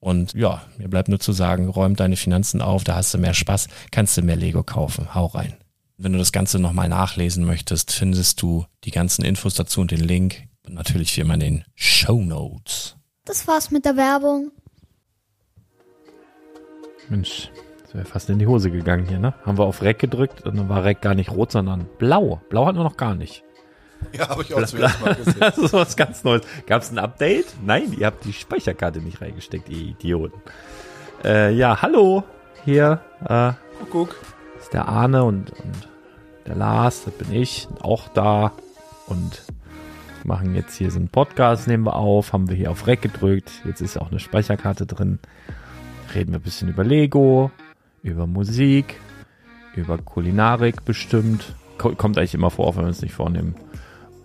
Und ja, mir bleibt nur zu sagen, räum deine Finanzen auf, da hast du mehr Spaß, kannst du mehr Lego kaufen. Hau rein. Wenn du das Ganze nochmal nachlesen möchtest, findest du die ganzen Infos dazu und den Link. Und natürlich wie immer in den Show Notes. Das war's mit der Werbung. Mensch, das wäre fast in die Hose gegangen hier, ne? Haben wir auf Reck gedrückt und dann war Reck gar nicht rot, sondern blau. Blau hatten wir noch gar nicht. Ja, habe ich auch zuerst mal gesehen. das ist was ganz Neues. Gab es ein Update? Nein, ihr habt die Speicherkarte nicht reingesteckt, ihr Idioten. Äh, ja, hallo. Hier äh, guck. ist der Arne und, und der Lars, das bin ich, auch da. Und machen jetzt hier so einen Podcast, nehmen wir auf, haben wir hier auf Rec gedrückt. Jetzt ist auch eine Speicherkarte drin. Reden wir ein bisschen über Lego, über Musik, über Kulinarik bestimmt. Kommt eigentlich immer vor, wenn wir es nicht vornehmen.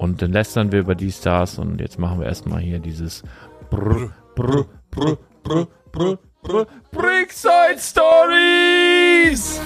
Und dann lästern wir über die Stars und jetzt machen wir erstmal hier dieses Brr, Brr, Brr, Brr, Brr, Brr, Brickside Stories!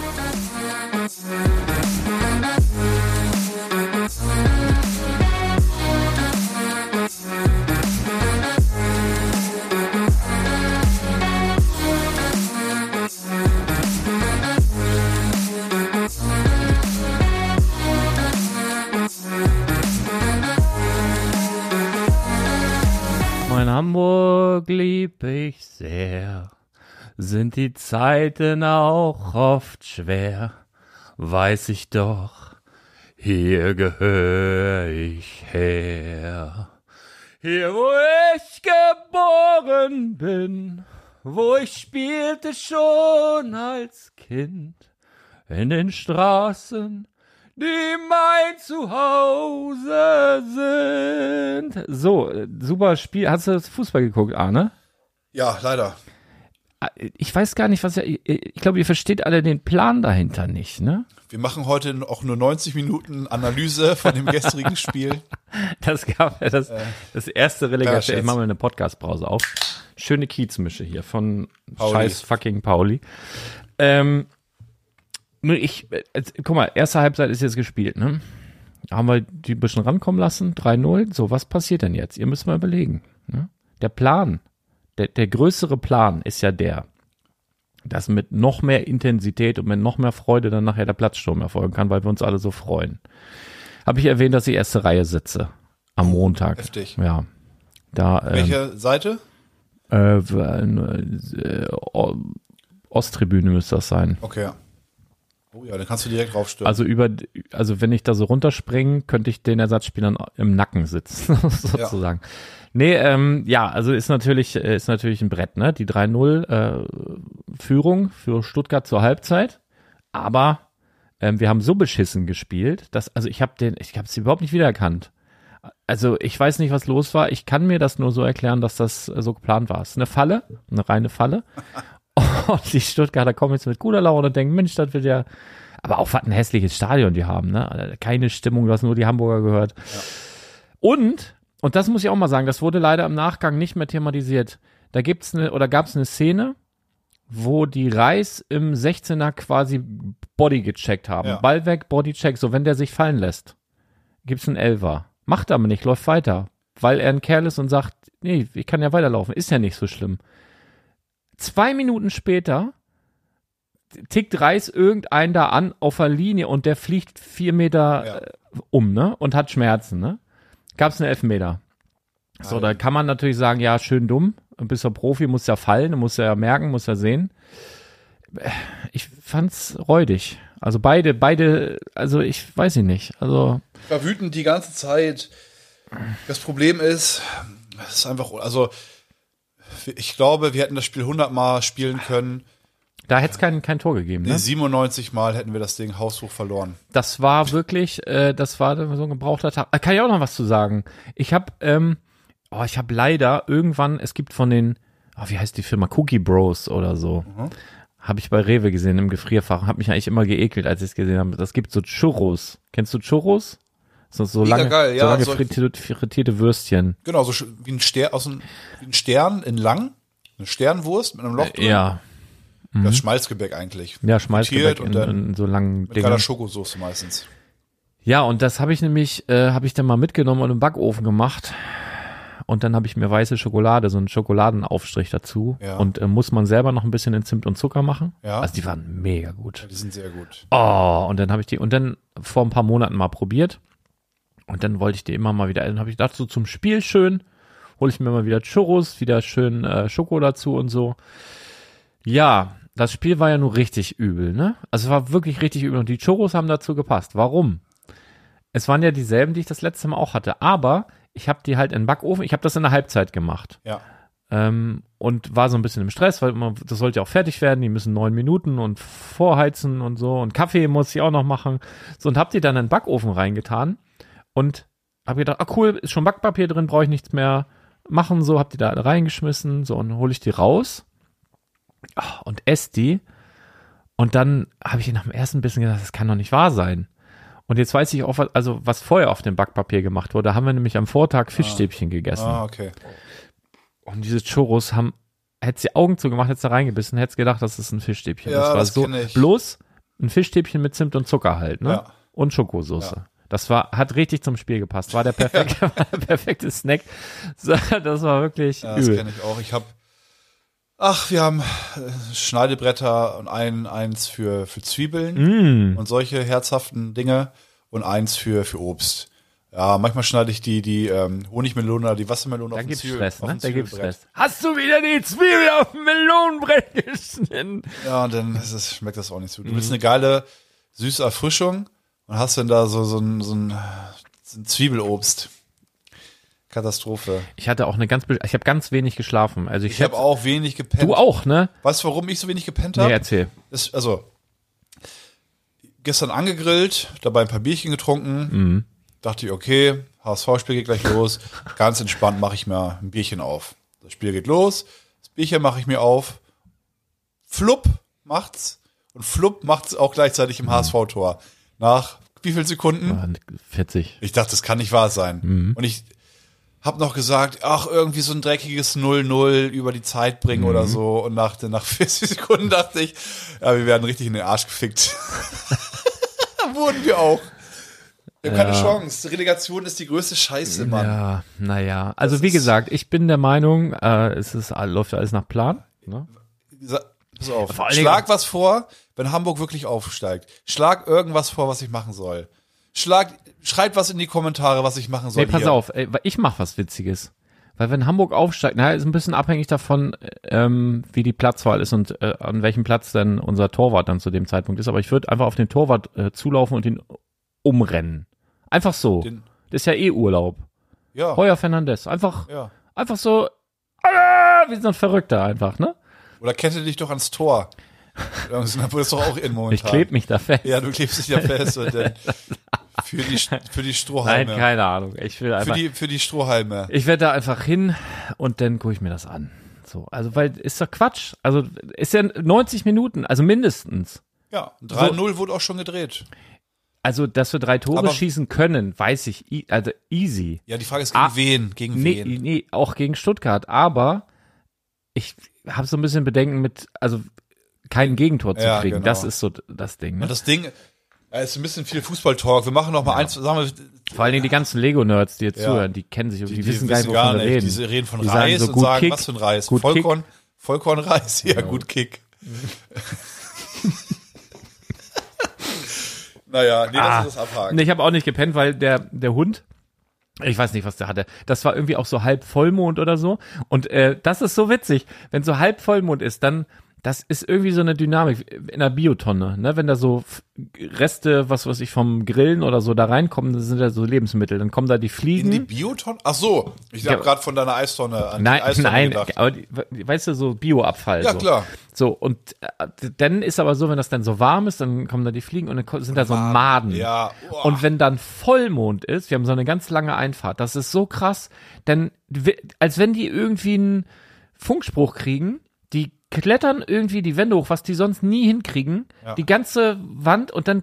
Hamburg lieb ich sehr, sind die Zeiten auch oft schwer, weiß ich doch, hier gehör ich her. Hier, wo ich geboren bin, wo ich spielte schon als Kind, in den Straßen die mein Zuhause sind. So, super Spiel. Hast du das Fußball geguckt, Arne? Ja, leider. ich weiß gar nicht, was ihr, ich glaube, ihr versteht alle den Plan dahinter nicht, ne? Wir machen heute auch nur 90 Minuten Analyse von dem gestrigen Spiel. Das gab ja das, das erste Relegation. ja, ich mache mal eine Podcast-Pause auf. Schöne Kiezmische hier von Pauli. scheiß fucking Pauli. Ähm, ich, äh, jetzt, guck mal, erste Halbzeit ist jetzt gespielt, ne? Haben wir die ein bisschen rankommen lassen, 3-0. So, was passiert denn jetzt? Ihr müsst mal überlegen. Ne? Der Plan, der, der größere Plan ist ja der, dass mit noch mehr Intensität und mit noch mehr Freude dann nachher der Platzsturm erfolgen kann, weil wir uns alle so freuen. Habe ich erwähnt, dass ich erste Reihe sitze am Montag. heftig. Ja. Da ähm, Welche Seite? äh, äh, O- Osttribüne müsste das sein. Okay. ja. Oh ja, dann kannst du direkt raufstürmen. Also über, also wenn ich da so runterspringe, könnte ich den Ersatzspielern im Nacken sitzen, sozusagen. Nee, ähm, ja, also ist natürlich, äh, ist natürlich ein Brett, ne? Die 3-0 äh, Führung für Stuttgart zur Halbzeit. Aber ähm, wir haben so beschissen gespielt, dass, also ich habe den, ich habe es überhaupt nicht wiedererkannt. Also ich weiß nicht, was los war. Ich kann mir das nur so erklären, dass das äh, so geplant war. Es ist eine Falle, eine reine Falle. Und die Stuttgarter kommen jetzt mit guter Laune und denken, Mensch, das wird ja, aber auch was ein hässliches Stadion die haben, ne? Also Keine Stimmung, du hast nur die Hamburger gehört. Und, und das muss ich auch mal sagen, das wurde leider im Nachgang nicht mehr thematisiert. Da gibt's eine, oder gab's eine Szene, wo die Reis im 16er quasi Body gecheckt haben. Ja. Ball weg, Bodycheck, so wenn der sich fallen lässt, gibt's einen Elfer. Macht aber nicht, läuft weiter. Weil er ein Kerl ist und sagt, nee, ich kann ja weiterlaufen, ist ja nicht so schlimm. Zwei Minuten später tickt Reis irgendeinen da an auf der Linie und der fliegt vier Meter Ja. äh, um, ne? Und hat Schmerzen, ne? Gab's einen Elfmeter. So, da kann man natürlich sagen, ja, schön dumm. Bist du Profi, muss ja fallen, muss ja merken, muss ja sehen. Ich fand's räudig. Also beide, beide, also ich weiß ich nicht. Also Ich war wütend die ganze Zeit. Das Problem ist, es ist einfach, also ich glaube, wir hätten das Spiel 100 Mal spielen können. da hätte es kein, kein Tor gegeben. Ne? 97 Mal hätten wir das Ding haushoch verloren. Das war wirklich, äh, das war so ein gebrauchter Tag. Äh, Kann ich auch noch was zu sagen? Ich habe, ähm, oh, ich habe leider irgendwann, es gibt von den, oh, wie heißt die Firma, Cookie Bros oder so, habe ich bei Rewe gesehen im Gefrierfach. Habe mich eigentlich immer geekelt, als ich es gesehen habe. Das gibt so Churros. Kennst du Churros? So, so Mega lange, geil, so ja, lange so- frittierte, frittierte Würstchen. Genau, so wie ein Stern, aus einem, wie ein Stern in lang. Eine Sternwurst mit einem Loch drin. Ja, Das Schmalzgebäck eigentlich. ja, Schmalzgebäck in, und dann in so langen mit Dingen. Schokosoße meistens. Ja, und das habe ich nämlich, äh, habe ich dann mal mitgenommen und im Backofen gemacht. Und dann habe ich mir weiße Schokolade, so einen Schokoladenaufstrich dazu. Ja. Und äh, muss man selber noch ein bisschen in Zimt und Zucker machen. Ja. Also die waren mega gut. Die sind sehr gut. Oh, und dann habe ich die, und dann vor ein paar Monaten mal probiert. Und dann wollte ich die immer mal wieder, dann habe ich gedacht, so zum Spiel schön, hole ich mir mal wieder Churros, wieder schön äh, Schoko dazu und so. Ja, das Spiel war ja nur richtig übel, ne? Also es war wirklich richtig übel und die Churros haben dazu gepasst. Warum? Es waren ja dieselben, die ich das letzte Mal auch hatte, aber ich habe die halt in den Backofen, ich habe das in der Halbzeit gemacht Ja. ähm, und war so ein bisschen im Stress, weil man, das sollte ja auch fertig werden, die müssen neun Minuten und vorheizen und so und Kaffee muss ich auch noch machen. So und hab die dann in den Backofen reingetan und hab gedacht, ah cool, ist schon Backpapier drin, brauche ich nichts mehr machen, so hab die da reingeschmissen, so und hole ich die raus Ah, und esse die und dann habe ich nach dem ersten bisschen gedacht, das kann doch nicht wahr sein. Und jetzt weiß ich auch, was, also was vorher auf dem Backpapier gemacht wurde. Da haben wir nämlich am Vortag Fischstäbchen gegessen. Ah, okay. Und diese Churros haben, hätte sie Augen zugemacht, hätte sie reingebissen, hätte gedacht, das ist ein Fischstäbchen. Ja, das war das so, bloß ein Fischstäbchen mit Zimt und Zucker halt, ne? Ja. Und Schokosoße. Das war, hat richtig zum Spiel gepasst. War der perfekte, war der perfekte Snack. Das war wirklich Ja, das kenne ich auch. Ich habe, ach, wir haben äh, Schneidebretter und ein, eins für, für Zwiebeln Mm. und solche herzhaften Dinge und eins für, für Obst. Ja, manchmal schneide ich die, die ähm, Honigmelone oder die Wassermelone Da auf den gibt's Zwiebel- Stress, ne? Da gibt's. Stress. Hast du wieder die Zwiebel auf dem Melonenbrett geschnitten? Ja, und dann es, schmeckt das auch nicht so. Du Mhm. willst eine geile, süße Erfrischung und hast dann da so, so ein, so ein, so ein Zwiebelobst. Katastrophe. Ich hatte auch eine ganz, ich habe ganz wenig geschlafen. Also ich, Ich habe auch wenig gepennt. du auch, ne? Weißt du, warum ich so wenig gepennt Nee, habe? erzähl. ist, also gestern angegrillt, dabei ein paar Bierchen getrunken. Mhm. Dachte ich, okay, HSV-Spiel geht gleich los. Ganz entspannt mache ich mir ein Bierchen auf. Das Spiel geht los, das Bierchen mache ich mir auf Flupp macht's und Flupp macht's auch gleichzeitig im HSV-Tor. Nach wie viel Sekunden? Ah, 40. Ich dachte, das kann nicht wahr sein. Mhm. Und ich hab noch gesagt, ach, irgendwie so ein dreckiges 0-0 über die Zeit bringen Mhm. oder so. Und nach, nach 40 Sekunden dachte ich, ja, wir werden richtig in den Arsch gefickt. Wurden wir auch. Wir haben keine Ja. Chance. Relegation ist die größte Scheiße, Mann. Ja, naja. Also Das wie gesagt, ich bin der Meinung, äh, es ist, läuft alles nach Plan. Ne? Pass auf. Schlag was vor, wenn Hamburg wirklich aufsteigt. Schlag irgendwas vor, was ich machen soll. Schlag, schreibt was in die Kommentare, was ich machen soll. Nee, pass hier. auf, ey, ich mach was Witziges. Weil wenn Hamburg aufsteigt, naja, ist ein bisschen abhängig davon, ähm, wie die Platzwahl ist und äh, an welchem Platz denn unser Torwart dann zu dem Zeitpunkt ist. Aber ich würde einfach auf den Torwart äh, zulaufen und ihn umrennen. Einfach so. Den- das ist ja eh Urlaub. Ja. Heuer Fernandes. Einfach, ja. einfach so, ah, wie so ein Verrückter einfach, ne? Oder kette dich doch ans Tor. Obwohl das doch auch in momentan. Ich kleb mich da fest. Ja, du klebst dich ja fest. Und dann für die, für die Nein, Strohhalme. keine Ahnung. Ich will für einfach, die, für die Strohhalme. ich werde da einfach hin und dann gucke ich mir das an. So, also weil ist doch Quatsch. Also ist ja 90 Minuten, also mindestens. Ja, 3-0 wurde auch schon gedreht. Also, dass wir drei Tore Aber- schießen können, weiß ich, also easy. Ja, die Frage ist gegen Ah, wen? Gegen Nee, wen? nee, auch gegen Stuttgart, aber ich habe so ein bisschen Bedenken mit, also kein Gegentor zu Ja, kriegen. genau. Das ist so das Ding. Und Ne? das Ding, ja, ist ein bisschen viel Fußball-Talk. Wir machen noch mal eins, sagen wir, Vor allen Dingen die ganzen Lego-Nerds, die jetzt Ja. zuhören, die kennen sich und die, die, wissen gar nicht, gar wovon wir reden. Diese reden von Die Reis so, und sagen, Kick, was für ein Reis? Vollkorn, Vollkornreis? Ja, gut Kick. naja, nee, Ah. lass uns das abhaken. Nee, ich habe auch nicht gepennt, weil der, der Hund, ich weiß nicht, was der hatte. Das war irgendwie auch so halb Vollmond oder so. Und äh, das ist so witzig. Wenn so halb Vollmond ist, dann, das ist irgendwie so eine Dynamik in der Biotonne. Ne? Wenn da so Reste, was weiß ich, vom Grillen oder so da reinkommen, das sind ja so Lebensmittel. Dann kommen da die Fliegen. In die Biotonne? Ach so, ich Ja. habe gerade von deiner Eistonne an Nein, die Eistonne nein, gedacht. aber die, weißt du, so Bioabfall. Ja, so. klar. So, und äh, dann ist aber so, wenn das dann so warm ist, dann kommen da die Fliegen und dann sind da so Maden. Ja, uah. Und wenn dann Vollmond ist, wir haben so eine ganz lange Einfahrt, das ist so krass, denn als wenn die irgendwie einen Funkspruch kriegen, die klettern irgendwie die Wände hoch, was die sonst nie hinkriegen, Ja. die ganze Wand und dann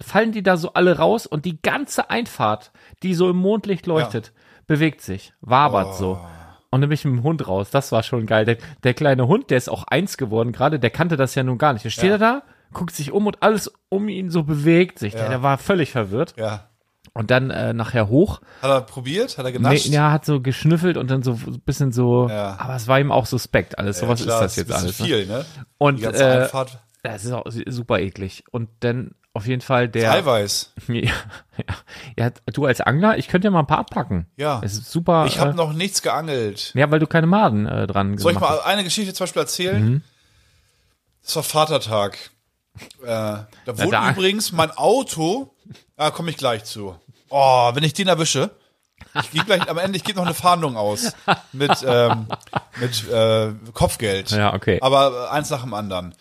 fallen die da so alle raus und die ganze Einfahrt, die so im Mondlicht leuchtet, bewegt sich, wabert Oh. so. Und dann bin ich mit dem Hund raus. Das war schon geil. Der, der kleine Hund, der ist auch eins geworden gerade, der kannte das ja nun gar nicht. Der steht Ja. da, guckt sich um und alles um ihn so bewegt sich. Der, Ja. der war völlig verwirrt. Ja. Und dann äh, nachher hoch. Hat er probiert? Hat er Nee, genascht? ja, hat so geschnüffelt und dann so ein bisschen so. Ja. Aber es war ihm auch suspekt alles. so Ja, was klar, ist das jetzt alles? Ne? viel, ne? Und äh, Einfahrt. das ist auch super eklig. Und dann auf jeden Fall der. Eiweiß. Ja, ja, du als Angler, ich könnte ja mal ein paar abpacken. Ja. Es ist super. Ich habe äh, noch nichts geangelt. ja, weil du keine Maden äh, dran Soll ich mal hast. eine Geschichte zum Beispiel erzählen? Mhm. Das war Vatertag. Äh, da wurde da- übrigens mein Auto, da komme ich gleich zu. Oh, wenn ich den erwische, ich gebe gleich am Ende, ich gebe noch eine Fahndung aus mit, ähm, mit äh, Kopfgeld. Ja, okay. Aber äh, eins nach dem anderen.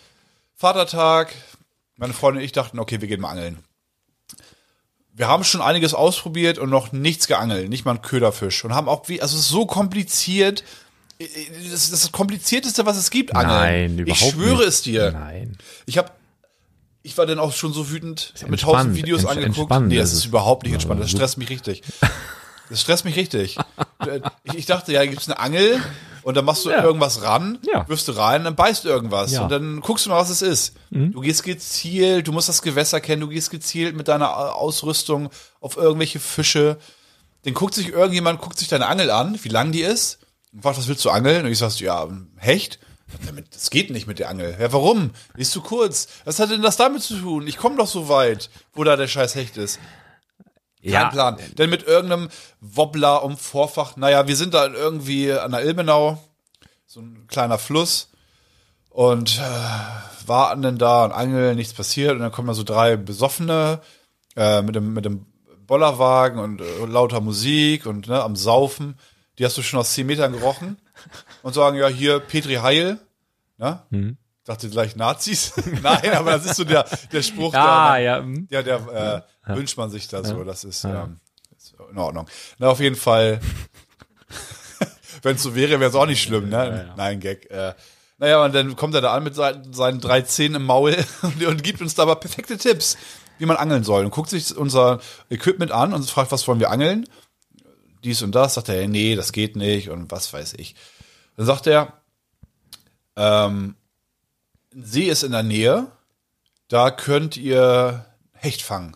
Vatertag, meine Freundin und ich dachten, okay, wir gehen mal angeln. Wir haben schon einiges ausprobiert und noch nichts geangelt, nicht mal einen Köderfisch. Und haben auch, wie, also es ist so kompliziert. Das ist das komplizierteste, was es gibt, Angeln. Nein, überhaupt Ich schwöre nicht. es dir. Nein. Ich habe ich war dann auch schon so wütend, hab mir entspannt, tausend Videos angeguckt. Nee, ist das ist es. überhaupt nicht entspannt. Das stresst mich richtig. Das stresst mich richtig. Ich, ich dachte, ja, gibt's eine Angel und dann machst du Ja. irgendwas ran, Ja. wirfst du rein, dann beißt du irgendwas Ja. Mhm. und dann guckst du mal, was es ist. Du gehst gezielt, du musst das Gewässer kennen, du gehst gezielt mit deiner äh, Ausrüstung auf irgendwelche Fische. Dann guckt sich irgendjemand, guckt sich deine Angel an, wie lang die ist und fragt, was willst du angeln? Und ich sagst, ja, Hecht. Damit, das geht nicht mit der Angel. Ja, warum? Die ist zu kurz. Was hat denn das damit zu tun? Ich komme doch so weit, wo da der scheiß Hecht ist. Kein Ja. Plan. Denn mit irgendeinem Wobbler um Vorfach, naja, wir sind da irgendwie an der Ilmenau, so ein kleiner Fluss und äh, warten dann da und angeln, nichts passiert und dann kommen da so drei Besoffene äh, mit dem mit dem Bollerwagen und äh, lauter Musik und ne, am Saufen. Die hast du schon aus zehn Metern gerochen und sagen, ja, hier Petri Heil, ne? Mhm. Dachte gleich Nazis. Nein, aber das ist so der, der Spruch, Ah, der, ja. hm. ja, der äh, wünscht man sich da so. Das ist, ähm, ist in Ordnung. Na, auf jeden Fall. Wenn es so wäre, wäre es auch nicht schlimm, ne? Nein, Gag. Äh, Naja, und dann kommt er da an mit seinen, seinen drei Zähnen im Maul und, und gibt uns da aber perfekte Tipps, wie man angeln soll. Und guckt sich unser Equipment an und fragt, was wollen wir angeln? Dies und das. Sagt er, nee, das geht nicht und was weiß ich. Dann sagt er, ähm, ein See ist in der Nähe, da könnt ihr Hecht fangen.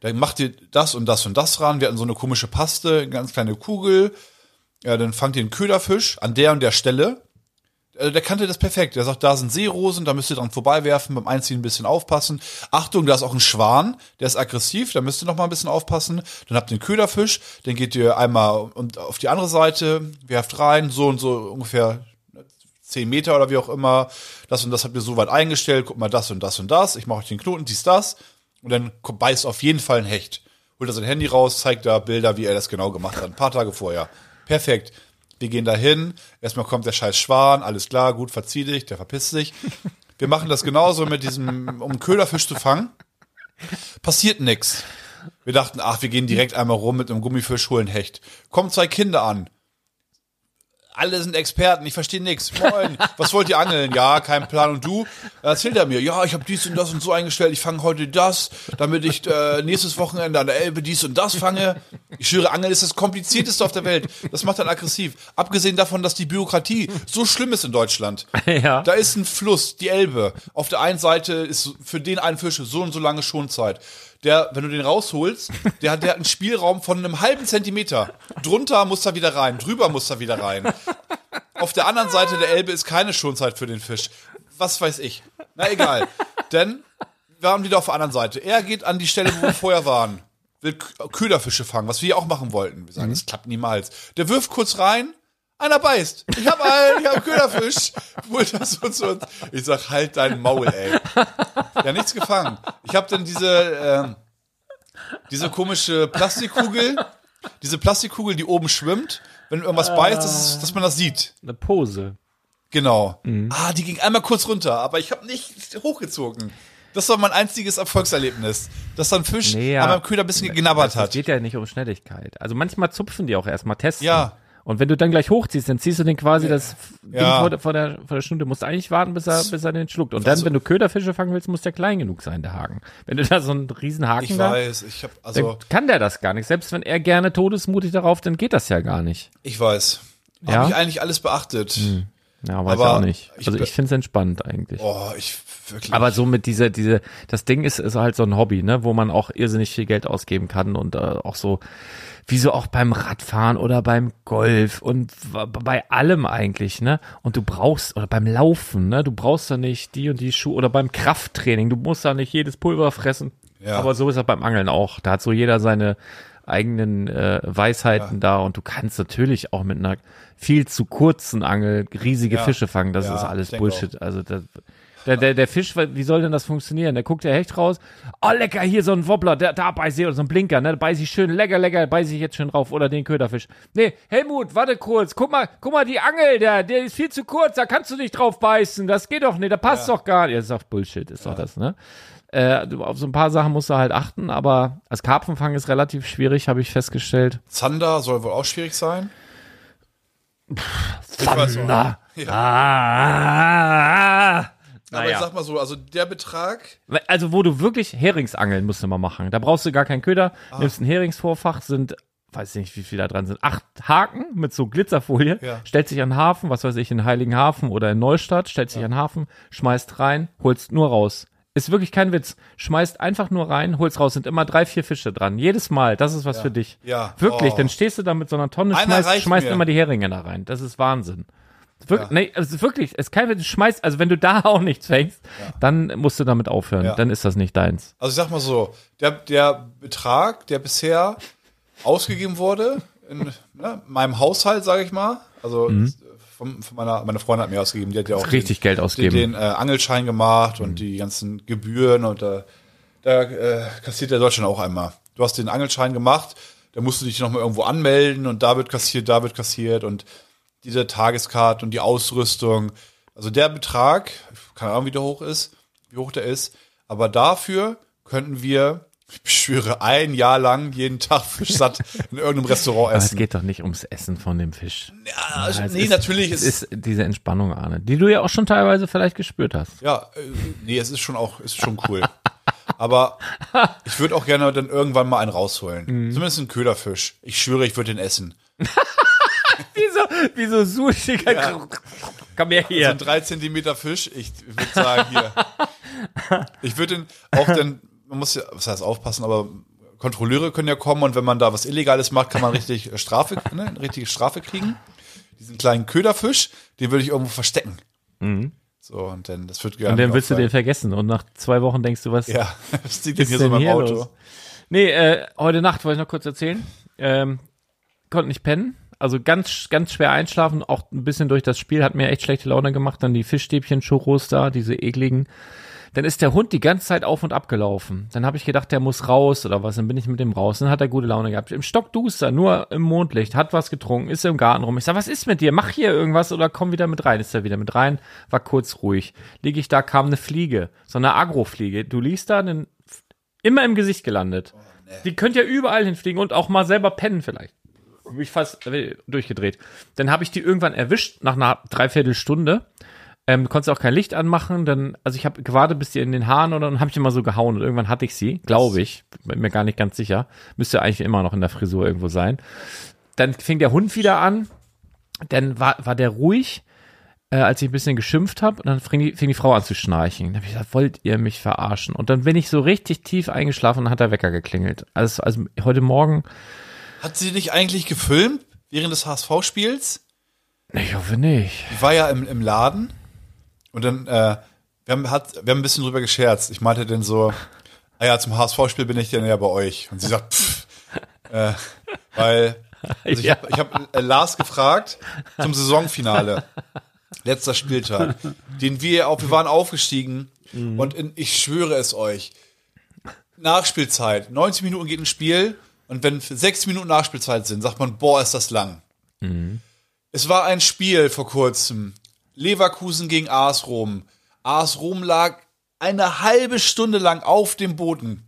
Da macht ihr das und das und das ran. Wir hatten so eine komische Paste, eine ganz kleine Kugel. Ja, dann fangt ihr einen Köderfisch an der und der Stelle. Also der kannte das perfekt. Der sagt, da sind Seerosen, da müsst ihr dran vorbeiwerfen, beim Einziehen ein bisschen aufpassen. Achtung, da ist auch ein Schwan, der ist aggressiv, da müsst ihr noch mal ein bisschen aufpassen. Dann habt ihr einen Köderfisch, den geht ihr einmal auf die andere Seite, werft rein, so und so ungefähr zehn Meter oder wie auch immer. Das und das habt ihr so weit eingestellt. Guck mal, das und das und das. Ich mache euch den Knoten, dies, das. Und dann beißt auf jeden Fall ein Hecht. Holt er sein Handy raus, zeigt da Bilder, wie er das genau gemacht hat. Ein paar Tage vorher. Perfekt. Wir gehen da hin. Erstmal kommt der scheiß Schwan. Alles klar, gut, verzieh dich, der verpisst sich. Wir machen das genauso mit diesem, um Köderfisch zu fangen. Passiert nix. Wir dachten, ach, wir gehen direkt einmal rum mit einem Gummifisch, holen Hecht. Kommen zwei Kinder an. Alle sind Experten, ich verstehe nix. Moin, was wollt ihr angeln? Ja, kein Plan. Und du? Erzählt er mir, ja, ich habe dies und das und so eingestellt, ich fange heute das, damit ich äh, nächstes Wochenende an der Elbe dies und das fange. Ich schwöre, Angeln ist das komplizierteste auf der Welt. Das macht dann aggressiv. Abgesehen davon, dass die Bürokratie so schlimm ist in Deutschland. Ja. Da ist ein Fluss, die Elbe. Auf der einen Seite ist für den einen Fisch so und so lange Schonzeit. Der, wenn du den rausholst, der hat, der hat einen Spielraum von einem halben Zentimeter. Drunter muss er wieder rein, drüber muss er wieder rein. Auf der anderen Seite der Elbe ist keine Schonzeit für den Fisch. Was weiß ich. Na egal. Denn wir waren wieder auf der anderen Seite. Er geht an die Stelle, wo wir vorher waren. Will Köderfische fangen, was wir auch machen wollten. Wir sagen, das klappt niemals. Der wirft kurz rein, einer beißt. Ich hab einen, ich hab einen Köderfisch. Das und so. Ich sag, halt dein Maul, ey. Ja, nichts gefangen. Ich hab dann diese, ähm, diese komische Plastikkugel, diese Plastikkugel, die oben schwimmt, wenn irgendwas beißt, dass, dass man das sieht. Eine Pose. Genau. Ah, die ging einmal kurz runter, aber ich habe nicht hochgezogen. Das war mein einziges Erfolgserlebnis, dass dann Fisch Nee, ja. an meinem Köder ein bisschen genabbert Es hat. geht ja nicht um Schnelligkeit. Also manchmal zupfen die auch erstmal, testen. Ja. Und wenn du dann gleich hochziehst, dann ziehst du den quasi das Ding Ja. vor, der- vor, der, vor der Schnute. Musst eigentlich warten, bis er, bis er den schluckt. Und dann, Also- wenn du Köderfische fangen willst, muss der klein genug sein, der Haken. Wenn du da so einen riesen Haken Ich da, weiß, ich dann also kann der das gar nicht. Selbst wenn er gerne todesmutig darauf, dann geht das ja gar nicht. ich weiß. Ja? Habe ich eigentlich alles beachtet. Ja, weiß Aber ich auch nicht. ich Also be- ich find's entspannt eigentlich. Oh, ich wirklich. Aber so mit dieser, diese, das Ding ist, ist halt so ein Hobby, ne, wo man auch irrsinnig viel Geld ausgeben kann und äh, auch so, wie so auch beim Radfahren oder beim Golf und bei allem eigentlich, ne? Und du brauchst, oder beim Laufen, ne, du brauchst da nicht die und die Schuhe oder beim Krafttraining, du musst da nicht jedes Pulver fressen. Ja. Aber so ist das beim Angeln auch. Da hat so jeder seine eigenen äh, Weisheiten da und du kannst natürlich auch mit einer viel zu kurzen Angel riesige Ja. Fische fangen. Das Ja, ist alles Bullshit. Also das, der, der, der Fisch, wie soll denn das funktionieren? Der guckt der Hecht raus. Oh, lecker, hier so ein Wobbler, der, da beiß ich, oder so ein Blinker, ne? Da beiß ich schön, lecker, lecker, beiß ich jetzt schön drauf. Oder den Köderfisch. Nee, Helmut, warte kurz. Guck mal, guck mal, die Angel, der, der ist viel zu kurz, da kannst du nicht drauf beißen. Das geht doch nicht, da passt doch gar nicht. Das ist doch Bullshit, ist doch das, ne? Äh, auf so ein paar Sachen musst du halt achten, aber als Karpfenfang ist relativ schwierig, habe ich festgestellt. Zander soll wohl auch schwierig sein. Ich weiß auch Thunder. nicht. Ah, Aber Naja. ich sag mal so, also der Betrag, Also, wo du wirklich Heringsangeln musst du mal machen. Da brauchst du gar keinen Köder. Ah. Nimmst ein Heringsvorfach, sind, weiß nicht, wie viele da dran sind, acht Haken mit so Glitzerfolie. Ja. Stellt sich an den Hafen, was weiß ich, in Heiligenhafen oder in Neustadt, stellt sich an den Hafen, schmeißt rein, holst nur raus. Ist wirklich kein Witz. Schmeißt einfach nur rein, holst raus, sind immer drei, vier Fische dran. Jedes Mal, das ist was für dich. Ja. Wirklich, Oh. dann stehst du da mit so einer Tonne, Einer schmeißt, schmeißt mir. immer die Heringe da rein. Das ist Wahnsinn. Wirk Ja. Nee, es ist wirklich, es ist kein Witz, du schmeißt, also wenn du da auch nichts fängst, dann musst du damit aufhören. Ja. Dann ist das nicht deins. also ich sag mal so, der, der Betrag, der bisher ausgegeben wurde in ne, meinem Haushalt, sage ich mal, also von, von meiner, meine Freundin hat mir ausgegeben, die hat ja auch Mhm. Richtig den, Geld ausgeben. den, den äh, Angelschein gemacht Mhm. und die ganzen Gebühren und da, da äh, kassiert der Deutschland auch einmal. Du hast den Angelschein gemacht, da musst du dich nochmal irgendwo anmelden und da wird kassiert, da wird kassiert und diese Tageskarte und die Ausrüstung. Also der Betrag, keine Ahnung, wie der hoch ist, wie hoch der ist, aber dafür könnten wir Ich schwöre, ein Jahr lang jeden Tag Fisch satt in irgendeinem Restaurant Aber es essen. geht doch nicht ums Essen von dem Fisch. ja, also, es nee, ist, natürlich Es ist, ist diese Entspannung, Arne, die du ja auch schon teilweise vielleicht gespürt hast. ja, äh, nee, es ist schon auch, ist schon cool. Aber ich würde auch gerne dann irgendwann mal einen rausholen. Mhm. Zumindest einen Köderfisch. Ich schwöre, ich würde den essen. Wieso, wieso Sushi? Komm her So hier. ein drei Zentimeter Fisch, ich würde sagen, hier. Ich würde den auch dann, man muss ja, was heißt aufpassen, aber Kontrolleure können ja kommen und wenn man da was Illegales macht, kann man richtig Strafe, ne, richtige Strafe kriegen. Diesen kleinen Köderfisch, den würde ich irgendwo verstecken. So, und dann, das wird gerne. Mhm. Und dann willst du den vergessen und nach zwei Wochen denkst du, was Ja, was liegt denn ist hier so in meinem Auto? los? Nee, äh, heute Nacht wollte ich noch kurz erzählen. Ähm, konnte nicht pennen. Also ganz, ganz schwer einschlafen, auch ein bisschen durch das Spiel, hat mir echt schlechte Laune gemacht. Dann die Fischstäbchen, Churros da, diese ekligen. Dann ist der Hund die ganze Zeit auf und ab gelaufen. Dann habe ich gedacht, der muss raus oder was. Dann bin ich mit dem raus. Dann hat er gute Laune gehabt. Im Stockduster, nur im Mondlicht, hat was getrunken, ist im Garten rum. Ich sag, was ist mit dir? Mach hier irgendwas oder komm wieder mit rein. Ist er wieder mit rein, war kurz ruhig. Lieg ich da, kam eine Fliege, so eine Agrofliege. Du liegst da, einen, immer im Gesicht gelandet. Die könnte ja überall hinfliegen und auch mal selber pennen vielleicht. Bin ich fast äh, durchgedreht. Dann habe ich die irgendwann erwischt nach einer Dreiviertelstunde. Ähm, konntest auch kein Licht anmachen. Dann, also ich habe gewartet, bis die in den Haaren oder dann habe ich immer so gehauen und irgendwann hatte ich sie, glaube ich. Bin mir gar nicht ganz sicher. Müsste eigentlich immer noch in der Frisur irgendwo sein. Dann fing der Hund wieder an. Dann war, war der ruhig, äh, als ich ein bisschen geschimpft habe. Und dann fing die, fing die Frau an zu schnarchen. Dann habe ich gesagt, wollt ihr mich verarschen? Und dann bin ich so richtig tief eingeschlafen und hat der Wecker geklingelt. Also, also heute Morgen, Hat sie nicht eigentlich gefilmt während des HSV-Spiels? ich hoffe nicht. Ich war ja im, im Laden und dann, äh, wir haben, hat, wir haben ein bisschen drüber gescherzt. Ich meinte dann so, ah ja, zum HSV-Spiel bin ich dann ja bei euch. Und sie sagt, pff, äh, weil, also ich Ja. habe ich hab, äh, Lars gefragt zum Saisonfinale, letzter Spieltag, den wir auch, wir waren aufgestiegen und in, ich schwöre es euch, Nachspielzeit, 90 Minuten geht ein Spiel und wenn sechs Minuten Nachspielzeit sind, sagt man, boah, ist das lang. Es war ein Spiel vor kurzem. Leverkusen gegen AS Rom. AS Rom lag eine halbe Stunde lang auf dem Boden.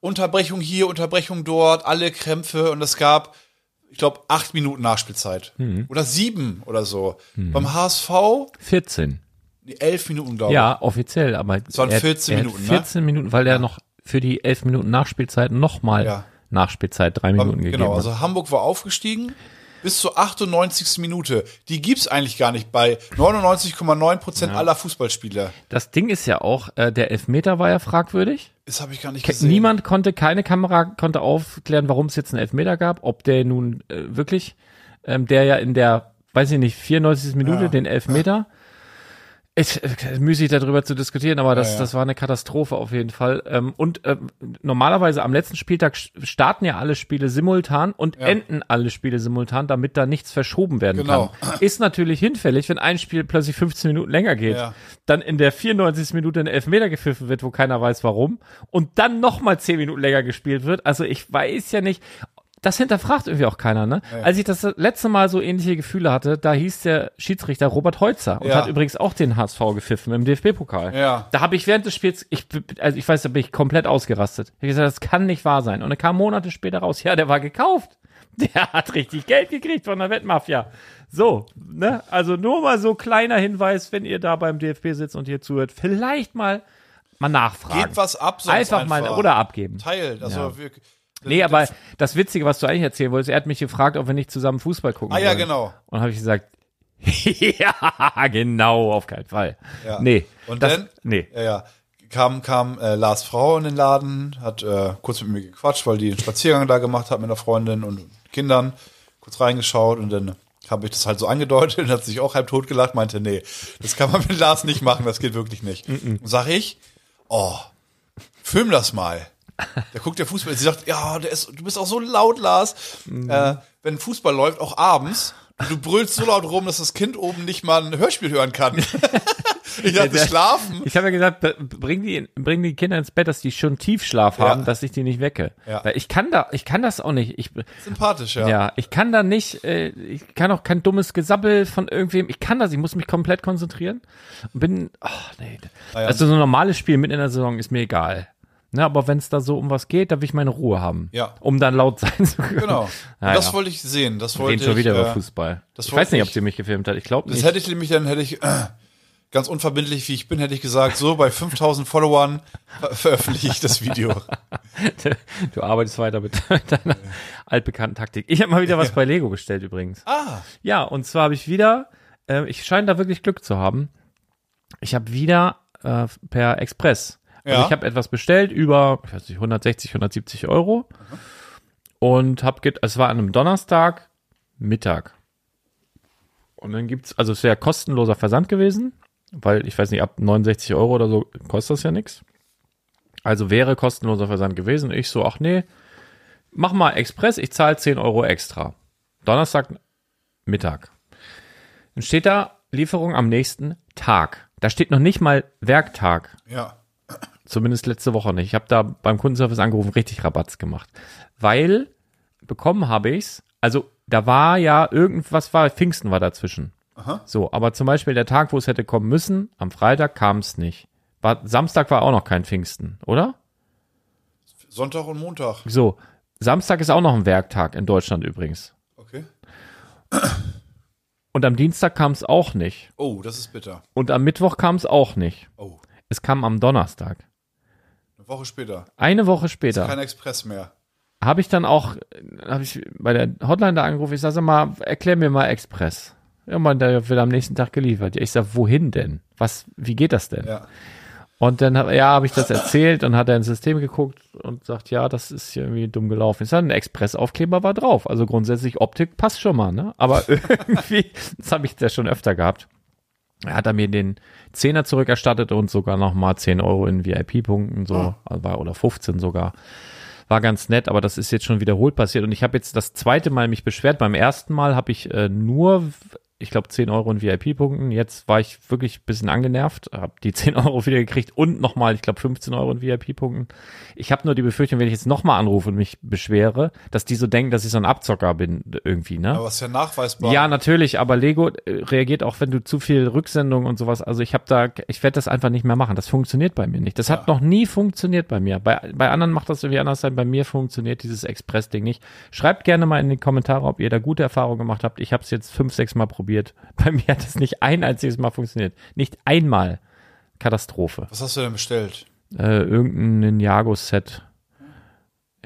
Unterbrechung hier, Unterbrechung dort, alle Krämpfe und es gab, ich glaube, acht Minuten Nachspielzeit. Oder sieben oder so. Beim HSV, 14. nee, elf Minuten, glaube ich. Ja, offiziell, aber es waren 14 Minuten, ne? 14 Minuten, weil er noch für die 11 Minuten Nachspielzeit nochmal Ja. Nachspielzeit drei Minuten gegeben Genau, hat. also Hamburg war aufgestiegen bis zur 98. Minute. Die gibt's eigentlich gar nicht bei 99,9 Prozent aller Fußballspieler. Das Ding ist ja auch, äh, der Elfmeter war ja fragwürdig. Das habe ich gar nicht gesehen. Niemand konnte, keine Kamera konnte aufklären, warum es jetzt einen Elfmeter gab, ob der nun äh, wirklich, ähm, der ja in der, weiß ich nicht, 94. Minute Ja. den Elfmeter. Ich, müßig darüber zu diskutieren, aber das, Ja, ja. das war eine Katastrophe auf jeden Fall. Ähm, und ähm, normalerweise am letzten Spieltag starten ja alle Spiele simultan und enden alle Spiele simultan, damit da nichts verschoben werden Genau. kann. Ist natürlich hinfällig, wenn ein Spiel plötzlich 15 Minuten länger geht, Ja. dann in der 94. Minute ein Elfmeter gepfiffen wird, wo keiner weiß warum, und dann nochmal 10 Minuten länger gespielt wird. Also ich weiß ja nicht, das hinterfragt irgendwie auch keiner, ne? Als ich das letzte Mal so ähnliche Gefühle hatte, da hieß der Schiedsrichter Robert Heutzer und Ja. hat übrigens auch den HSV gepfiffen im DFB-Pokal. Ja. Da habe ich während des Spiels, ich, also ich weiß, da bin ich komplett ausgerastet. Ich habe gesagt, das kann nicht wahr sein. Und dann kam Monate später raus, ja, der war gekauft. Der hat richtig Geld gekriegt von der Wettmafia. So, ne? Also nur mal so kleiner Hinweis, wenn ihr da beim DFB sitzt und hier zuhört, vielleicht mal mal nachfragen. Geht was ab, sonst einfach, mal oder abgeben. Teilt. Also Ja. wir, Nee, aber das Witzige, was du eigentlich erzählen wolltest, er hat mich gefragt, ob wir nicht zusammen Fußball gucken Ah ja, wollen. genau. Und habe ich gesagt, ja, genau, auf keinen Fall. Ja. Nee. Und das, dann? Nee. Ja, ja. Kam, kam äh, Lars Frau in den Laden, hat äh, kurz mit mir gequatscht, weil die einen Spaziergang da gemacht hat mit einer Freundin und Kindern. Kurz reingeschaut und dann habe ich das halt so angedeutet und hat sich auch halb tot gelacht, meinte, nee, das kann man mit Lars nicht machen, das geht wirklich nicht. Und sag ich, oh, film das mal. Der guckt der Fußball, sie sagt, ja, ist, du bist auch so laut, Lars. Äh, wenn Fußball läuft, auch abends, und du brüllst so laut rum, dass das Kind oben nicht mal ein Hörspiel hören kann. ich dachte, der- schlafen. Ich habe ja gesagt, bring die, bring die Kinder ins Bett, dass die schon Tiefschlaf Ja. haben, dass ich die nicht wecke. Ja. Weil ich kann da, ich kann das auch nicht. Ich, Sympathisch, ja. ja. ich kann da nicht, äh, ich kann auch kein dummes Gesabbel von irgendwem. Ich kann das, ich muss mich komplett konzentrieren. Und bin, ach nee. ja. Also so ein normales Spiel mitten in der Saison ist mir egal. Ne, aber wenn es da so um was geht, da will ich meine Ruhe haben. Ja. Um dann laut sein zu können. Genau. Ja, das ja. wollte ich sehen. Das wollte reden schon wieder ich, über äh, Fußball. das Ich weiß nicht, ob sie mich gefilmt hat. Ich glaube Das nicht. hätte ich nämlich dann, hätte ich äh, ganz unverbindlich, wie ich bin, hätte ich gesagt, so bei 5000 Followern ver veröffentliche ich das Video. du arbeitest weiter mit deiner altbekannten Taktik. Ich habe mal wieder was bei Lego bestellt übrigens. Ah, Ja, und zwar habe ich wieder, äh, ich scheine da wirklich Glück zu haben. Ich habe wieder äh, per Express. Also Ja. ich habe etwas bestellt über, ich weiß nicht, 160, 170 Euro. Und hab es war an einem Donnerstag Mittag. Und dann gibt's, also es wäre kostenloser Versand gewesen, weil ich weiß nicht, ab 69 Euro oder so kostet das ja nichts. Also wäre kostenloser Versand gewesen. Ich so, ach nee, mach mal Express, ich zahle 10 Euro extra. Donnerstag Mittag. Dann steht da Lieferung am nächsten Tag. Da steht noch nicht mal Werktag. ja. Zumindest letzte Woche nicht. Ich habe da beim Kundenservice angerufen, richtig Rabatz gemacht. Weil bekommen habe ich's. Also da war ja irgendwas war, Pfingsten war dazwischen. So, aber zum Beispiel der Tag, wo es hätte kommen müssen, am Freitag kam es nicht. War, Samstag war auch noch kein Pfingsten, oder? Sonntag und Montag. So, Samstag ist auch noch ein Werktag in Deutschland übrigens. Okay. Und am Dienstag kam es auch nicht. Oh, das ist bitter. Und am Mittwoch kam es auch nicht. Oh, Es kam am Donnerstag. Eine Woche später. Eine Woche später. Kein Express mehr. habe ich dann auch, habe ich bei der Hotline da angerufen, ich sage sag mal, erklär mir mal Express. Ja, man, der wird am nächsten Tag geliefert. Ich sag, wohin denn? Was, wie geht das denn? Ja. Und dann, ja, habe ich das erzählt und hat er ins System geguckt und sagt, ja, das ist hier irgendwie dumm gelaufen. Ich sag, ein Express-Aufkleber war drauf. Also grundsätzlich Optik passt schon mal, ne? Aber irgendwie, das habe ich ja schon öfter gehabt. Er hat er mir den Zehner zurückerstattet und sogar nochmal 10 Euro in VIP-Punkten, so, also war- oder 15 sogar. War ganz nett, aber das ist jetzt schon wiederholt passiert. Und ich habe jetzt das zweite Mal mich beschwert. Beim ersten Mal habe ich äh, nur, ich glaube, 10 Euro in VIP-Punkten. Jetzt war ich wirklich ein bisschen angenervt, habe die 10 Euro wieder gekriegt und nochmal, ich glaube, 15 Euro in VIP-Punkten. Ich habe nur die Befürchtung, wenn ich jetzt nochmal anrufe und mich beschwere, dass die so denken, dass ich so ein Abzocker bin irgendwie, ne? Aber ist ja nachweisbar. Ja, natürlich, aber Lego äh, reagiert auch, wenn du zu viel Rücksendung und sowas. Also ich habe da, ich werde das einfach nicht mehr machen. Das funktioniert bei mir nicht. Das hat noch nie funktioniert bei mir. Bei, bei anderen macht das irgendwie anders sein. Bei mir funktioniert dieses Express-Ding nicht. Schreibt gerne mal in die Kommentare, ob ihr da gute Erfahrungen gemacht habt. Ich habe es jetzt fünf, sechs Mal probiert. Bei mir hat es nicht ein einziges Mal funktioniert. Nicht einmal. Katastrophe. Was hast du denn bestellt? Äh, irgendein Ninjago-Set.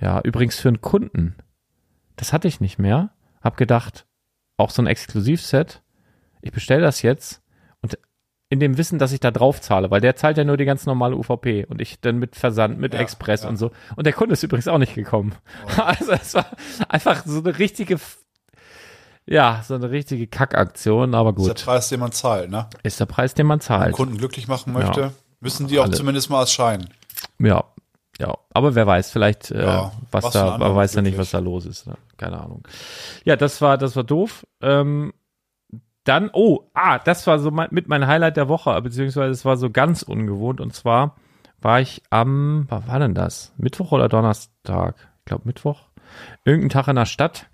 Ja, übrigens für einen Kunden. Das hatte ich nicht mehr. Hab gedacht, auch so ein Exklusivset. Ich bestelle das jetzt und in dem Wissen, dass ich da drauf zahle, weil der zahlt ja nur die ganz normale UVP und ich dann mit Versand, mit Ja, Express ja. und so. Und der Kunde ist übrigens auch nicht gekommen. Also es war einfach so eine richtige, ja, so eine richtige Kackaktion, aber Das ist der gut. Preis, den man zahlt, ne? Ist der Preis, den man Wenn zahlt. Kunden glücklich machen möchte, Ja. müssen die auch Alle. zumindest mal erscheinen. Ja, ja. Aber wer weiß, vielleicht, äh, Ja, was, was für da, man weiß ja nicht, was da los ist. Ne? Keine Ahnung. Ja, das war, das war doof. Ähm, dann, oh, ah, das war so mein, mit mein Highlight der Woche, beziehungsweise es war so ganz ungewohnt. Und zwar war ich am, was war denn das? Mittwoch oder Donnerstag? Ich glaube Mittwoch. Irgendein Tag in der Stadt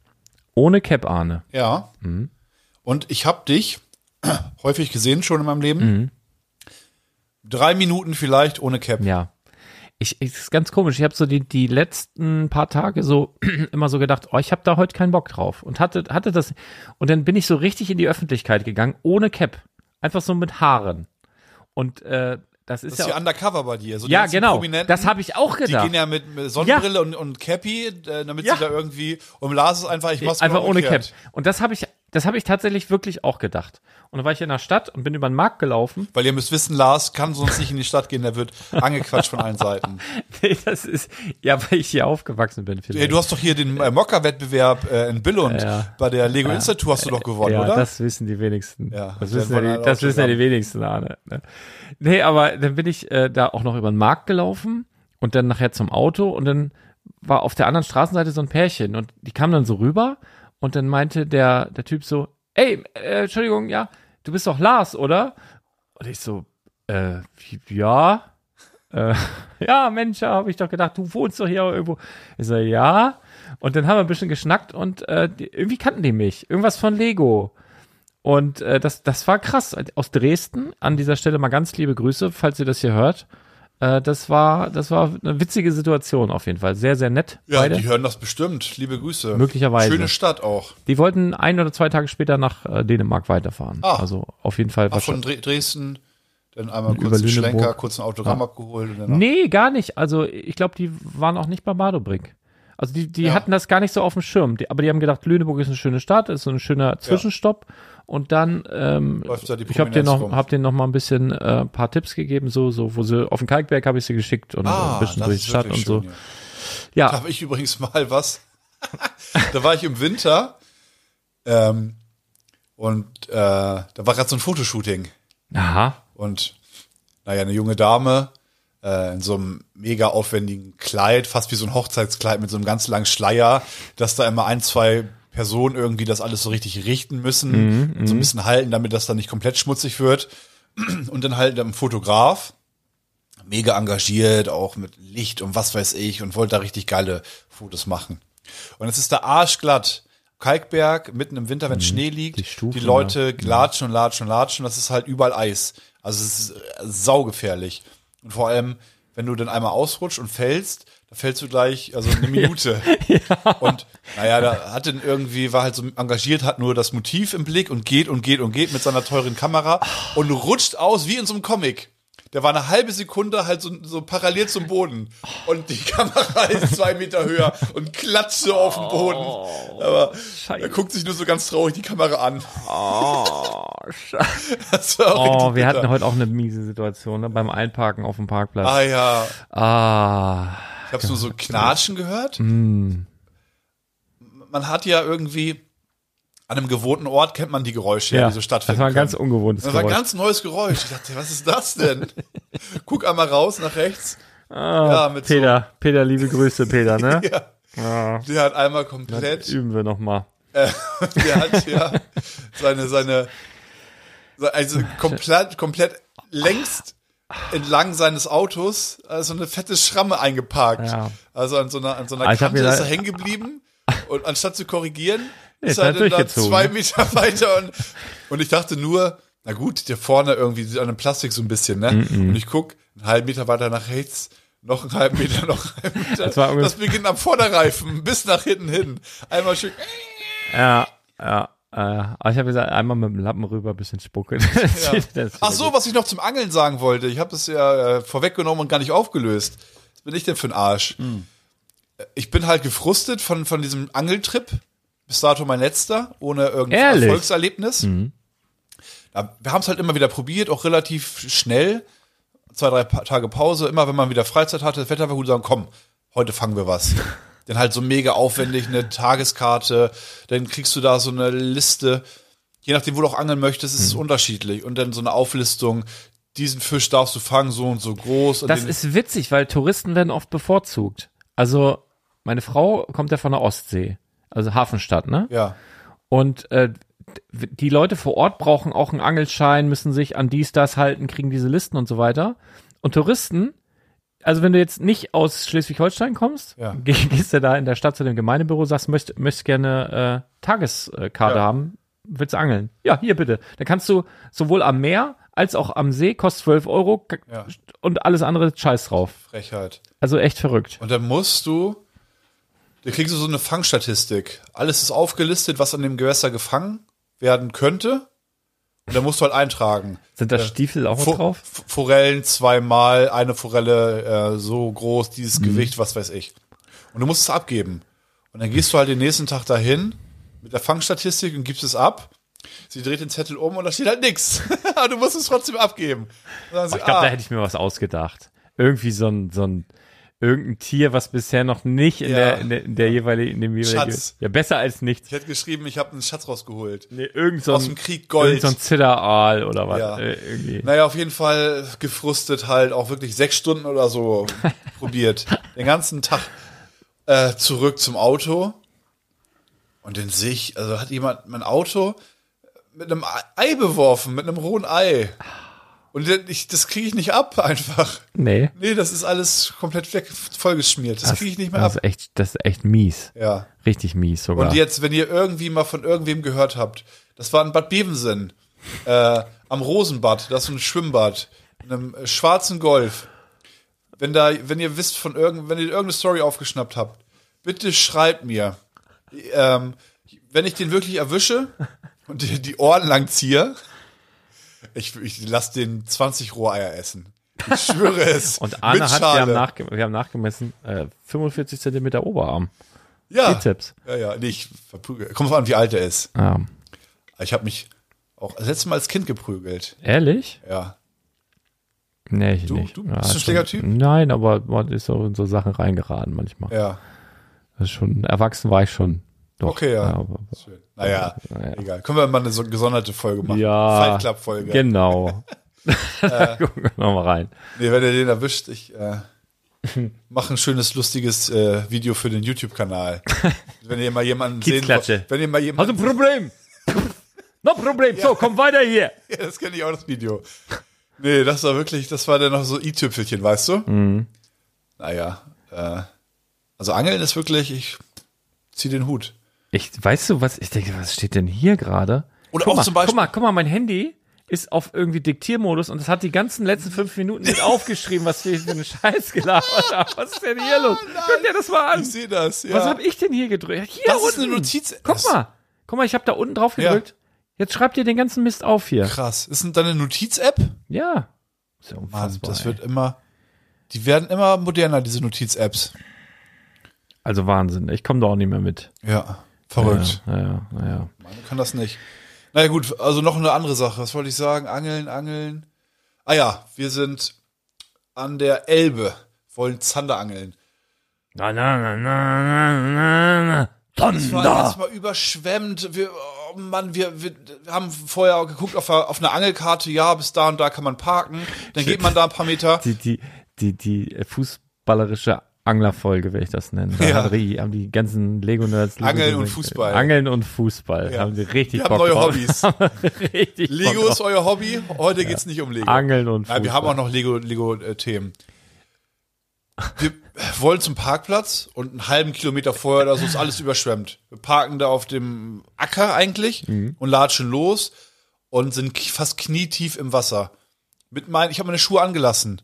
ohne Cap Ahne. Ja. Mhm. Und ich habe dich häufig gesehen schon in meinem Leben. Mhm. Drei Minuten vielleicht ohne Cap. Ja. Ich, ich ist ganz komisch. Ich habe so die, die letzten paar Tage so immer so gedacht, oh, ich habe da heute keinen Bock drauf. Und hatte, hatte das. Und dann bin ich so richtig in die Öffentlichkeit gegangen, ohne Cap. Einfach so mit Haaren. Und äh, das ist Das ist ja ja. undercover bei dir. So die ja, genau. Das habe ich auch Die gedacht. gehen ja mit, Sonnenbrille und, und Cappy, äh, damit Ja. sie da irgendwie. Und Lars ist einfach, ich mach's Einfach ohne Cap. Und das habe ich, das habe ich tatsächlich wirklich auch gedacht. Und dann war ich in der Stadt und bin über den Markt gelaufen. Weil ihr müsst wissen, Lars kann sonst nicht in die Stadt gehen, der wird angequatscht von allen Seiten. Nee, das ist, ja, weil ich hier aufgewachsen bin. Vielleicht. du hast doch hier den äh, Mocker-Wettbewerb äh, in Billund Ja. bei der Lego Institute hast du doch gewonnen, ja, oder? das wissen die wenigsten. Ja, das wissen ja die, das wissen ja die wenigsten, Arne. Ne? Nee, aber dann bin ich äh, da auch noch über den Markt gelaufen und dann nachher zum Auto und dann war auf der anderen Straßenseite so ein Pärchen und die kamen dann so rüber und dann meinte der, der Typ so, ey, äh, Entschuldigung, ja, du bist doch Lars, oder? Und ich so, äh, ja, äh, ja, Mensch, ja, habe ich doch gedacht, du wohnst doch hier irgendwo. Ich so, ja. Und dann haben wir ein bisschen geschnackt und äh, die, irgendwie kannten die mich. Irgendwas von Lego. Und äh, das, das war krass. Aus Dresden, an dieser Stelle mal ganz liebe Grüße, falls ihr das hier hört. Äh, das war, das war eine witzige Situation auf jeden Fall. Sehr, sehr nett. Ja, beide. die hören das bestimmt. Liebe Grüße. Möglicherweise. Schöne Stadt auch. Die wollten ein oder zwei Tage später nach äh, Dänemark weiterfahren. Ah. Also auf jeden Fall. Ach, von Dresden, dann einmal kurz einen. Schlenker, kurz ein Autogramm Ja. abgeholt. Und dann Nee, gar nicht. Also ich glaube, die waren auch nicht bei Badobrink. Also die, die Ja. hatten das gar nicht so auf dem Schirm. Die, aber die haben gedacht, Lüneburg ist eine schöne Stadt, ist so ein schöner Zwischenstopp. Und dann, ähm, da ich habe dir noch, hab denen noch mal ein bisschen äh, paar Tipps gegeben, so, so, wo sie auf den Kalkberg habe ich sie geschickt und Ah, ein bisschen durch die Stadt und schön, so. ja. Da Ja, habe ich übrigens mal was. da war ich im Winter ähm, und äh, da war gerade so ein Fotoshooting. aha. Und naja, eine junge Dame äh, in so einem mega aufwendigen Kleid, fast wie so ein Hochzeitskleid mit so einem ganz langen Schleier, dass da immer ein, zwei Personen irgendwie das alles so richtig richten müssen und so ein bisschen halten, damit das dann nicht komplett schmutzig wird. Und dann halt ein Fotograf, mega engagiert, auch mit Licht und was weiß ich und wollte da richtig geile Fotos machen. Und es ist da arschglatt. Kalkberg, mitten im Winter, wenn Schnee liegt, die die, Stufen, Leute latschen und latschen und latschen, das ist halt überall Eis. Also es ist äh, saugefährlich. Und vor allem, wenn du dann einmal ausrutscht und fällst, da fällst du gleich, also eine Minute. Und naja, da hat dann irgendwie, war halt so engagiert, hat nur das Motiv im Blick und geht und geht und geht mit seiner teuren Kamera und rutscht aus wie in so einem Comic. Der war eine halbe Sekunde halt so, so parallel zum Boden. Und die Kamera ist zwei Meter höher und klatscht so auf den Boden. Aber Scheiße. er guckt sich nur so ganz traurig die Kamera an. Oh, scheiße. Oh, wir hatten heute auch eine miese Situation ne, beim Einparken auf dem Parkplatz. Ah ja, Ah, ich habe nur so Knatschen gehört. mm, Man hat ja irgendwie an einem gewohnten Ort kennt man die Geräusche, ja, die so stattfinden. das war ein ganz können. ungewohntes Das war ein Geräusch. ganz neues Geräusch. Ich dachte, was ist das denn? Guck einmal raus nach rechts. Ah, ja, Peter, Peter, liebe Grüße, Peter, ne? Ja, Ah, der hat einmal das komplett, üben wir noch mal. äh, der hat ja seine, seine, also komplett, komplett längst entlang seines Autos also eine fette Schramme eingeparkt. Ja. Also an so einer, an so einer Ah, Kante ist er hängen geblieben und anstatt zu korrigieren, Ist er dann da zwei Meter weiter und, und ich dachte nur, na gut, der vorne irgendwie an dem Plastik so ein bisschen, ne? Und ich guck einen halben Meter weiter nach rechts, noch einen halben Meter, noch einen halben Meter. Das das beginnt am Vorderreifen bis nach hinten hin. Einmal schön. Ja, ja. Äh, aber ich habe gesagt, einmal mit dem Lappen rüber, bisschen Spucke. Das Ja. Ach so, gut. was ich noch zum Angeln sagen wollte. Ich habe das ja äh, vorweggenommen und gar nicht aufgelöst. Was bin ich denn für ein Arsch? Hm. Äh, Ich bin halt gefrustet von, von diesem Angeltrip. Bis dato mein letzter, ohne irgendein Ehrlich? Erfolgserlebnis. Ja, wir haben es halt immer wieder probiert, auch relativ schnell. Zwei, drei Pa- Tage Pause. Immer wenn man wieder Freizeit hatte, das Wetter war gut, sagen, komm, heute fangen wir was. Dann halt so mega aufwendig eine Tageskarte. Dann kriegst du da so eine Liste. Je nachdem, wo du auch angeln möchtest, ist es unterschiedlich. Und dann so eine Auflistung. Diesen Fisch darfst du fangen, so und so groß. Und Das ist witzig, weil Touristen werden oft bevorzugt. Also, meine Frau kommt ja von der Ostsee, also Hafenstadt, ne? ja. Und äh, die Leute vor Ort brauchen auch einen Angelschein, müssen sich an dies, das halten, kriegen diese Listen und so weiter. Und Touristen, also wenn du jetzt nicht aus Schleswig-Holstein kommst, Ja. geh- gehst du da in der Stadt zu dem Gemeindebüro, sagst, möchtest möchtest gerne äh, Tageskarte Ja. haben, willst du angeln? Ja, hier bitte. Da kannst du sowohl am Meer als auch am See, kostet 12 Euro Ja. und alles andere scheiß drauf. Frechheit. Also echt verrückt. Und dann musst du, da kriegst du so eine Fangstatistik. Alles ist aufgelistet, was an dem Gewässer gefangen werden könnte. Und dann musst du halt eintragen. Sind da Stiefel auch Fo- drauf? Forellen zweimal, eine Forelle äh, so groß, dieses Mhm. Gewicht, was weiß ich. Und du musst es abgeben. Und dann gehst du halt den nächsten Tag dahin mit der Fangstatistik und gibst es ab. Sie dreht den Zettel um und da steht halt nix. Aber du musst es trotzdem abgeben. Sie, ich glaube, ah, da hätte ich mir was ausgedacht. Irgendwie so ein, so ein, irgendein Tier, was bisher noch nicht in, Ja. der, in der, in der jeweiligen, in dem jeweiligen, Schatz. ja, besser als nichts. ich hätte geschrieben, ich habe einen Schatz rausgeholt. Nee, irgend so Aus ein, dem Krieg Gold. irgend so ein Zitteraal oder was, Ja. äh, irgendwie. Naja, auf jeden Fall gefrustet halt auch wirklich sechs Stunden oder so probiert. Den ganzen Tag äh, zurück zum Auto. Und dann sehe ich, also hat jemand mein Auto mit einem Ei beworfen, mit einem rohen Ei. Und ich, das kriege ich nicht ab einfach. Nee. Nee, das ist alles komplett weg, vollgeschmiert. Das kriege ich nicht mehr das ab. ist echt, das ist echt mies. Ja. Richtig mies sogar. Und jetzt, wenn ihr irgendwie mal von irgendwem gehört habt, das war in Bad Bevensen, äh, am Rosenbad, das ist ein Schwimmbad, in einem schwarzen Golf. wenn da, wenn ihr wisst von irgend, wenn ihr irgendeine Story aufgeschnappt habt, bitte schreibt mir. Ähm, wenn ich den wirklich erwische und die, die Ohren lang ziehe, ich, ich lasse den 20 Rohreier essen. Ich schwöre es. Und Arne hat, wir haben, nachge wir haben nachgemessen, äh, 45 Zentimeter Oberarm. ja. Bizeps. Ja, ja, nee, ich verprügel. Kommt drauf an, wie alt er ist. Ja. Ich habe mich auch das letzte Mal als Kind geprügelt. Ehrlich? Ja. Nee, ich Du- nicht. du bist ein schläger Typ? Nein, aber man ist auch in so Sachen reingeraten manchmal. Ja. Das ist schon, erwachsen war ich schon. Doch. Okay, ja. aber, Schön. Naja, Naja. egal. Können wir mal eine so gesonderte Folge machen? ja Fight Club Folge. Genau. da gucken wir nochmal rein. Nee, wenn ihr den erwischt, ich äh, mache ein schönes, lustiges äh, Video für den YouTube-Kanal. wenn ihr mal jemanden sehen wollt. Wenn ihr mal Hast jemanden. du ein Problem? noch Problem. So, komm weiter hier. Ja, das kenne ich auch, das Video. Nee, das war wirklich, das war dann noch so i-Tüpfelchen, weißt du? Mhm. Naja, äh, also Angeln ist wirklich, ich zieh den Hut. Ich, weißt du was, ich denke, was steht denn hier gerade? Oder Guck auch mal, zum Beispiel- Guck mal, guck mal, mein Handy ist auf irgendwie Diktiermodus und es hat die ganzen letzten fünf Minuten mit aufgeschrieben, was wir für eine Scheiß gelabert haben. Was ist denn hier los? Guck dir das mal an. Ich sehe das, ja. Was habe ich denn hier gedrückt? Hier Das unten. ist eine Notiz. Guck das- mal. Guck mal, ich habe da unten drauf gedrückt. Jetzt schreibt ihr den ganzen Mist auf hier. Krass. Ist denn deine Notiz-App? Ja. Ist ja Mann, das ey. wird immer, die werden immer moderner, diese Notiz-Apps. Also Wahnsinn. Ich komme da auch nicht mehr mit. Ja, verrückt. Ja, ja, ja, ja. Meine kann das nicht. Naja gut, also noch eine andere Sache. Was wollte ich sagen? Angeln, angeln. Ah ja, wir sind an der Elbe, wollen Zander angeln. Na, na, na, na, na, na. Es war jetzt mal überschwemmt. Wir, oh Mann, wir, wir haben vorher auch geguckt auf, auf einer Angelkarte, ja, bis da und da kann man parken. Dann geht man da ein paar Meter. Die, die, die, die fußballerische Anglerfolge, werde ich das nennen. Da Ja. haben die, haben die ganzen Lego-Nerds. Angeln Lego- und Fußball. Angeln und Fußball. Ja. Haben sie richtig Wir haben Bock neue drauf. Hobbys. richtig Lego ist euer Hobby. Heute geht's nicht um Lego. Angeln und Fußball. Ja, wir haben auch noch Lego, Lego äh, Themen. Wir wollen zum Parkplatz und einen halben Kilometer vorher oder so ist alles überschwemmt. Wir parken da auf dem Acker eigentlich Mhm. und latschen los und sind fast knietief im Wasser. Mit meinen, ich habe meine Schuhe angelassen.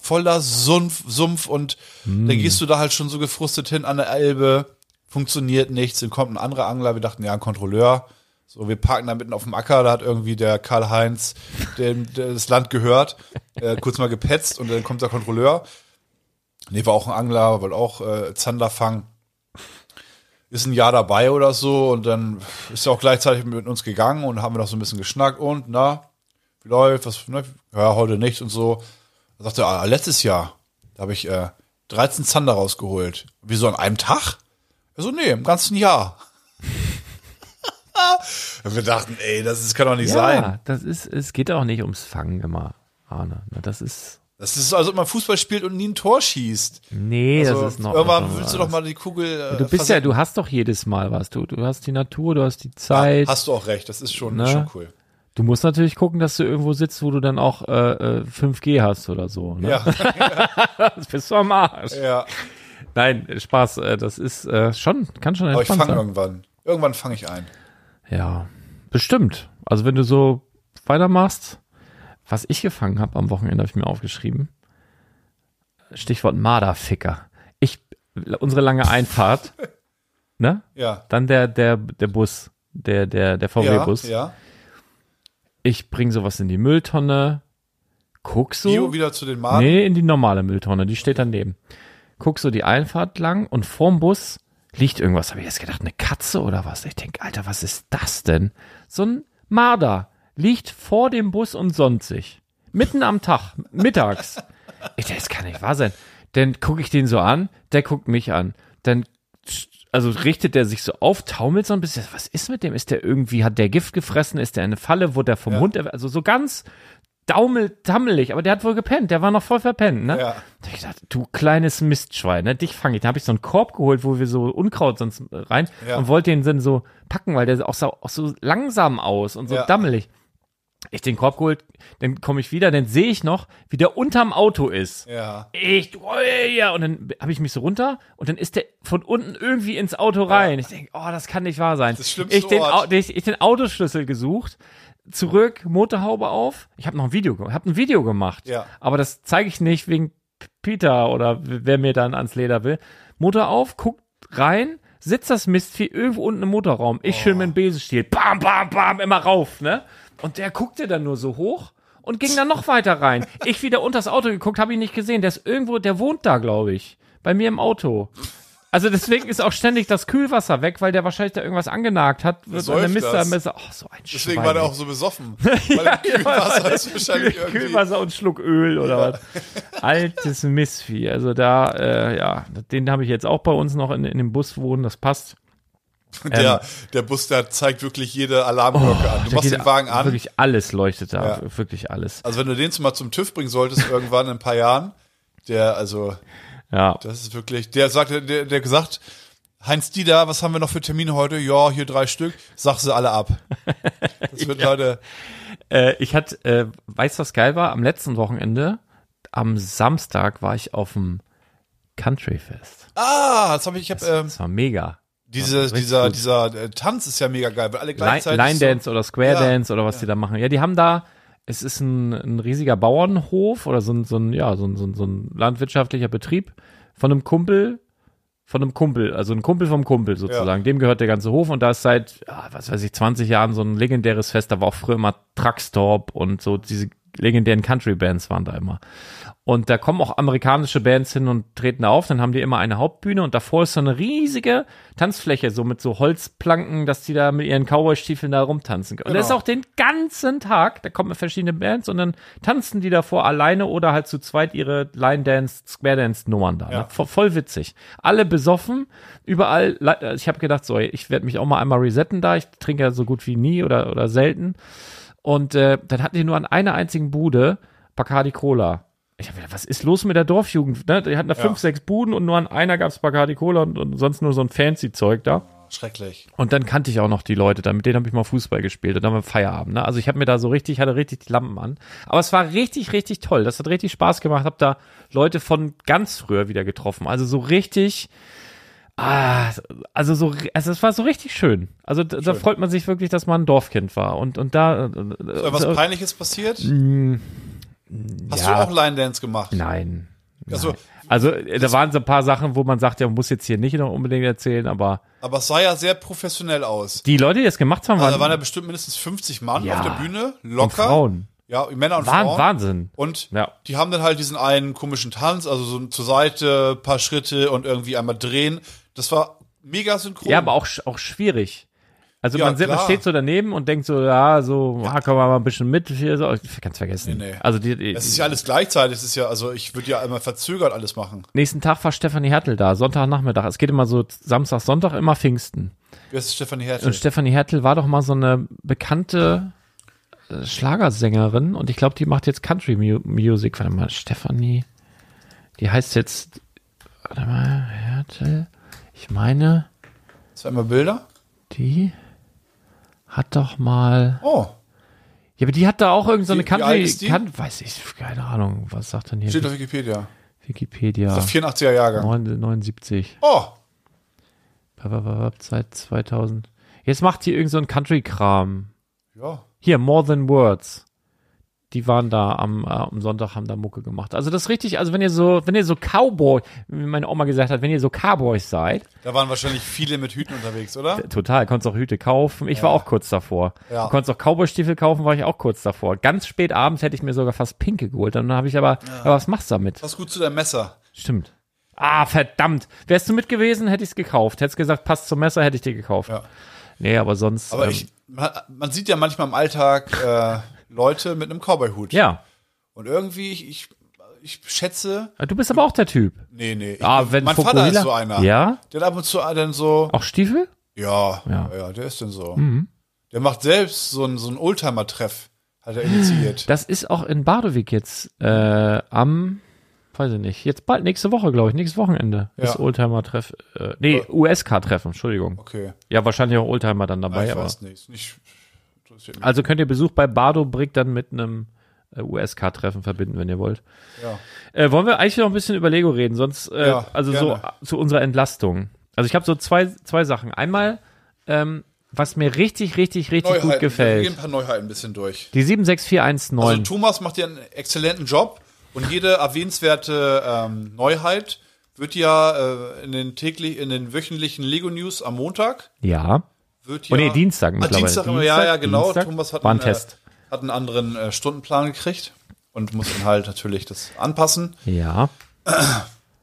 Voller Sumpf, Sumpf und Mhm. dann gehst du da halt schon so gefrustet hin an der Elbe. Funktioniert nichts. Dann kommt ein anderer Angler. Wir dachten, ja, ein Kontrolleur. So, wir parken da mitten auf dem Acker, da hat irgendwie der Karl-Heinz, dem der das Land gehört, äh, kurz mal gepetzt und dann kommt der Kontrolleur. Nee, war auch ein Angler, wollte auch äh, Zander fangen. Ist ein Jahr dabei oder so und dann ist er auch gleichzeitig mit uns gegangen und haben wir noch so ein bisschen geschnackt und na, wie läuft, was, ne? Ja, heute nicht und so. Da sagte er, ah, letztes Jahr, da habe ich äh, 13 Zander rausgeholt. Wieso an einem Tag? Er so, nee, im ganzen Jahr. und wir dachten, ey, das, ist, kann doch nicht ja, sein. das ist, es geht auch nicht ums Fangen immer, Arne. Das ist, Das ist so, als ob man Fußball spielt und nie ein Tor schießt. nee, Also, das ist noch. irgendwann noch willst du doch mal die Kugel. Äh, Du bist ja, versenken. du hast doch jedes Mal was. Du, du hast die Natur, du hast die Zeit. Hast du auch recht, das ist schon, Ne? schon cool. Du musst natürlich gucken, dass du irgendwo sitzt, wo du dann auch äh, äh, 5G hast oder so. Ne? Ja, Das bist du am Arsch. ja. Nein, Spaß. Äh, das ist äh, schon, kann schon Aber ich fange irgendwann. Irgendwann fange ich ein. Ja, bestimmt. Also wenn du so weitermachst, was ich gefangen habe am Wochenende, habe ich mir aufgeschrieben. Stichwort Marderficker. Ich, unsere lange Einfahrt, ne? Ja. Dann der, der, der Bus, der, der, der Ja, VW-Bus. ja. Ich bring sowas in die Mülltonne, guck so. Bio wieder zu den Maden. Nee, in die normale Mülltonne, die steht daneben. Guck so die Einfahrt lang und vorm Bus liegt irgendwas. Habe ich jetzt gedacht, eine Katze oder was? Ich denk, Alter, was ist das denn? So ein Marder liegt vor dem Bus und sonnt sich. Mitten am Tag, mittags. Ich das kann nicht wahr sein. Dann gucke ich den so an, der guckt mich an. Dann also richtet der sich so auf, taumelt so ein bisschen. Was ist mit dem? Ist der irgendwie, hat der Gift gefressen? Ist der in eine Falle? Wurde der vom Ja. Hund, also so ganz daumel, dammelig, aber der hat wohl gepennt, der war noch voll verpennt, ne? Ja. Ich gedacht, du kleines Mistschwein, ne? dich fange ich. Da habe ich so einen Korb geholt, wo wir so Unkraut sonst rein Ja. und wollte den dann so packen, weil der auch so, auch so langsam aus und so Ja. dammelig. Ich den Korb geholt, dann komme ich wieder, dann sehe ich noch, wie der unterm Auto ist. Ja. Ich, oh, ja, und dann habe ich mich so runter und dann ist der von unten irgendwie ins Auto rein. Ich denke, oh, das kann nicht wahr sein. Das schlimmste ich, den, Ort. Ich, ich den Autoschlüssel gesucht, zurück, Motorhaube auf. Ich habe noch ein Video, hab ein Video gemacht. Ja. Aber das zeige ich nicht wegen Peter oder wer mir dann ans Leder will. Motor auf, guckt rein, sitzt das Mistvieh irgendwo unten im Motorraum. Ich schön mit dem Besenstiel. Bam, bam, bam, immer rauf, ne? Und der guckte dann nur so hoch und ging dann noch weiter rein. Ich wieder unter das Auto geguckt, habe ihn nicht gesehen. Der ist irgendwo, der wohnt da, glaube ich. Bei mir im Auto. Also deswegen ist auch ständig das Kühlwasser weg, weil der wahrscheinlich da irgendwas angenagt hat. Und der Mister. Mister, oh, so ein Deswegen Schwein, war der auch so besoffen. Weil ja, Kühlwasser ist wahrscheinlich irgendwie. Kühlwasser und Schluck Öl oder was. Altes Missvieh. Also da, äh, ja, den habe ich jetzt auch bei uns noch in, in dem Bus wohnen, das passt. Der, der Bus, der zeigt wirklich jede Alarmglocke an. Du machst den Wagen an. Wirklich alles leuchtet da, Ja. wirklich alles. Also wenn du den mal zum TÜV bringen solltest, irgendwann in ein paar Jahren, der, also, Ja, das ist wirklich, der sagte, der, der gesagt, Heinz Dieter, was haben wir noch für Termine heute? Ja, hier drei Stück. Sag sie alle ab. Das wird heute, äh, ich hatte, äh, weißt du, was geil war? Am letzten Wochenende, am Samstag war ich auf dem Country Fest. ah, das habe ich, ich habe, ähm, Das war mega. Diese, richtig dieser, gut. dieser äh, Tanz ist ja mega geil, weil alle Line, gleichzeitig Line so- Dance oder Square Ja, Dance oder was die da machen. Ja, die haben da, es ist ein, ein riesiger Bauernhof oder so ein, so ein, ja, so ein, so ein, so ein landwirtschaftlicher Betrieb von einem Kumpel, von einem Kumpel, also ein Kumpel vom Kumpel sozusagen. Dem gehört der ganze Hof und da ist seit, ja, was weiß ich, 20 Jahren so ein legendäres Fest. Da war auch früher immer Truckstop und so diese legendären Country-Bands waren da immer. Und da kommen auch amerikanische Bands hin und treten da auf. Dann haben die immer eine Hauptbühne und davor ist so eine riesige Tanzfläche, so mit so Holzplanken, dass die da mit ihren Cowboy-Stiefeln da rumtanzen können. Und das ist Genau. auch den ganzen Tag, da kommen verschiedene Bands und dann tanzen die davor alleine oder halt zu zweit ihre Line-Dance, Square-Dance-Nummern da. Ja. Ne? Voll, voll witzig. Alle besoffen, überall. Ich habe gedacht, so, ich werde mich auch mal einmal resetten da. Ich trinke ja so gut wie nie oder, oder selten. Und äh, dann hatten die nur an einer einzigen Bude Bacardi Cola. Ich habe gedacht, was ist los mit der Dorfjugend? Ne? Die hatten da fünf, sechs Buden und nur an einer gab's Bacardi Cola und, und sonst nur so ein fancy Zeug da. Schrecklich. Und dann kannte ich auch noch die Leute, da, mit denen habe ich mal Fußball gespielt und dann war Feierabend. Ne? Also ich habe mir da so richtig, hatte richtig die Lampen an. Aber es war richtig, richtig toll. Das hat richtig Spaß gemacht. Habe da Leute von ganz früher wieder getroffen. Also so richtig, ah, also so, also es war so richtig schön. Also da, da freut man sich wirklich, dass man ein Dorfkind war. Und und da, äh, Ist irgendwas äh, Peinliches passiert? Hast ja. du auch Line Dance gemacht? nein. Also, Also äh, da waren so ein paar Sachen, wo man sagt, ja, man muss jetzt hier nicht noch unbedingt erzählen, aber aber es sah ja sehr professionell aus. die Leute, die das gemacht haben, Also, waren, da waren ja bestimmt mindestens 50 Mann Ja. auf der Bühne, und locker. Frauen. Ja, Männer und Wahn, Frauen. Wahnsinn. Und Ja. die haben dann halt diesen einen komischen Tanz, also so zur Seite, paar Schritte und irgendwie einmal drehen. Das war mega synchron. Ja, aber auch, auch schwierig. Also Ja, man, sitzt- man steht so daneben und denkt so, ja, so, ah, komm mal ein bisschen mit hier, so, kann's vergessen. Nee, nee. Also die, die, Es ist ja alles gleichzeitig. Es ist ja, also ich würde ja immer verzögert alles machen. nächsten Tag war Stefanie Hertel da, Sonntagnachmittag. Es geht immer so Samstag, Sonntag, immer Pfingsten. Wer ist Stefanie Hertel? Und Stefanie Hertel war doch mal so eine bekannte äh, Schlagersängerin und ich glaube, die macht jetzt Country Mu Music. Warte mal, Stefanie, die heißt jetzt, warte mal, Hertel, ich meine, Zwei mal Bilder. die hat doch mal, Oh, ja, aber die hat da auch irgend so eine Country, ist die? kan weiß ich, keine Ahnung, was sagt denn hier steht auf Wikipedia. Wikipedia? Das ist 84er Jahrgang. 79. Oh, Seit 2000. Jetzt macht die irgend so ein Country-Kram. ja. Hier, More Than Words. Die waren da am, äh, am Sonntag, haben da Mucke gemacht. Also das ist richtig, also wenn ihr so, wenn ihr so Cowboy, wie meine Oma gesagt hat, wenn ihr so Cowboys seid, Da waren wahrscheinlich viele mit Hüten unterwegs, oder? total, konntest auch Hüte kaufen. Ich war auch kurz davor. Ja. Du konntest auch Cowboy-Stiefel kaufen, war ich auch kurz davor. Ganz spät abends hätte ich mir sogar fast pinke geholt. Dann habe ich aber, aber was machst du damit? Passt gut zu deinem Messer. Stimmt. Ah, verdammt. Wärst du mit gewesen, hätte ich es gekauft. Hättest gesagt, passt zum Messer, hätte ich dir gekauft. Ja. Nee, aber sonst. Aber ähm, ich, man, man sieht ja manchmal im Alltag äh, Leute mit einem Cowboy-Hut. Ja. Und irgendwie, ich, ich, ich schätze, Du bist aber auch der Typ. nee, nee. Ich, Ah, wenn mein Vater Fokuhila- ist so einer. Ja? Der hat ab und zu dann so, Auch Stiefel? ja, Ja. Mhm. ja, der ist denn so. Der macht selbst so einen so einen Oldtimer-Treff, hat er initiiert. Das ist auch in Badewig jetzt äh, am, weiß ich nicht, jetzt bald nächste Woche, glaube ich, nächstes Wochenende Ja. ist Oldtimer-Treff. Äh, nee, USK-Treffen, Entschuldigung. Okay, Ja, wahrscheinlich auch Oldtimer dann dabei. ich aber, weiß nicht. nicht. Also könnt ihr Besuch bei Bardo Brick dann mit einem äh, USK-Treffen verbinden, wenn ihr wollt. ja. Äh, wollen wir eigentlich noch ein bisschen über Lego reden? Sonst, äh, Ja, also gerne. so zu unserer Entlastung. Also ich habe so zwei, zwei Sachen. Einmal, ähm, was mir richtig, richtig, richtig gut Wir gefällt. gehen ein paar Neuheiten ein bisschen durch. Die 76419. Also Thomas macht ja einen exzellenten Job. Und jede erwähnenswerte ähm, Neuheit wird ja äh, in den täglich, in den wöchentlichen Lego News am Montag Ja. Wird ja. Oh nee, Dienstag ah, mittlerweile. Dienstag, ja, Dienstag, ja, genau. Dienstag Thomas hat einen, Test. Äh, hat einen anderen äh, Stundenplan gekriegt und muss dann halt natürlich das anpassen. Ja.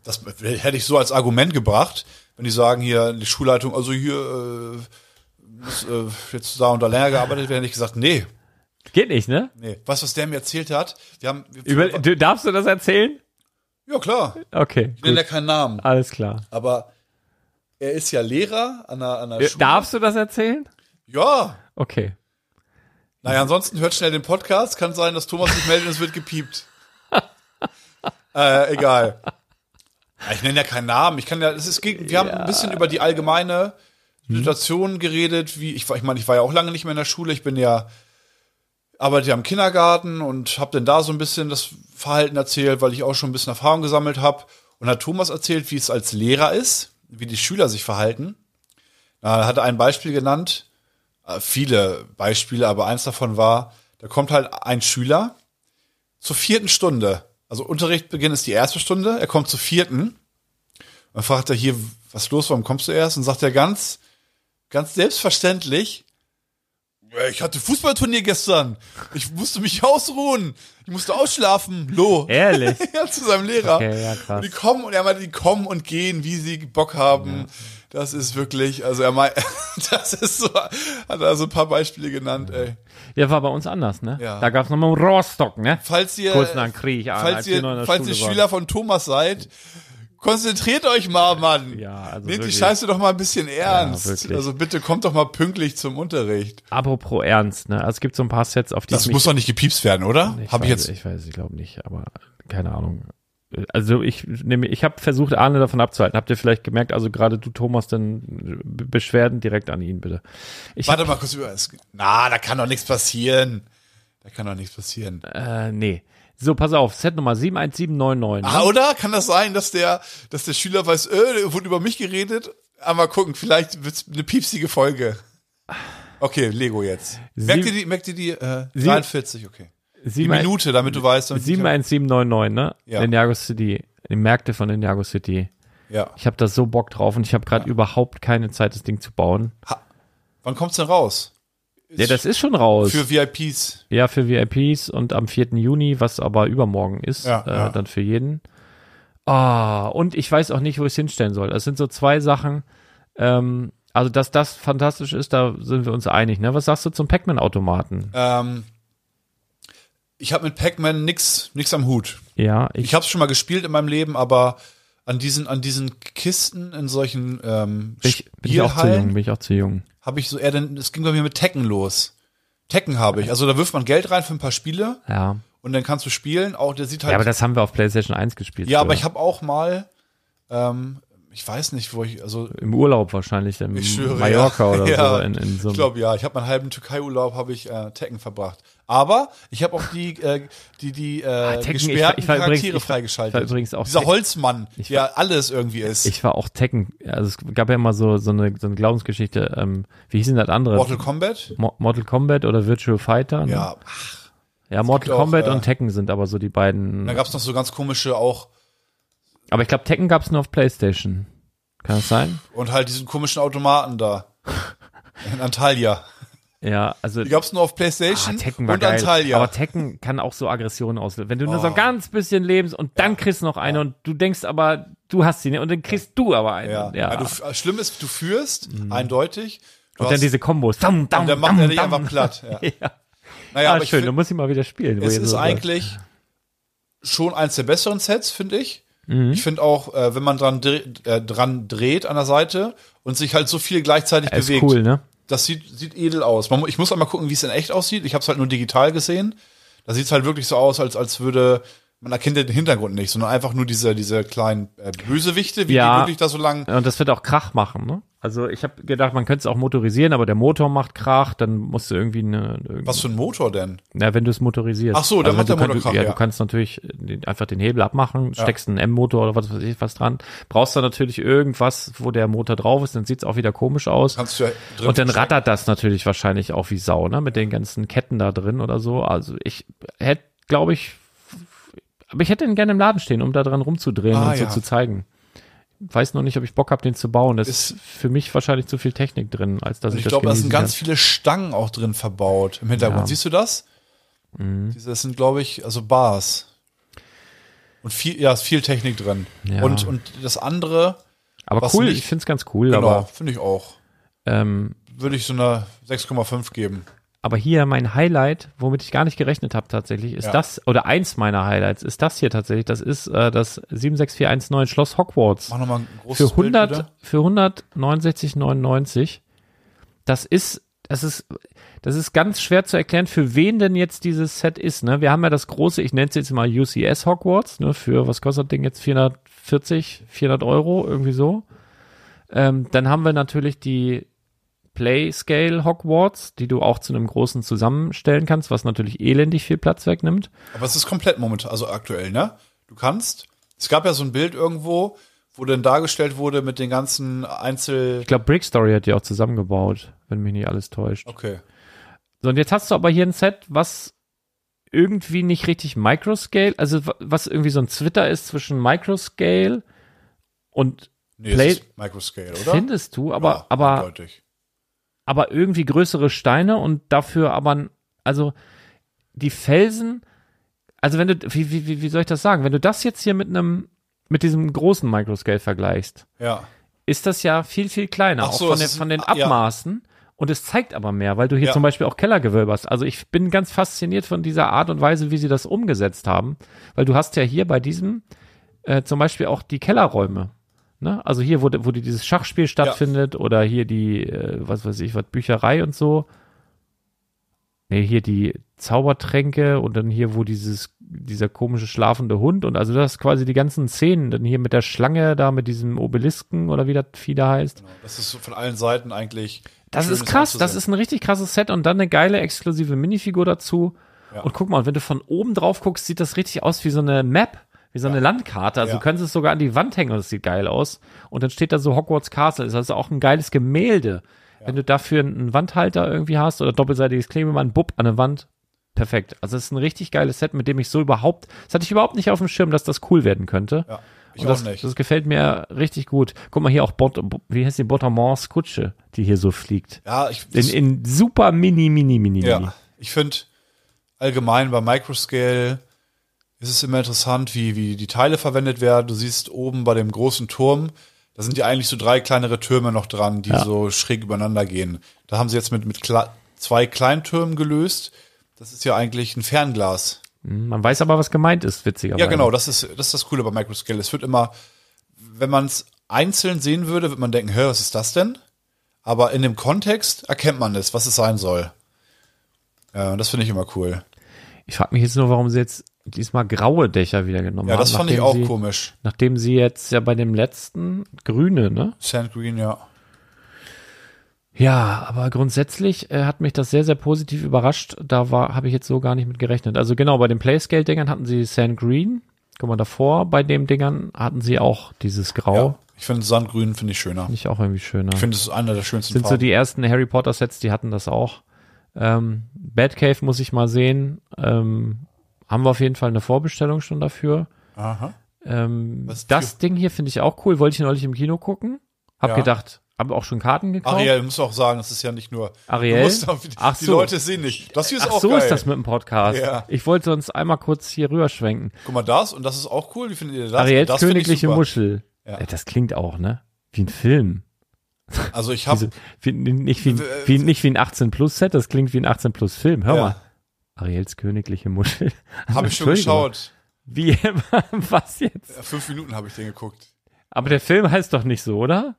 Das hätte ich so als Argument gebracht, wenn die sagen hier die Schulleitung, also hier äh, muss äh, jetzt da und da länger gearbeitet werden, hätte ich gesagt, nee, Geht nicht, ne? nee. Du, was der mir erzählt hat? Wir haben, wir, Über, du, darfst du das erzählen? ja klar, Okay. ich nenne ja keinen Namen, Alles klar. aber er ist ja Lehrer an einer, an einer Schule. Darfst du das erzählen? Ja. Okay. Naja, ansonsten hört schnell den Podcast. Kann sein, dass Thomas sich meldet und es wird gepiept. äh, egal. Ja, Ich nenne ja keinen Namen. Ich kann ja, es ist, wir haben ein bisschen über die allgemeine Situation geredet, wie ich war, ich meine, ich war ja auch lange nicht mehr in der Schule. Ich bin ja arbeite ja im Kindergarten und habe dann da so ein bisschen das Verhalten erzählt, weil ich auch schon ein bisschen Erfahrung gesammelt habe. Und hat Thomas erzählt, wie es als Lehrer ist, wie die Schüler sich verhalten. Na, Er hatte ein Beispiel genannt, äh, viele Beispiele, aber eins davon war, da kommt halt ein Schüler zur vierten Stunde. Also Unterrichtbeginn ist die erste Stunde, er kommt zur vierten. Dann fragt er hier, was los, warum kommst du erst? Und sagt er ganz, ganz selbstverständlich, "Ja, ich hatte Fußballturnier gestern. Ich musste mich ausruhen. Ich musste ausschlafen. Lo. Ehrlich? ja, zu seinem Lehrer. Okay, ja, krass. Und die kommen und er meinte, die kommen und gehen, wie sie Bock haben. Das ist wirklich, also er meint, das ist so, hat er so ein paar Beispiele genannt, ey. Der war bei uns anders, ne? Ja. Da gab's nochmal Rostock, ne? Falls ihr, Kurz nach dem Krieg, ah, falls ihr, falls Schule ihr. Schüler von Thomas seid, konzentriert euch mal, Mann. Ja, also Nehmt die wirklich. Scheiße doch mal ein bisschen ernst. wirklich. also bitte kommt doch mal pünktlich zum Unterricht. Apropos ernst, ne? Also es gibt so ein paar Sets, auf die Das muss doch nicht gepiepst werden, oder? Ich Habe ich weiß, jetzt. Ich weiß, ich glaube nicht, aber keine Ahnung. Also ich nehme, ich habe versucht, Arne davon abzuhalten. Habt ihr vielleicht gemerkt? Also gerade du, Thomas, dann Be- Beschwerden direkt an ihn, bitte. Ich Warte mal kurz über. Na, da kann doch nichts passieren. Da kann doch nichts passieren. äh, nee. So, pass auf, Set Nummer 71799. Ah, oder? Kann das sein, dass der, dass der Schüler weiß, äh, wurde über mich geredet? Ah, mal gucken, vielleicht wird's eine piepsige Folge. Okay, Lego jetzt. Merkt ihr die, merkt ihr die, äh, Sie- 43, okay. Die Minute, damit du weißt. damit ich- 71799, ne? Ja. Ninjago City. Die Märkte von Ninjago City. Ja. Ich habe da so Bock drauf und ich habe gerade überhaupt keine Zeit, das Ding zu bauen. Wann kommt's denn raus? Ja, das ist schon raus. Für VIPs. Ja, für VIPs und am 4. Juni, was aber übermorgen ist, Ja, äh, ja. dann für jeden. Ah, und ich weiß auch nicht, wo ich es hinstellen soll. Das sind so zwei Sachen. Ähm, also, dass das fantastisch ist, da sind wir uns einig. Ne? Was sagst du zum Pac-Man-Automaten? Ähm, ich habe mit Pac-Man nix, nix am Hut. Ja, ich, Ich habe es schon mal gespielt in meinem Leben, aber an diesen, an diesen Kisten in solchen ähm, ich, bin ich auch zu jung, bin ich auch zu jung. Habe ich so eher, denn es ging bei mir mit Tekken los. Tekken habe ich. Also da wirft man Geld rein für ein paar Spiele Ja. und dann kannst du spielen. Auch der sieht halt. ja, aber das haben wir auf PlayStation 1 gespielt. ja, aber früher. ich habe auch mal, ähm, ich weiß nicht, wo ich, also Im Urlaub wahrscheinlich, im ich schwöre, Mallorca ja. oder ja, so. In, in so ich glaube ja, ich habe meinen halben Türkei-Urlaub habe ich äh, Tekken verbracht. Aber ich habe auch die, äh, die, die äh, Ah, Tekken, ich war- gesperrten ich war übrigens- Charaktere war- freigeschaltet. ich war übrigens auch Dieser Tek- Holzmann, der alles irgendwie ist. ich war auch Tekken, also es gab ja immer so, so, eine, so eine Glaubensgeschichte, ähm, wie hieß denn das andere? Mortal Kombat? Mo Mortal Kombat oder Virtual Fighter? Ne? Ja. Ja, Mortal auch, Kombat äh, und Tekken sind aber so die beiden. Da gab's noch so ganz komische auch Aber ich glaube, Tekken gab's nur auf PlayStation. Kann das sein? und halt diesen komischen Automaten da. In Antalya. Ja, also Die gab's nur auf ah, PlayStation Tekken war und geil. Antalya. Aber Tekken kann auch so Aggressionen auslösen. Wenn du nur so Oh. ein ganz bisschen lebst und dann kriegst du noch eine und du denkst aber, du hast sie nicht und dann kriegst du aber eine. ja. Ja. Ja, du, f- schlimm ist, du führst, eindeutig. Du und dann hast- diese Kombos. Dam, dam, und dann macht er dich einfach platt. Ja. Ja. Naja, Ah, aber schön, find- du musst ihn mal wieder spielen. Es ist so eigentlich schon eins der besseren Sets, finde ich. Mhm. Ich finde auch, äh, wenn man dran, dre äh, dran dreht an der Seite und sich halt so viel gleichzeitig Er ist bewegt, cool, ne? Das sieht, sieht edel aus. Man, ich muss einmal gucken, wie es in echt aussieht. Ich habe es halt nur digital gesehen. Da sieht es halt wirklich so aus, als, als würde, man erkennt den Hintergrund nicht, sondern einfach nur diese, diese kleinen äh, Bösewichte, wie Ja. die wirklich da so lang. Und das wird auch Krach machen, ne? Also ich habe gedacht, man könnte es auch motorisieren, aber der Motor macht Krach, dann musst du irgendwie eine. irgendwie- Was für ein Motor denn? Na, wenn du es motorisierst. Ach so, dann macht du der Motor kannst, Krach, ja, ja. du kannst natürlich den, einfach den Hebel abmachen, steckst einen M-Motor oder was weiß ich was dran. Brauchst dann natürlich irgendwas, wo der Motor drauf ist, dann sieht's auch wieder komisch aus. Kannst du ja drin Und dann verstecken. rattert das natürlich wahrscheinlich auch wie Sau, ne? Mit den ganzen Ketten da drin oder so. Also ich hätte, glaube ich, aber ich hätte ihn gerne im Laden stehen, um da dran rumzudrehen Ah, und so ja. zu zeigen. Weiß noch nicht, ob ich Bock habe, den zu bauen. Das ist, Ist- für mich wahrscheinlich zu viel Technik drin, als dass ich, ich das glaube, da sind ganz viele Stangen auch drin verbaut im Hintergrund. Ja. Mhm. Siehst du das? Diese das sind, glaube ich, also Bars. Und viel, ja, ist viel Technik drin. Ja. Und, und das andere, kann. Aber cool, nicht- ich finde es ganz cool, genau, finde ich auch. ähm, Würde ich so eine 6,5 geben. Aber hier mein Highlight, womit ich gar nicht gerechnet habe tatsächlich, ist Ja. das, oder eins meiner Highlights, ist das hier tatsächlich. Das ist äh, das 76419 Schloss Hogwarts. Mach nochmal ein großes für 100 Bild, für 169,99. Das ist das ist das ist ganz schwer zu erklären, für wen denn jetzt dieses Set ist. Ne, wir haben ja das große, ich nenne es jetzt mal UCS Hogwarts. Ne, für was kostet das Ding jetzt 440, 400 Euro irgendwie so. Ähm, dann haben wir natürlich die Playscale Hogwarts, die du auch zu einem großen zusammenstellen kannst, was natürlich elendig viel Platz wegnimmt. Aber es ist komplett momentan, also aktuell, ne? Du kannst, es gab ja so ein Bild irgendwo, wo dann dargestellt wurde mit den ganzen Einzel... Ich glaube, Brick Story hat die auch zusammengebaut, wenn mich nicht alles täuscht. Okay. So, und jetzt hast du aber hier ein Set, was irgendwie nicht richtig Microscale, also wa- was irgendwie so ein Twitter ist zwischen Microscale und Nee, Play- Microscale, oder? findest du, aber, Ja, aber, eindeutig. Aber irgendwie größere Steine und dafür aber, also die Felsen, also wenn du, wie, wie, wie- soll ich das sagen? Wenn du das jetzt hier mit einem, mit diesem großen Microscale vergleichst, Ja. ist das ja viel, viel kleiner, so, auch von ist- von den ah, ja. Abmaßen. Und es zeigt aber mehr, weil du hier Ja. zum Beispiel auch Kellergewölbe hast. Also ich bin ganz fasziniert von dieser Art und Weise, wie sie das umgesetzt haben. Weil du hast ja hier bei diesem äh, zum Beispiel auch die Kellerräume. Ne? Also hier, wo, wo die- dieses Schachspiel stattfindet oder hier die, äh, was weiß ich, was, Bücherei und so. Nee, hier die Zaubertränke und dann hier, wo dieses, dieser komische schlafende Hund und also das quasi die ganzen Szenen, dann hier mit der Schlange da, mit diesem Obelisken oder wie das Vieh da heißt. Genau. Das ist so von allen Seiten eigentlich. Das ist krass, das ist ein richtig krasses Set und dann eine geile exklusive Minifigur dazu. Ja. Und guck mal, wenn du von oben drauf guckst, sieht das richtig aus wie so eine Map, wie so eine Landkarte. Also Ja. du kannst es sogar an die Wand hängen und es sieht geil aus. Und dann steht da so Hogwarts Castle, ist also auch ein geiles Gemälde. Wenn du dafür einen Wandhalter irgendwie hast oder doppelseitiges Klebeband, bupp, an der Wand, perfekt. Also es ist ein richtig geiles Set, mit dem ich so überhaupt, das hatte ich überhaupt nicht auf dem Schirm, dass das cool werden könnte. Ja, ich Und auch das, nicht. das gefällt mir richtig gut. Guck mal hier auch, Bot, wie heißt die Bottomans Kutsche, die hier so fliegt. ja, ich, In, in super mini, mini, mini, mini. ja, ich finde allgemein bei Microscale ist es immer interessant, wie, wie die Teile verwendet werden. Du siehst oben bei dem großen Turm, da sind ja eigentlich so drei kleinere Türme noch dran, die Ja. so schräg übereinander gehen. Da haben sie jetzt mit, mit Kle zwei Kleintürmen gelöst. Das ist ja eigentlich ein Fernglas. Man weiß aber, was gemeint ist, witzigerweise. Ja, genau, das ist, das ist das Coole bei Microscale. Es wird immer, wenn man es einzeln sehen würde, wird man denken, hä, was ist das denn? Aber in dem Kontext erkennt man es, was es sein soll. Ja, das finde ich immer cool. Ich frage mich jetzt nur, warum sie jetzt diesmal graue Dächer wieder genommen Ja, haben. das fand ich auch sie, komisch. Nachdem sie jetzt ja bei dem letzten grüne, ne? Sand Green, ja. Ja, aber grundsätzlich äh, hat mich das sehr, sehr positiv überrascht. Da war, habe ich jetzt so gar nicht mit gerechnet. Also genau, bei den Playscale-Dingern hatten sie Sand Green. Guck mal, davor bei den Dingern hatten sie auch dieses Grau. ja. Ich finde Sandgrün finde ich schöner. Finde ich auch irgendwie schöner. Ich finde, es ist einer der schönsten sind so Farben. die ersten Harry Potter Sets, die hatten das auch. Ähm, Batcave muss ich mal sehen. Ähm, haben wir auf jeden Fall eine Vorbestellung schon dafür. Aha. Ähm, das für- Ding hier finde ich auch cool. Wollte ich neulich im Kino gucken. Hab Ja. gedacht, habe auch schon Karten gekauft. Ariel, muss auch sagen, es ist ja nicht nur. Ariel? Musst die Ach die so. Leute sehen nicht. Das hier ist Ach auch so geil. ist das mit dem Podcast. Ja. Ich wollte sonst einmal kurz hier rüberschwenken. Guck mal, das und das ist auch cool. Wie findet ihr das? Ariels das königliche. Muschel. Ja. Äh, Das klingt auch, ne? Wie ein Film. Also ich habe nicht, wie, ein- Äh, wie, nicht wie ein 18-Plus-Set, das klingt wie ein 18-Plus-Film. Hör Ja. mal. Ariels königliche Muschel. hab ich schon geschaut. Wie, was jetzt? Ja, fünf Minuten habe ich den geguckt. Aber der Film heißt doch nicht so, oder?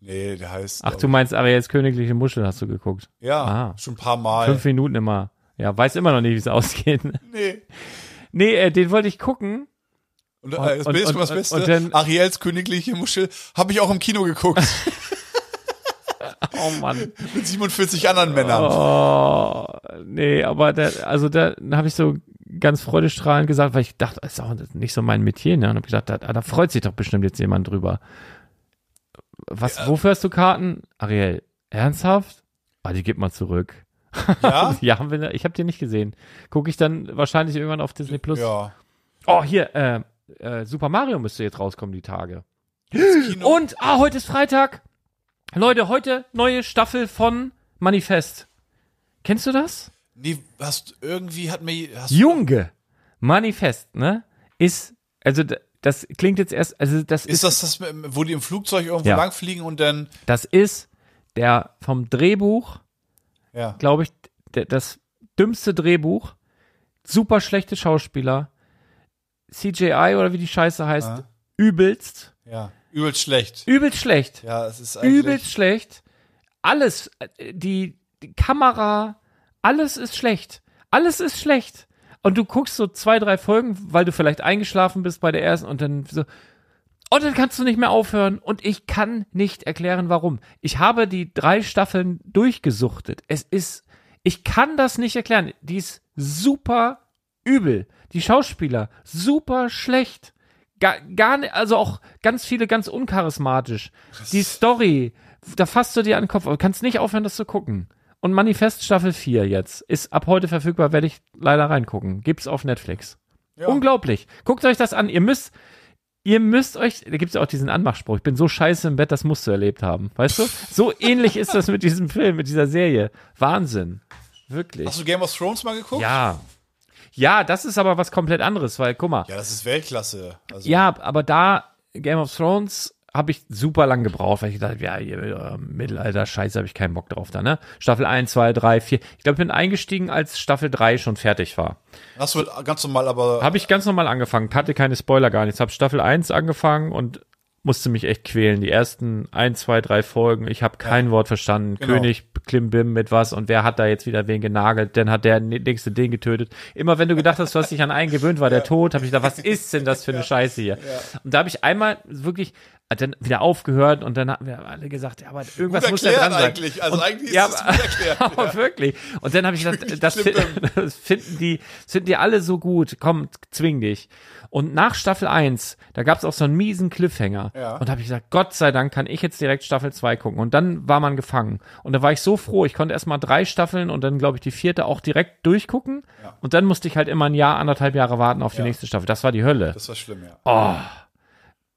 Nee, der heißt. Ach, du meinst Ariels königliche Muschel hast du geguckt. Ja, Ah. schon ein paar Mal. Fünf Minuten immer. Ja, weiß immer noch nicht, wie es ausgeht. Nee. Nee, äh, den wollte ich gucken. Und, äh, das und- Beste und- das und- Beste. und dann- Ariels königliche Muschel habe ich auch im Kino geguckt. Oh Mann. mit 47 anderen Männern. Oh, nee, aber da, also da habe ich so ganz freudestrahlend gesagt, weil ich dachte, das ist auch nicht so mein Metier, ne? Und habe gedacht, da, da freut sich doch bestimmt jetzt jemand drüber. Was, wofür hast du Karten? Ariel, ernsthaft? Ah, die gib mal zurück. Ja? Ja, haben wir, ich habe den nicht gesehen. Gucke ich dann wahrscheinlich irgendwann auf Disney Plus. Ja. Oh, hier, äh, äh, Super Mario müsste jetzt rauskommen, die Tage. Und, ah, heute ist Freitag. Leute, heute neue Staffel von Manifest. Kennst du das? Nee, hast irgendwie hat mir hast Junge, Manifest, ne? Ist, also das klingt jetzt erst, also das ist ist, das das, wo die im Flugzeug irgendwo Ja. langfliegen und dann das ist der vom Drehbuch, ja. glaube ich, der, das dümmste Drehbuch, super schlechte Schauspieler, CJI oder wie die Scheiße heißt, Ah. übelst, Ja, übelst schlecht. übelst schlecht. Ja, es ist eigentlich übelst schlecht. Alles, äh, die, die Kamera, alles ist schlecht. Alles ist schlecht. Und du guckst so zwei, drei Folgen, weil du vielleicht eingeschlafen bist bei der ersten und dann so, und dann kannst du nicht mehr aufhören. Und ich kann nicht erklären, warum. Ich habe die drei Staffeln durchgesuchtet. Es ist, ich kann das nicht erklären. Die ist super übel. Die Schauspieler, super schlecht. Gar, gar nicht, also auch ganz viele ganz uncharismatisch. Die Story, da fasst du dir an den Kopf, aber du kannst nicht aufhören, das zu gucken. Und Manifest Staffel 4 jetzt ist ab heute verfügbar, werde ich leider reingucken. Gibt's auf Netflix. Ja. Unglaublich. Guckt euch das an. Ihr müsst, ihr müsst euch, da gibt's ja auch diesen Anmachspruch. Ich bin so scheiße im Bett, das musst du erlebt haben. Weißt du? So ähnlich ist das mit diesem Film, mit dieser Serie. Wahnsinn. Wirklich. Hast du Game of Thrones mal geguckt? Ja. Ja, das ist aber was komplett anderes, weil, guck mal, Ja, das ist Weltklasse. Also, ja, aber da Game of Thrones habe ich super lang gebraucht, weil ich gedacht, ja, äh, Mittelalter, scheiße, habe ich keinen Bock drauf da, ne? Staffel 1, 2, 3, 4. Ich glaube, ich bin eingestiegen, als Staffel 3 schon fertig war. Hast du ganz normal, aber Habe ich ganz normal angefangen, hatte keine Spoiler gar nichts. Habe Staffel 1 angefangen und musste mich echt quälen. Die ersten 1, 2, 3 Folgen, ich habe kein Wort verstanden. Genau. König Klimbim mit was und wer hat da jetzt wieder wen genagelt, dann hat der nächste den getötet. Immer wenn du gedacht hast, du hast dich an einen gewöhnt, war der tot, habe ich gedacht, was ist denn das für eine Scheiße hier? Und da habe ich einmal wirklich hat dann wieder aufgehört und dann hatten wir alle gesagt, ja, aber irgendwas Gut muss ja erklärt dran sein. eigentlich. Also und, eigentlich ist ja, es aber, gut erklärt, aber ja. wirklich. Und dann habe ich gesagt, das, das finden die, finden die alle so gut. Komm, zwing dich. Und nach Staffel 1, da gab es auch so einen miesen Cliffhanger. Ja. Und da habe ich gesagt, Gott sei Dank kann ich jetzt direkt Staffel 2 gucken. Und dann war man gefangen. Und da war ich so froh, ich konnte erst mal drei Staffeln und dann, glaube ich, die vierte auch direkt durchgucken. Und dann musste ich halt immer ein Jahr, anderthalb Jahre warten auf die Ja. nächste Staffel. Das war die Hölle. das war schlimm, ja. Oh,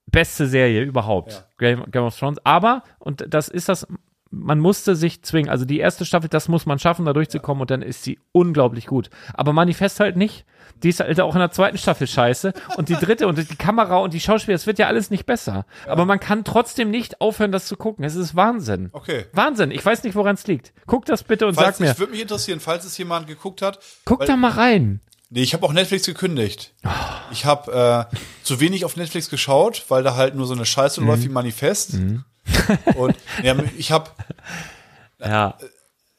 beste Serie überhaupt. Ja. Game, of Thrones. Aber, und das ist das, man musste sich zwingen. Also die erste Staffel, das muss man schaffen, da durchzukommen und dann ist sie unglaublich gut. Aber Manifest halt nicht. Die ist halt auch in der zweiten Staffel scheiße. Und die dritte und die Kamera und die Schauspieler, es wird ja alles nicht besser. Aber man kann trotzdem nicht aufhören, das zu gucken. Es ist Wahnsinn. Okay. Wahnsinn. Ich weiß nicht, woran es liegt. Guck das bitte und Falls, sag mir. Ich würde mich interessieren, falls es jemand geguckt hat. Guck da mal rein. Nee, ich habe auch Netflix gekündigt. Oh. Ich habe äh, zu wenig auf Netflix geschaut, weil da halt nur so eine Scheiße Mhm. läuft wie Manifest. Und ja, ich habe Ja.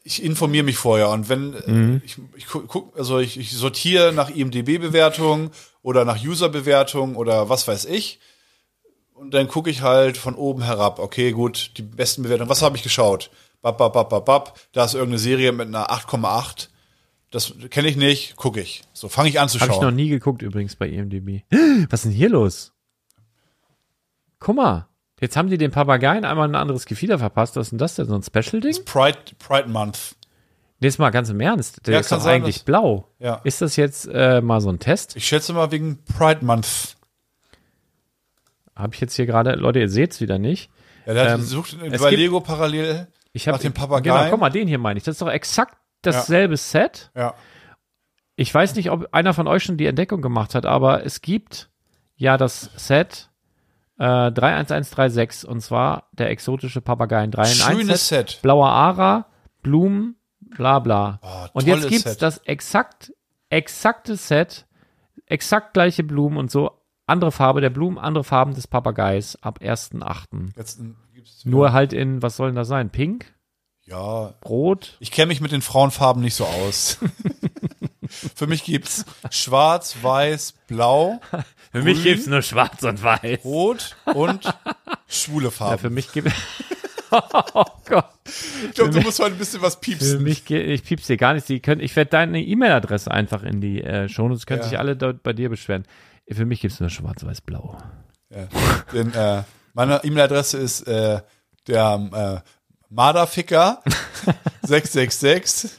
ich informiere mich vorher und wenn äh, Mhm. ich, ich gu- guck, also ich, ich sortiere nach IMDb-Bewertung oder nach User-Bewertung oder was weiß ich und dann gucke ich halt von oben herab. Okay, gut, die besten Bewertungen. Was habe ich geschaut? Bap, bap, bap, bap, bap. Da ist irgendeine Serie mit einer 8,8. Das kenne ich nicht, gucke ich. So fange ich an zu Habe ich noch schauen. nie geguckt übrigens bei IMDb. Was ist denn hier los? Guck mal, jetzt haben die den Papageien einmal ein anderes Gefieder verpasst. Was ist denn das denn? So ein Special-Ding? Pride, Pride Month. Jetzt mal ganz im Ernst. Der Ja, ist doch sein, eigentlich blau. Ja. Ist das jetzt äh, mal so ein Test? Ich schätze mal wegen Pride Month. Habe ich jetzt hier gerade, Leute, ihr seht's wieder nicht. Ja, der Ähm, sucht es bei Lego parallel Ich habe nach dem Papageien. Genau, guck mal, den hier meine ich. Das ist doch exakt dasselbe Set. Ja. Ich weiß nicht, ob einer von euch schon die Entdeckung gemacht hat, aber es gibt ja das Set äh, 31136 und zwar der exotische Papageien 3 in 1 Schönes Set. blauer Ara, Blumen, bla bla. Oh, und jetzt gibt's Set. das exakt, exakte Set, exakt gleiche Blumen und so, andere Farbe der Blumen, andere Farben des Papageis ab 1.8. Jetzt gibt's Nur halt in, was soll denn das sein? Pink? Ja, Rot? ich kenne mich mit den Frauenfarben nicht so aus. Für mich gibt's schwarz, weiß, blau, Für mich gibt's nur schwarz und weiß. rot und schwule Ja, Farben. für mich gibt Oh Gott. ich glaube, du musst heute ein bisschen was Für piepsen. mich, ge- ich piep's dir gar nicht. Sie können, ich werde deine E-Mail-Adresse einfach in die äh, Shownotes, können Ja. sich alle dort bei dir beschweren. Für mich gibt's nur schwarz-weiß-blau. Ja. Denn, äh, meine E-Mail-Adresse ist äh, der Motherficker 666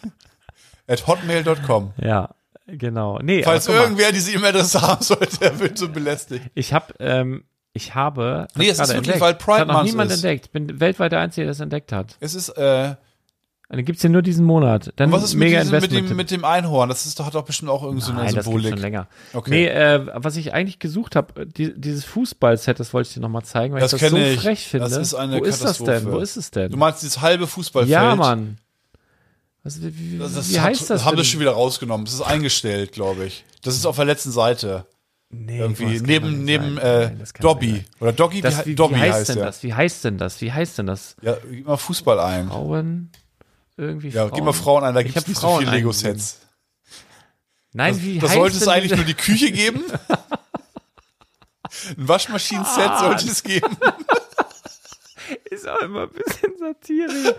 at hotmail.com. Ja. Genau. Nee, Falls irgendwer diese E-Mail-Adresse haben sollte, er wird so belästigt. ich habe ähm, ich habe Nee, es ist wirklich, entdeckt. weil Pride das hat noch Month niemand ist. entdeckt. Ich bin weltweit der Einzige, der das entdeckt hat. Es ist, äh, dann gibt's hier nur diesen Monat. Dann was ist mit, mega diesem, mit, dem, mit dem Einhorn? Das ist doch, hat doch bestimmt auch irgendwie so eine Nein, das gibt's Symbolik. schon länger. Okay. Nee, äh, was ich eigentlich gesucht habe, die, dieses Fußball-Set, das wollte ich dir nochmal zeigen, weil Das ich das so ich. frech finde. Das ist eine Wo ist das denn? Katastrophe. Wo ist es denn? Du meinst dieses halbe Fußballfeld? ja, Mann. Was, wie wie, Das, das wie hat, heißt das haben das schon wieder rausgenommen. Das ist eingestellt, glaube ich. Das ist auf der letzten Seite. nee, Irgendwie das neben, neben äh, Nein, das Dobby. Oder Doggy, Das, wie, Dobby wie heißt heißt denn das? Wie heißt denn das? Wie heißt denn das? Ja, gib mal Fußball ein. Frauen? Irgendwie Ja, Frauen? gib mal Frauen ein, da gibt es nicht so Frauen viele eingegeben. Lego-Sets. Nein, Das, wie das heißt sollte es eigentlich nur die Küche geben. Ein Waschmaschinen-Set Ah. sollte es geben. Ist auch immer ein bisschen Satire.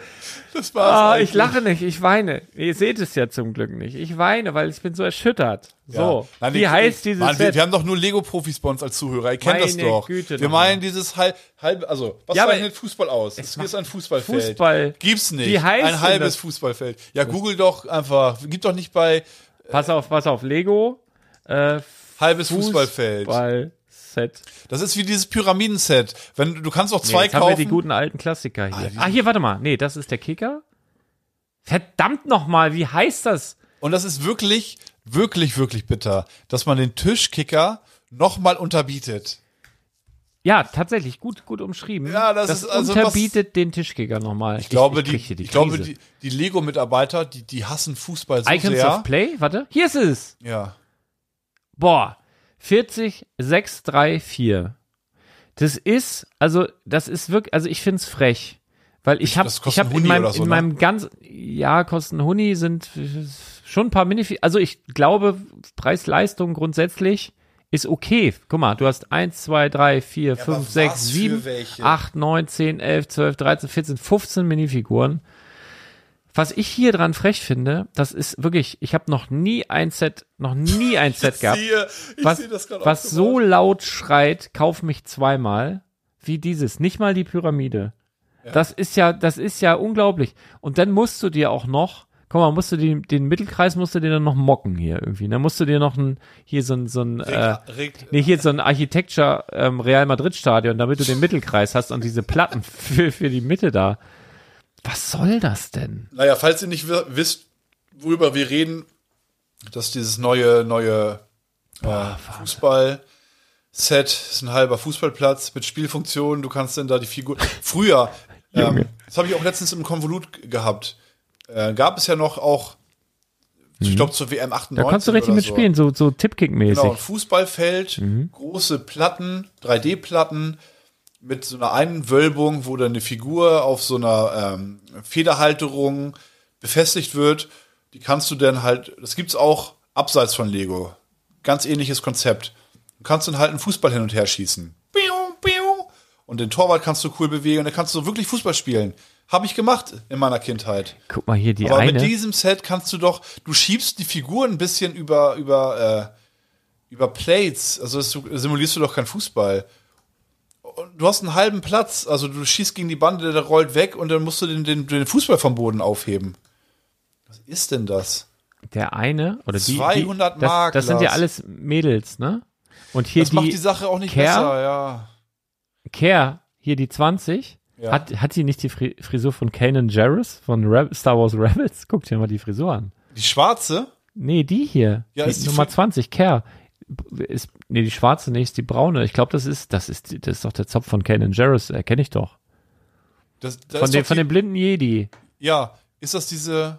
Das war's Ah, eigentlich. ich lache nicht, ich weine. Ihr seht es ja zum Glück nicht. Ich weine, weil ich bin so erschüttert. So, Ja. Nein, wie wir- heißt dieses Mann, wir, wir haben doch nur Lego-Profis bei uns als Zuhörer. Ihr kennt das Meine doch. Güte wir meinen dieses halb, halb also, was Ja, zeichnet Fußball aus? Es ist ein Fußballfeld. Fußball. Gibt's nicht. Wie heißt ein halbes das? Fußballfeld. Ja, google doch einfach. Gib doch nicht bei Pass auf, pass auf, Lego. Äh, halbes Fußballfeld. Fußball-Set. Das ist wie dieses Pyramidenset. Wenn du- kannst auch Nee, zwei jetzt haben wir die kaufen. guten alten Klassiker hier. die Ah, hier, warte mal. Nee, das ist der Kicker. Verdammt nochmal, wie heißt das? Und das ist wirklich, wirklich, wirklich bitter, dass man den Tischkicker nochmal unterbietet. Ja, tatsächlich, gut, gut umschrieben. Ja, das ist also unterbietet den Tischkicker nochmal. Ich glaube, ich die, die ich glaube, die, die Lego-Mitarbeiter, die, die hassen Fußball so Icons sehr. of Play, warte. Hier ist es. Ja. Boah, 40, 6, 3, 4. Das ist, also, das ist wirklich, also ich find's frech. Weil ich habe ich hab in meinem, so, in ne? meinem ganz, ja, kosten Huni sind schon ein paar Minifig, also ich glaube, Preis-Leistung grundsätzlich ist okay. Guck mal, du hast 1, 2, 3, 4, aber 5, 6, was für 7, welche? 8, 9, 10, 11, 12, 13, 14, 15 Minifiguren. Was ich hier dran frech finde, das ist wirklich, ich habe noch nie ein Set, noch nie ein Set gehabt, was, sehe das gerade was so laut schreit, kauf mich zweimal, wie dieses, nicht mal die Pyramide. Das ist ja, das ist ja unglaublich. Und dann musst du dir auch noch, guck mal, musst du den, den Mittelkreis musst du dir dann noch mocken hier irgendwie. Dann musst du dir noch ein, hier so ein, so ein, äh, nee, hier so ein Architecture ähm, Real Madrid Stadion, damit du den Mittelkreis hast und diese Platten für, für die Mitte da. Was soll das denn? Naja, falls ihr nicht wi- wisst, worüber wir reden, dass dieses neue, neue äh, Fußball-Set ist ein halber Fußballplatz mit Spielfunktionen. Du kannst dann da die Figur. Früher, ähm, das habe ich auch letztens im Konvolut gehabt, äh, gab es ja noch auch, ich glaube zur WM 98. Mhm. Da kannst du richtig mitspielen, so, so Tippkick-mäßig. Genau, ein Fußballfeld, Mhm. große Platten, 3D-Platten mit so einer Einwölbung, wo dann eine Figur auf so einer ähm, Federhalterung befestigt wird. Die kannst du dann halt, das gibt's auch abseits von Lego. Ganz ähnliches Konzept. Du kannst dann halt einen Fußball hin und her schießen. Und den Torwart kannst du cool bewegen und dann kannst du wirklich Fußball spielen. Habe ich gemacht in meiner Kindheit. Guck mal hier die Aber eine. mit diesem Set kannst du doch, du schiebst die Figur ein bisschen über, über, äh, über Plates. Also das simulierst du doch keinen Fußball. Du hast einen halben Platz, also du schießt gegen die Bande, der rollt weg und dann musst du den, den, den Fußball vom Boden aufheben. Was ist denn das? Der eine oder die 200 die, das, Mark, Das sind ja alles Mädels, ne? Und hier Das die, macht die Sache auch nicht Care? besser, ja. Care, hier die 20, Ja. hat, hat die nicht die Fri Frisur von Kanan Jarrus von Reb Star Wars Rebels? Guck dir mal die Frisur an. Die schwarze? Nee, die hier. Ja, die ist die Nummer Fri- 20, Care. Ist, nee, die schwarze, nee, ist die braune. Ich glaube, das ist, das ist, das ist doch der Zopf von Kanan Jarrus, erkenne ich doch. Das, da Von dem, von dem blinden Jedi. Ja, ist das diese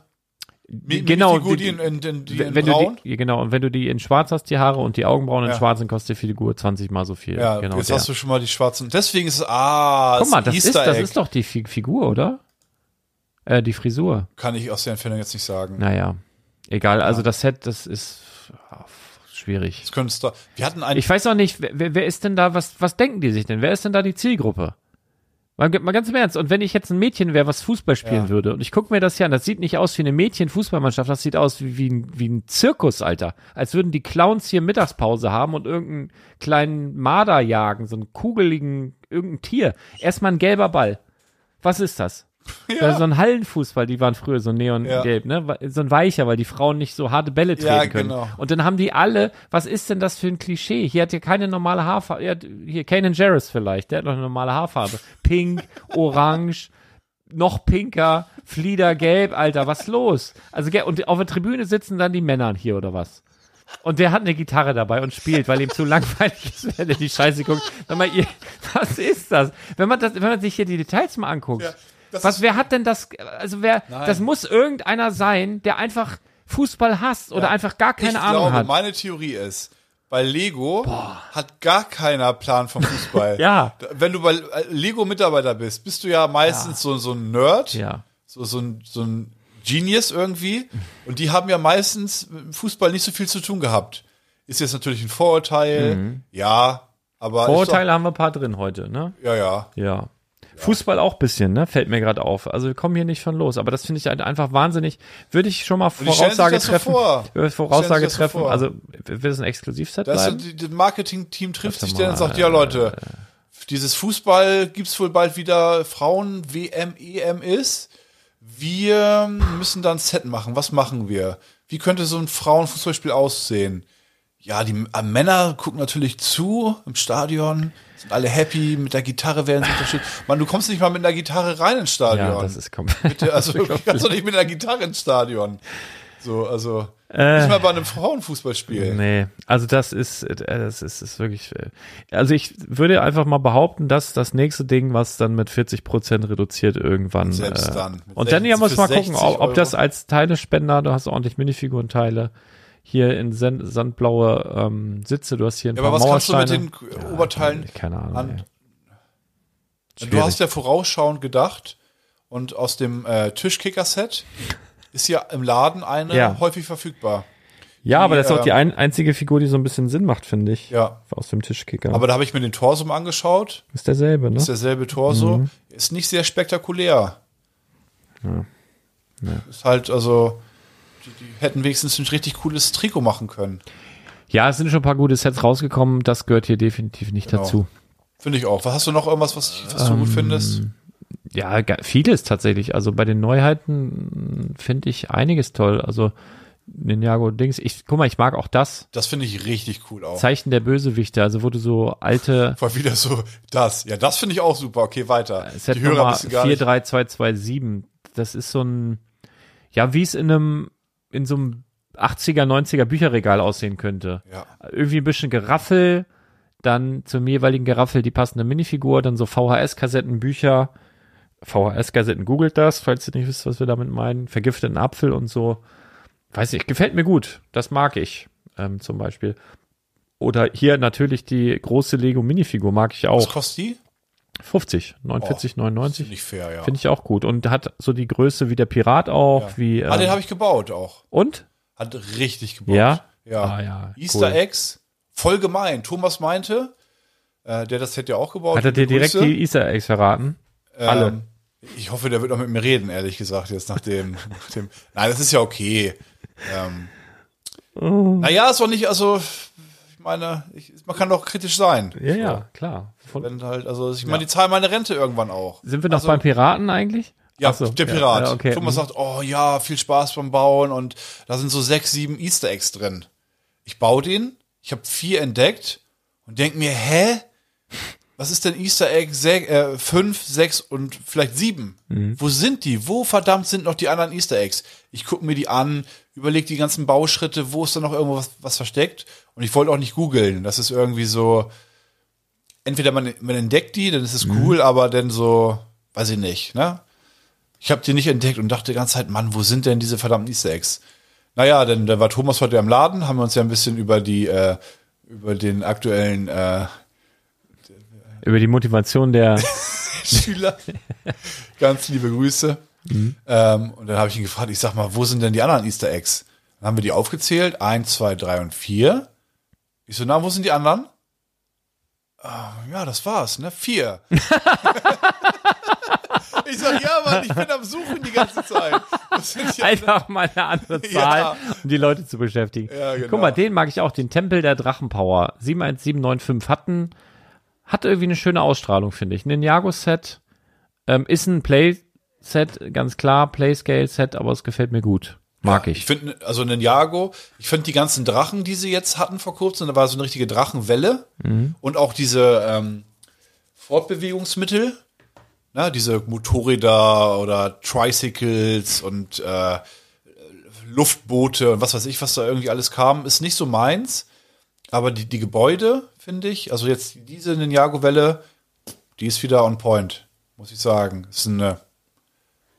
genau, Figur, die- die, in, in, in, die in wenn braun? du die, ja, genau, und wenn du die in schwarz hast, die Haare und die Augenbrauen in Ja. schwarz, dann kostet die Figur 20 mal so viel. Ja, genau, jetzt der. hast du schon mal die schwarzen. Deswegen ist es, ah, Guck mal, das ist, das ist doch die Fi Figur, oder? Äh, die Frisur. Kann ich aus der Entfernung jetzt nicht sagen. Naja, egal. Also das Set, das ist ah, schwierig. Das könnte. Wir hatten einen. Ich weiß auch nicht, wer, wer wer ist denn da, was, was denken die sich denn? Wer ist denn da die Zielgruppe? Mal, mal ganz im Ernst. Und wenn ich jetzt ein Mädchen wäre, was Fußball spielen Ja. würde, und ich gucke mir das hier an, das sieht nicht aus wie eine Mädchen-Fußballmannschaft, das sieht aus wie, wie, ein, wie ein Zirkus, Alter. Als würden die Clowns hier Mittagspause haben und irgendeinen kleinen Marder jagen, so einen kugeligen, irgendein Tier. Erstmal ein gelber Ball. Was ist das? Ja. So ein Hallenfußball, die waren früher so neongelb, Ja. ne? So ein weicher, weil die Frauen nicht so harte Bälle treten Ja, können. genau. Und dann haben die alle, was ist denn das für ein Klischee? Hier hat hier keine normale Haarfarbe. Hier, hier Kanan Jarrus vielleicht, der hat noch eine normale Haarfarbe. Pink, orange, noch pinker, Fliedergelb, Alter, was los? Also, und auf der Tribüne sitzen dann die Männer hier oder was? Und der hat eine Gitarre dabei und spielt, weil ihm zu langweilig ist, wenn er die Scheiße guckt. Sag mal, ihr, was ist das? Wenn man das, wenn man sich hier die Details mal anguckt. Ja, das was, wer hat denn das, also wer, Nein. das muss irgendeiner sein, der einfach Fußball hasst oder einfach gar keine ich Ahnung glaube, hat. meine Theorie ist, bei Lego hat gar keiner Plan vom Fußball. Ja. Wenn du bei äh, Lego-Mitarbeiter bist, bist du ja meistens so, so ein Nerd, Ja. so, so, ein, so ein Genius irgendwie. Und die haben ja meistens mit Fußball nicht so viel zu tun gehabt. Ist jetzt natürlich ein Vorurteil, ja, aber. Vorurteile haben wir ein paar drin heute, ne? Doch, ja, ja. Ja. Fußball auch bisschen, ne? Fällt mir gerade auf. Also wir kommen hier nicht von los. Aber das finde ich halt einfach wahnsinnig. Würde ich schon mal Voraussage das so treffen. vor. Voraussage so treffen. vor. Also wird es ein Exklusivset Das bleiben? das Marketing-Team trifft sich dann und sagt, ja Leute, dieses Fußball gibt's wohl bald wieder Frauen-WM, EM ist. Wir müssen dann ein Set machen. Was machen wir? Wie könnte so ein Frauenfußballspiel aussehen? Ja, die äh, Männer gucken natürlich zu im Stadion, sind alle happy, mit der Gitarre werden sie unterstützt. Mann, du kommst nicht mal mit einer Gitarre rein ins Stadion. ja, das ist komplett. Also du kannst doch nicht mit einer Gitarre ins Stadion. So, also Äh. nicht mal bei einem Frauenfußballspiel. Nee, also das ist, äh, das ist, ist wirklich, äh, also ich würde einfach mal behaupten, dass das nächste Ding, was dann mit 40 Prozent reduziert irgendwann. Selbst äh, dann. Und dann ja 60 muss man für gucken, 60 ob, ob das als Teilespender, du hast ordentlich Minifigurenteile, hier in Sand, sandblaue ähm, Sitze, du hast hier ein Ja, paar aber was kannst du mit Mauersteine. den Oberteilen? Keine Ahnung. an-. Du hast ja vorausschauend gedacht und aus dem äh, Tischkicker-Set ist ja im Laden eine Ja. häufig verfügbar. ja, aber das ist auch ähm, die ein, einzige Figur, die so ein bisschen Sinn macht, finde ich. Ja. Aus dem Tischkicker. Aber da habe ich mir den Torso mal angeschaut. ist derselbe, ne? Ist derselbe Torso. Mhm. Ist nicht sehr spektakulär. Ist halt, also, die, die hätten wenigstens ein richtig cooles Trikot machen können. ja, es sind schon ein paar gute Sets rausgekommen, das gehört hier definitiv nicht Genau. dazu. Finde ich auch. Was hast du noch irgendwas, was, was du gut Ähm, findest? Ja, vieles tatsächlich. Also bei den Neuheiten finde ich einiges toll. Also Ninjago Dings. Ich guck mal, ich mag auch das Das finde ich richtig cool auch. Zeichen der Bösewichte. Also du so alte War wieder so, das. Ja, das finde ich auch super. Okay, weiter. Set die Hörer Nummer wissen gar nicht. 43227. Das ist so ein ja, wie es in einem in so einem 80er 90er Bücherregal aussehen könnte. Ja. Irgendwie ein bisschen Geraffel, dann zum jeweiligen Geraffel die passende Minifigur, dann so VHS-Kassetten, Bücher, VHS-Kassetten, googelt das, falls ihr nicht wisst, was wir damit meinen, vergifteten Apfel und so. Weiß nicht, gefällt mir gut. Das mag ich ähm, zum Beispiel. Oder hier natürlich die große Lego-Minifigur mag ich Was auch. kostet die? 50, 49, 99. Nicht fair, ja. Finde ich auch gut. Und hat so die Größe wie der Pirat auch, ja. wie. ah, den ähm, habe ich gebaut auch. und? Hat richtig gebaut. Ja? Ja. Ah, ja, Easter cool. Eggs, voll gemein. Thomas meinte, äh, der das Set ja auch gebaut Hat er dir direkt Grüße. die Easter Eggs verraten? alle? Ähm, ich hoffe, der wird noch mit mir reden, ehrlich gesagt, jetzt nach dem, nach dem Nein, das ist ja okay. Ähm, Oh. Naja, ist doch nicht, also, meine, ich, man kann doch kritisch sein. Ja, ja, klar. Von, Wenn halt, also, ich meine, die zahlen meine Rente irgendwann auch. sind wir noch also, beim Piraten eigentlich? Ja, so, der Pirat. Ja, okay. Thomas mhm. sagt, oh ja, viel Spaß beim Bauen und da sind so sechs, sieben Easter Eggs drin. Ich baue den, ich habe vier entdeckt und denk mir, hä? Was ist denn Easter Egg sech, äh, fünf, sechs und vielleicht sieben? Mhm. Wo sind die? Wo verdammt sind noch die anderen Easter Eggs? Ich gucke mir die an, überlege die ganzen Bauschritte, wo ist da noch irgendwo was, was versteckt? Und ich wollte auch nicht googeln. Das ist irgendwie so, entweder man, man entdeckt die, dann ist es Mhm. cool, aber dann so, weiß ich nicht, ne? Ich habe die nicht entdeckt und dachte die ganze Zeit, Mann, wo sind denn diese verdammten Easter Eggs? Naja, denn da war Thomas heute im Laden, haben wir uns ja ein bisschen über die, äh, über den aktuellen äh, Über die Motivation der. Schüler. Ganz liebe Grüße. Ähm, und dann habe ich ihn gefragt, ich sag mal, wo sind denn die anderen Easter Eggs? Dann haben wir die aufgezählt, eins, zwei, drei und vier. Ich so, na, wo sind die anderen? Ah, ja, das war's, ne? Vier. ich sag, ja, Mann, ich bin am Suchen die ganze Zeit. Ja Einfach mal eine andere Zahl, Ja. um die Leute zu beschäftigen. Ja, genau. Guck mal, den mag ich auch, den Tempel der Drachenpower. 71795 hatten, hat irgendwie eine schöne Ausstrahlung, finde ich. Ninjago-Set ähm, ist ein Play Set, ganz klar, Playscale Set, aber es gefällt mir gut. Mag Ich ich. finde, also Ninjago, ich finde die ganzen Drachen, die sie jetzt hatten vor kurzem, da war so eine richtige Drachenwelle und auch diese ähm, Fortbewegungsmittel, ne, diese Motorräder oder Tricycles und äh, Luftboote und was weiß ich, was da irgendwie alles kam, ist nicht so meins. Aber die, die Gebäude, finde ich, also jetzt diese Ninjago-Welle, die ist wieder on point, muss ich sagen. Ist eine,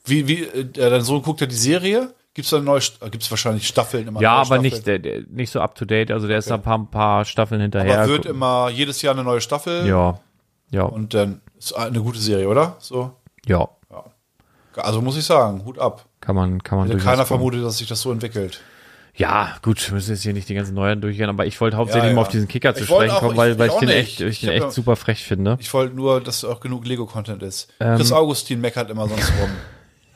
wie, wie, äh, dein Sohn guckt ja die Serie. Gibt's da neue, gibt's wahrscheinlich Staffeln immer? Ja, aber Staffeln? nicht, der, der, nicht so up to date. Also der ist da ein paar, ein paar Staffeln hinterher. Aber wird immer jedes Jahr eine neue Staffel. ja, ja, Und dann ist eine gute Serie, oder? So. ja. Also muss ich sagen, Hut ab. Kann man, kann man Hätte keiner gucken. vermutet, dass sich das so entwickelt. Ja, gut, wir müssen jetzt hier nicht die ganzen Neueren durchgehen, aber ich wollte hauptsächlich Ja, ja. mal auf diesen Kicker zu Ich wollte sprechen auch- kommen, weil, ich- weil ich den nicht. echt, ich Ich den echt super frech finde. Ich wollte nur, dass auch genug Lego-Content ist. Ähm. Chris Augustin meckert immer sonst rum.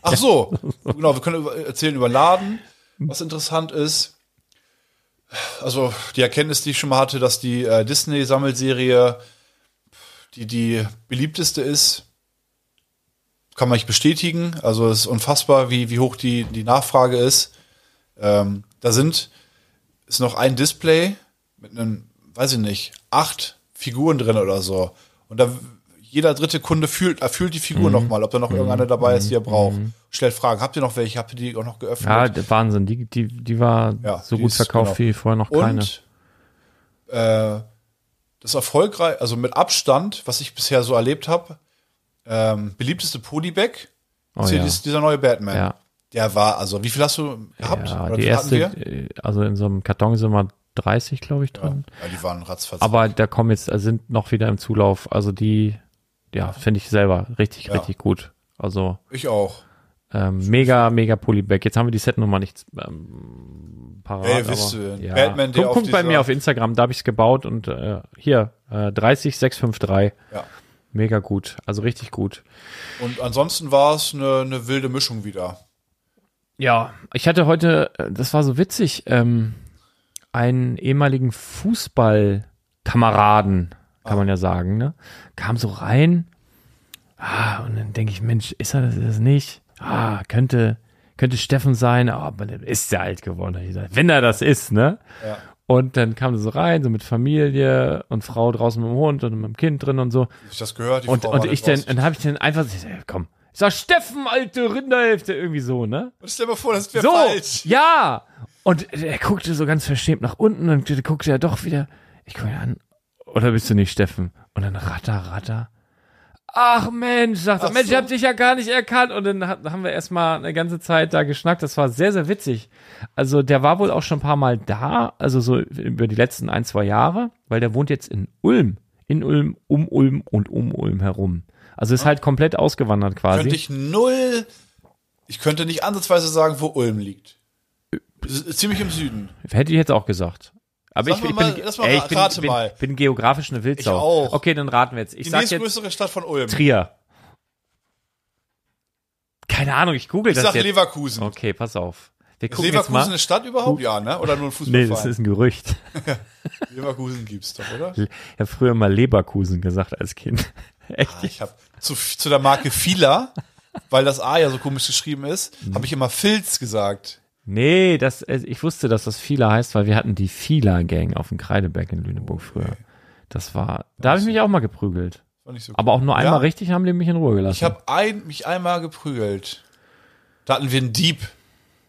Ach so, genau, wir können über, erzählen über Laden, was interessant ist. Also die Erkenntnis, die ich schon mal hatte, dass die äh, Disney-Sammelserie die die beliebteste ist, kann man nicht bestätigen. Also es ist unfassbar, wie, wie hoch die, die Nachfrage ist. Ähm, da sind, ist noch ein Display mit einem, weiß ich nicht, acht Figuren drin oder so. Und da jeder dritte Kunde fühlt, er fühlt die Mhm. Figur noch mal, ob da noch irgendeine dabei ist, die er braucht. Stellt Fragen, habt ihr noch welche? Habt ihr die auch noch geöffnet? Ja, Wahnsinn, die, die, die war Ja, so die gut ist- verkauft genau. wie vorher noch keine. Und äh, das erfolgreich, also mit Abstand, was ich bisher so erlebt habe, ähm, beliebteste Polybag Oh ist hier ja. dies- dieser neue Batman. Ja. Der war, also wie viel hast du gehabt? Ja, Oder die erste, äh, also in so einem Karton sind wir 30, glaube ich, drin. ja, die waren ratzfatz. Aber da kommen jetzt, äh, sind noch wieder im Zulauf. Also die, ja, finde ich selber richtig, Ja. richtig gut. Also ich auch. ähm, mega, mega Polybag. Jetzt haben wir die Setnummer nicht ähm, parat. Ey, wisst aber, du, ja. Batman, der guck, guck bei mir auf Instagram, da habe ich es gebaut und äh, hier, äh, 30653. Ja. Mega gut. Also richtig gut. Und ansonsten war es eine, eine wilde Mischung wieder. Ja, ich hatte heute, äh, das war so witzig, ähm, einen ehemaligen Fußballkameraden, kann man ja sagen, ne? Kam so rein, ah, und dann denke ich, Mensch, ist er das, ist das nicht? Ah, könnte, könnte Steffen sein, ah, aber ist ja alt geworden. gesagt, wenn er das ist, ne? Ja. Und dann kam er so rein, so mit Familie und Frau draußen mit dem Hund und mit dem Kind drin und so. Ich das gehört? Die Und, Frau und war ich dann, dann habe ich dann einfach, ich sag, komm, ich sag, Steffen, alte Rinderhälfte, irgendwie so, ne? Und stell dir mal vor, das wäre So, falsch. ja. Und er guckte so ganz verschämt nach unten und guckte er doch wieder. Ich gucke ihn an. Oder bist du nicht Steffen? Und dann ratter, ratter. Ach Mensch, sagt er, Mensch, so. ich hab dich ja gar nicht erkannt. Und dann haben wir erstmal eine ganze Zeit da geschnackt. Das war sehr, sehr witzig. Also der war wohl auch schon ein paar Mal da, also so über die letzten ein, zwei Jahre, weil der wohnt jetzt in Ulm. In Ulm, um Ulm und um Ulm herum. Also ist halt komplett ausgewandert quasi. Könnte ich null, ich könnte nicht ansatzweise sagen, wo Ulm liegt. Ziemlich im Süden. Hätte ich jetzt auch gesagt. Aber ich, ich, bin, mal ey, ich bin, bin, mal. bin geografisch eine Wildsau. Ich auch. Okay, dann raten wir jetzt. Ich Die sag jetzt nächstgrößere Stadt von Ulm. Trier. Keine Ahnung, ich google Ich das sag jetzt. Leverkusen. Okay, pass auf. Wir Ist Leverkusen eine Stadt überhaupt? Ja, ne? Oder nur ein Nee, Fußballverein? das ist ein Gerücht. Leverkusen gibt's doch, oder? Ich habe früher mal Leberkusen gesagt als Kind. Echt? Ich habe zu, zu der Marke Fila, weil das A ja so komisch geschrieben ist, Mhm. habe ich immer Filz gesagt. Nee, das, äh, ich wusste, dass das Fila heißt, weil wir hatten die Fila-Gang auf dem Kreideberg in Lüneburg früher. Das war, da habe ich mich auch mal geprügelt. So Aber auch nur einmal Ja? richtig haben die mich in Ruhe gelassen. Ich habe ein, mich einmal geprügelt. Da hatten wir einen Dieb.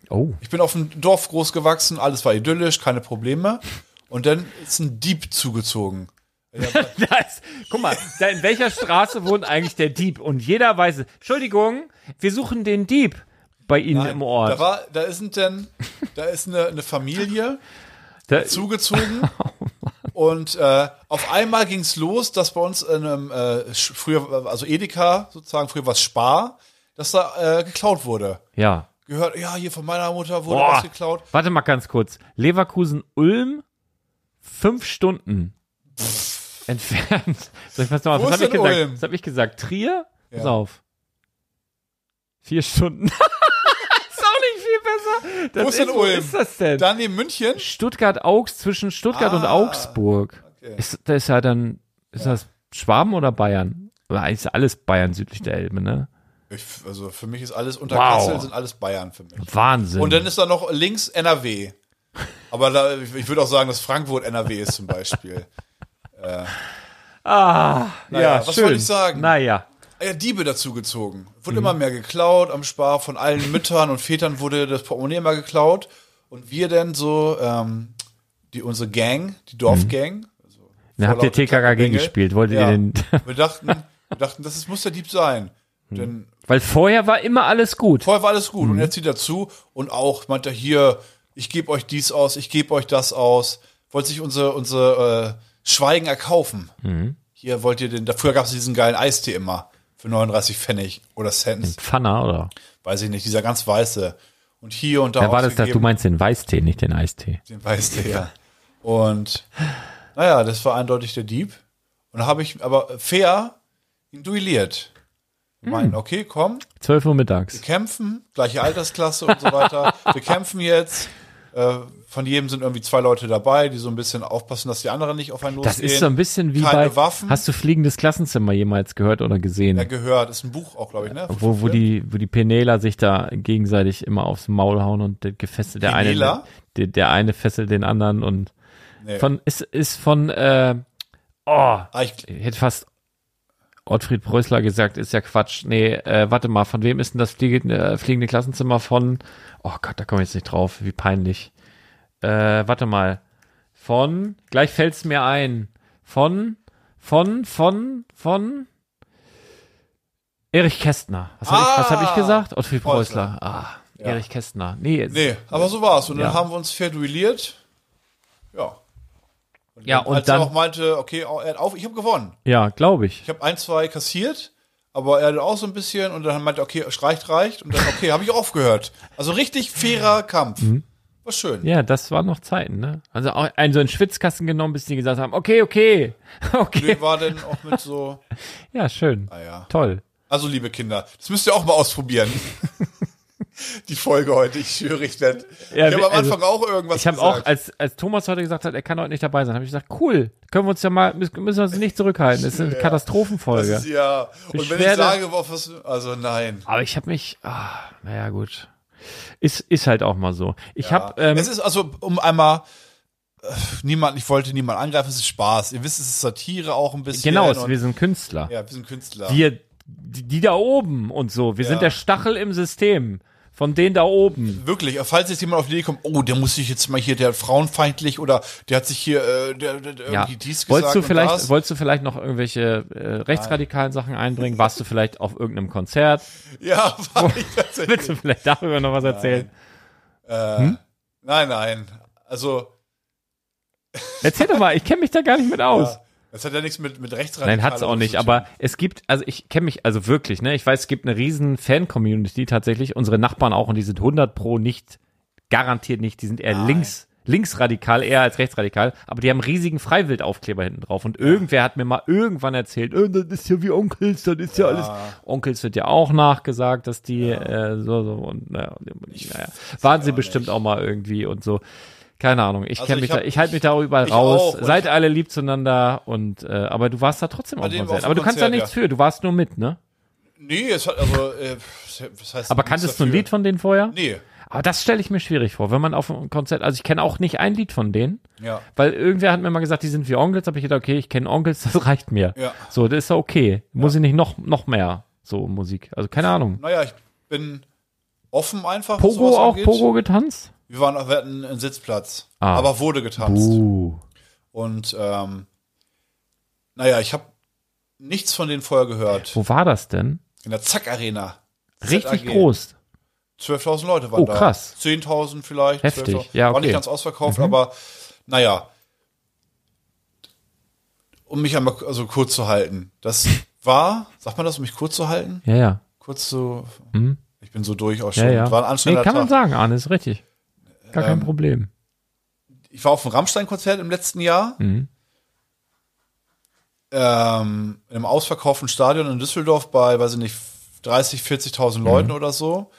oh, Ich bin auf dem Dorf groß gewachsen, alles war idyllisch, keine Probleme. Und dann ist ein Dieb zugezogen. Das, guck mal, da in welcher Straße wohnt eigentlich der Dieb? Und jeder weiß, es. Entschuldigung, wir suchen den Dieb bei Ihnen im Ort. Da war, da ist ein denn, da ist eine, eine Familie Da- zugezogen. Und äh, auf einmal ging's los, dass bei uns in einem äh, früher, also Edeka sozusagen, früher was Spar, dass da äh, geklaut wurde. ja. Gehört, ja, hier von meiner Mutter wurde Boah. was geklaut. Warte mal ganz kurz. Leverkusen-Ulm, fünf Stunden entfernt. Soll ich was noch Wo was ist hab ich gesagt? Ulm? Was habe ich gesagt? Trier? Pass Ja. auf. Vier Stunden. ist auch nicht viel besser. Das Wo ist denn Ulm? ist das denn? Dann neben München. Stuttgart-Augs, zwischen Stuttgart und Ah, Augsburg. okay. Ist, da ist ja dann, ist das Schwaben oder Bayern? Oder eigentlich ist alles Bayern südlich der Elbe, ne? Ich, also für mich ist alles unter Wow. Kassel sind alles Bayern für mich. Wahnsinn. Und dann ist da noch links NRW. Aber da, ich, ich würde auch sagen, dass Frankfurt NRW ist zum Beispiel. ah, Naja, ja, was schön. wollte ich sagen? Naja. Ah Ja, Diebe dazu gezogen. Wurde Mhm. immer mehr geklaut am Spar. Von allen Müttern und Vätern wurde das Portemonnaie immer geklaut. Und wir denn so, ähm, die, unsere Gang, die Dorfgang. Also Da habt ihr TKKG gespielt. Wolltet Ja. ihr den. Wir dachten, wir dachten, das ist, muss der Dieb sein. Denn Weil vorher war immer alles gut. vorher war alles gut. Mhm. Und er zieht dazu und auch meint er hier, ich gebe euch dies aus, ich gebe euch das aus. Wollt sich unsere, unsere äh, Schweigen erkaufen. Mhm. Hier wollt ihr den, da früher gab es diesen geilen Eistee immer für 39 Pfennig oder Cents. Pfanner, oder? Weiß ich nicht, dieser ganz weiße. Und hier und da Da war das, das, du meinst den Weißtee, nicht den Eistee. Den Weißtee, ja. Und naja, das war eindeutig der Dieb. Und da habe ich aber fair ihn duelliert. Hm. Meinen, okay, komm, 12 Uhr mittags. kämpfen, gleiche Altersklasse und so weiter. Wir kämpfen jetzt. Äh, von jedem sind irgendwie zwei Leute dabei, die so ein bisschen aufpassen, dass die anderen nicht auf einen losgehen. Das ist so ein bisschen wie Keine bei. Waffen. Hast du Fliegendes Klassenzimmer jemals gehört oder gesehen? ja, gehört. Ist ein Buch auch, glaube ich, ne? wo, wo die, wo die Penela sich da gegenseitig immer aufs Maul hauen und gefesselt, der eine, Penela? der, der eine fesselt den anderen und Nee. von, ist, ist von, äh, oh, Ah, ich, ich hätte fast Ottfried Preußler gesagt, ist ja Quatsch. Nee, äh, warte mal, von wem ist denn das fliegende, äh, fliegende Klassenzimmer von, oh Gott, da komme ich jetzt nicht drauf, wie peinlich. Äh, warte mal, von, gleich fällt's mir ein, von, von, von, von, Erich Kästner. Was habe ich, was hab ich Ah, gesagt? Ottfried Preußler. Ah, Erich Kästner. Nee, es- nee, aber so war's. Und dann Ja. haben wir uns fair duelliert. Ja. Und Ja, dann, und als dann- er auch meinte, okay, er hat auf, ich habe gewonnen. ja, glaube ich. Ich habe ein, zwei kassiert, aber er hat auch so ein bisschen und dann meinte, er, okay, es reicht, reicht. Und dann, okay, habe ich aufgehört. Also richtig fairer Kampf. War schön. Ja, das waren noch Zeiten, ne? Also auch einen so einen Schwitzkasten genommen, bis die gesagt haben, okay, okay, okay. Nee, war dann auch mit so, Ja, schön. naja. Toll. Also, liebe Kinder, das müsst ihr auch mal ausprobieren. Die Folge heute, ich schwöre, ich werde. Ja, ich habe am also, Anfang auch irgendwas Ich habe auch, als, als Thomas heute gesagt hat, er kann heute nicht dabei sein, habe ich gesagt, cool, können wir uns ja mal, müssen wir uns nicht zurückhalten. Das ist eine das Katastrophenfolge. ist ja. Und wenn ich Beschwerde- sage, was, also nein. Aber ich habe mich, ah, naja, gut. Ist, ist halt auch mal so. Ich habe, ähm, es ist also, um einmal, äh, niemand, ich wollte niemand angreifen, es ist Spaß. Ihr wisst, es ist Satire auch ein bisschen. genau, und, wir sind Künstler. ja, wir sind Künstler. Wir, die, die da oben und so, wir Ja. sind der Stachel im System. Von denen da oben. Wirklich, falls jetzt jemand auf die Idee kommt, oh, der muss sich jetzt mal hier, der frauenfeindlich oder der hat sich hier, äh, der, der, Ja. irgendwie dies gesagt Wolltest du vielleicht, das. wolltest du vielleicht noch irgendwelche äh, rechtsradikalen Sachen einbringen? Warst du vielleicht auf irgendeinem Konzert? Ja, war ich tatsächlich. Willst du vielleicht darüber noch was erzählen? Nein, nein. Also, Erzähl doch mal, ich kenne mich da gar nicht mit aus. ja, das hat ja nichts mit, mit Rechtsradikalen Nein, hat's auch nicht, aber es gibt, also ich kenne mich also wirklich, ne? Ich weiß, es gibt eine riesen Fan-Community tatsächlich, unsere Nachbarn auch und die sind 100 pro nicht, garantiert nicht, die sind eher links, linksradikal, eher als rechtsradikal, aber die haben riesigen Freiwildaufkleber hinten drauf und irgendwer hat mir mal irgendwann erzählt, äh, das ist ja wie Onkels, das ist ja, alles, Onkels wird ja auch nachgesagt, dass die äh, so, so und naja, naja. waren sie auch bestimmt nicht. auch mal irgendwie und so. Keine Ahnung, ich Also kenne mich hab- da, ich halte mich da auch überall raus. auch, Seid alle lieb zueinander und äh, aber du warst da trotzdem Bei auf dem dem Konzert. Aber du kannst da nichts ja. für, du warst nur mit, ne? Nee, es hat also, äh, was heißt Aber kanntest du ein? Lied von denen vorher? Nee, Aber das stelle ich mir schwierig vor, wenn man auf einem Konzert, also ich kenne auch nicht ein Lied von denen, ja. weil irgendwer hat mir mal gesagt, die sind wie Onkels, habe ich gedacht, okay, ich kenne Onkels, das reicht mir. Ja. So, das ist ja okay. Muss ich nicht noch noch mehr so Musik. Also keine Ahnung. Naja, ich bin offen einfach. Pogo auch angeht. Pogo getanzt? Wir, waren, wir hatten einen Sitzplatz, Ah. aber wurde getanzt. Uh. Und ähm, naja, ich habe nichts von denen vorher gehört. Wo war das denn? In der Zack Arena. Richtig ZAG. groß. 12.000 Leute waren Oh, da. krass. 10.000 vielleicht. Heftig. 12.000. Ja, War okay. Mhm. nicht ganz ausverkauft, aber naja. Um mich einmal also kurz zu halten. Das war, sagt man das, um mich kurz zu halten? Ja, ja. Kurz zu, Mhm. ich bin so durch auch schon. Ja, ja. War ein Nee, kann man Tag. sagen, Arne, ist richtig. Gar kein Ähm, Problem. Ich war auf einem Rammstein-Konzert im letzten Jahr. Mhm. Ähm, in einem ausverkauften Stadion in Düsseldorf bei, weiß ich nicht, 30, 40.000 Mhm. Leuten oder so.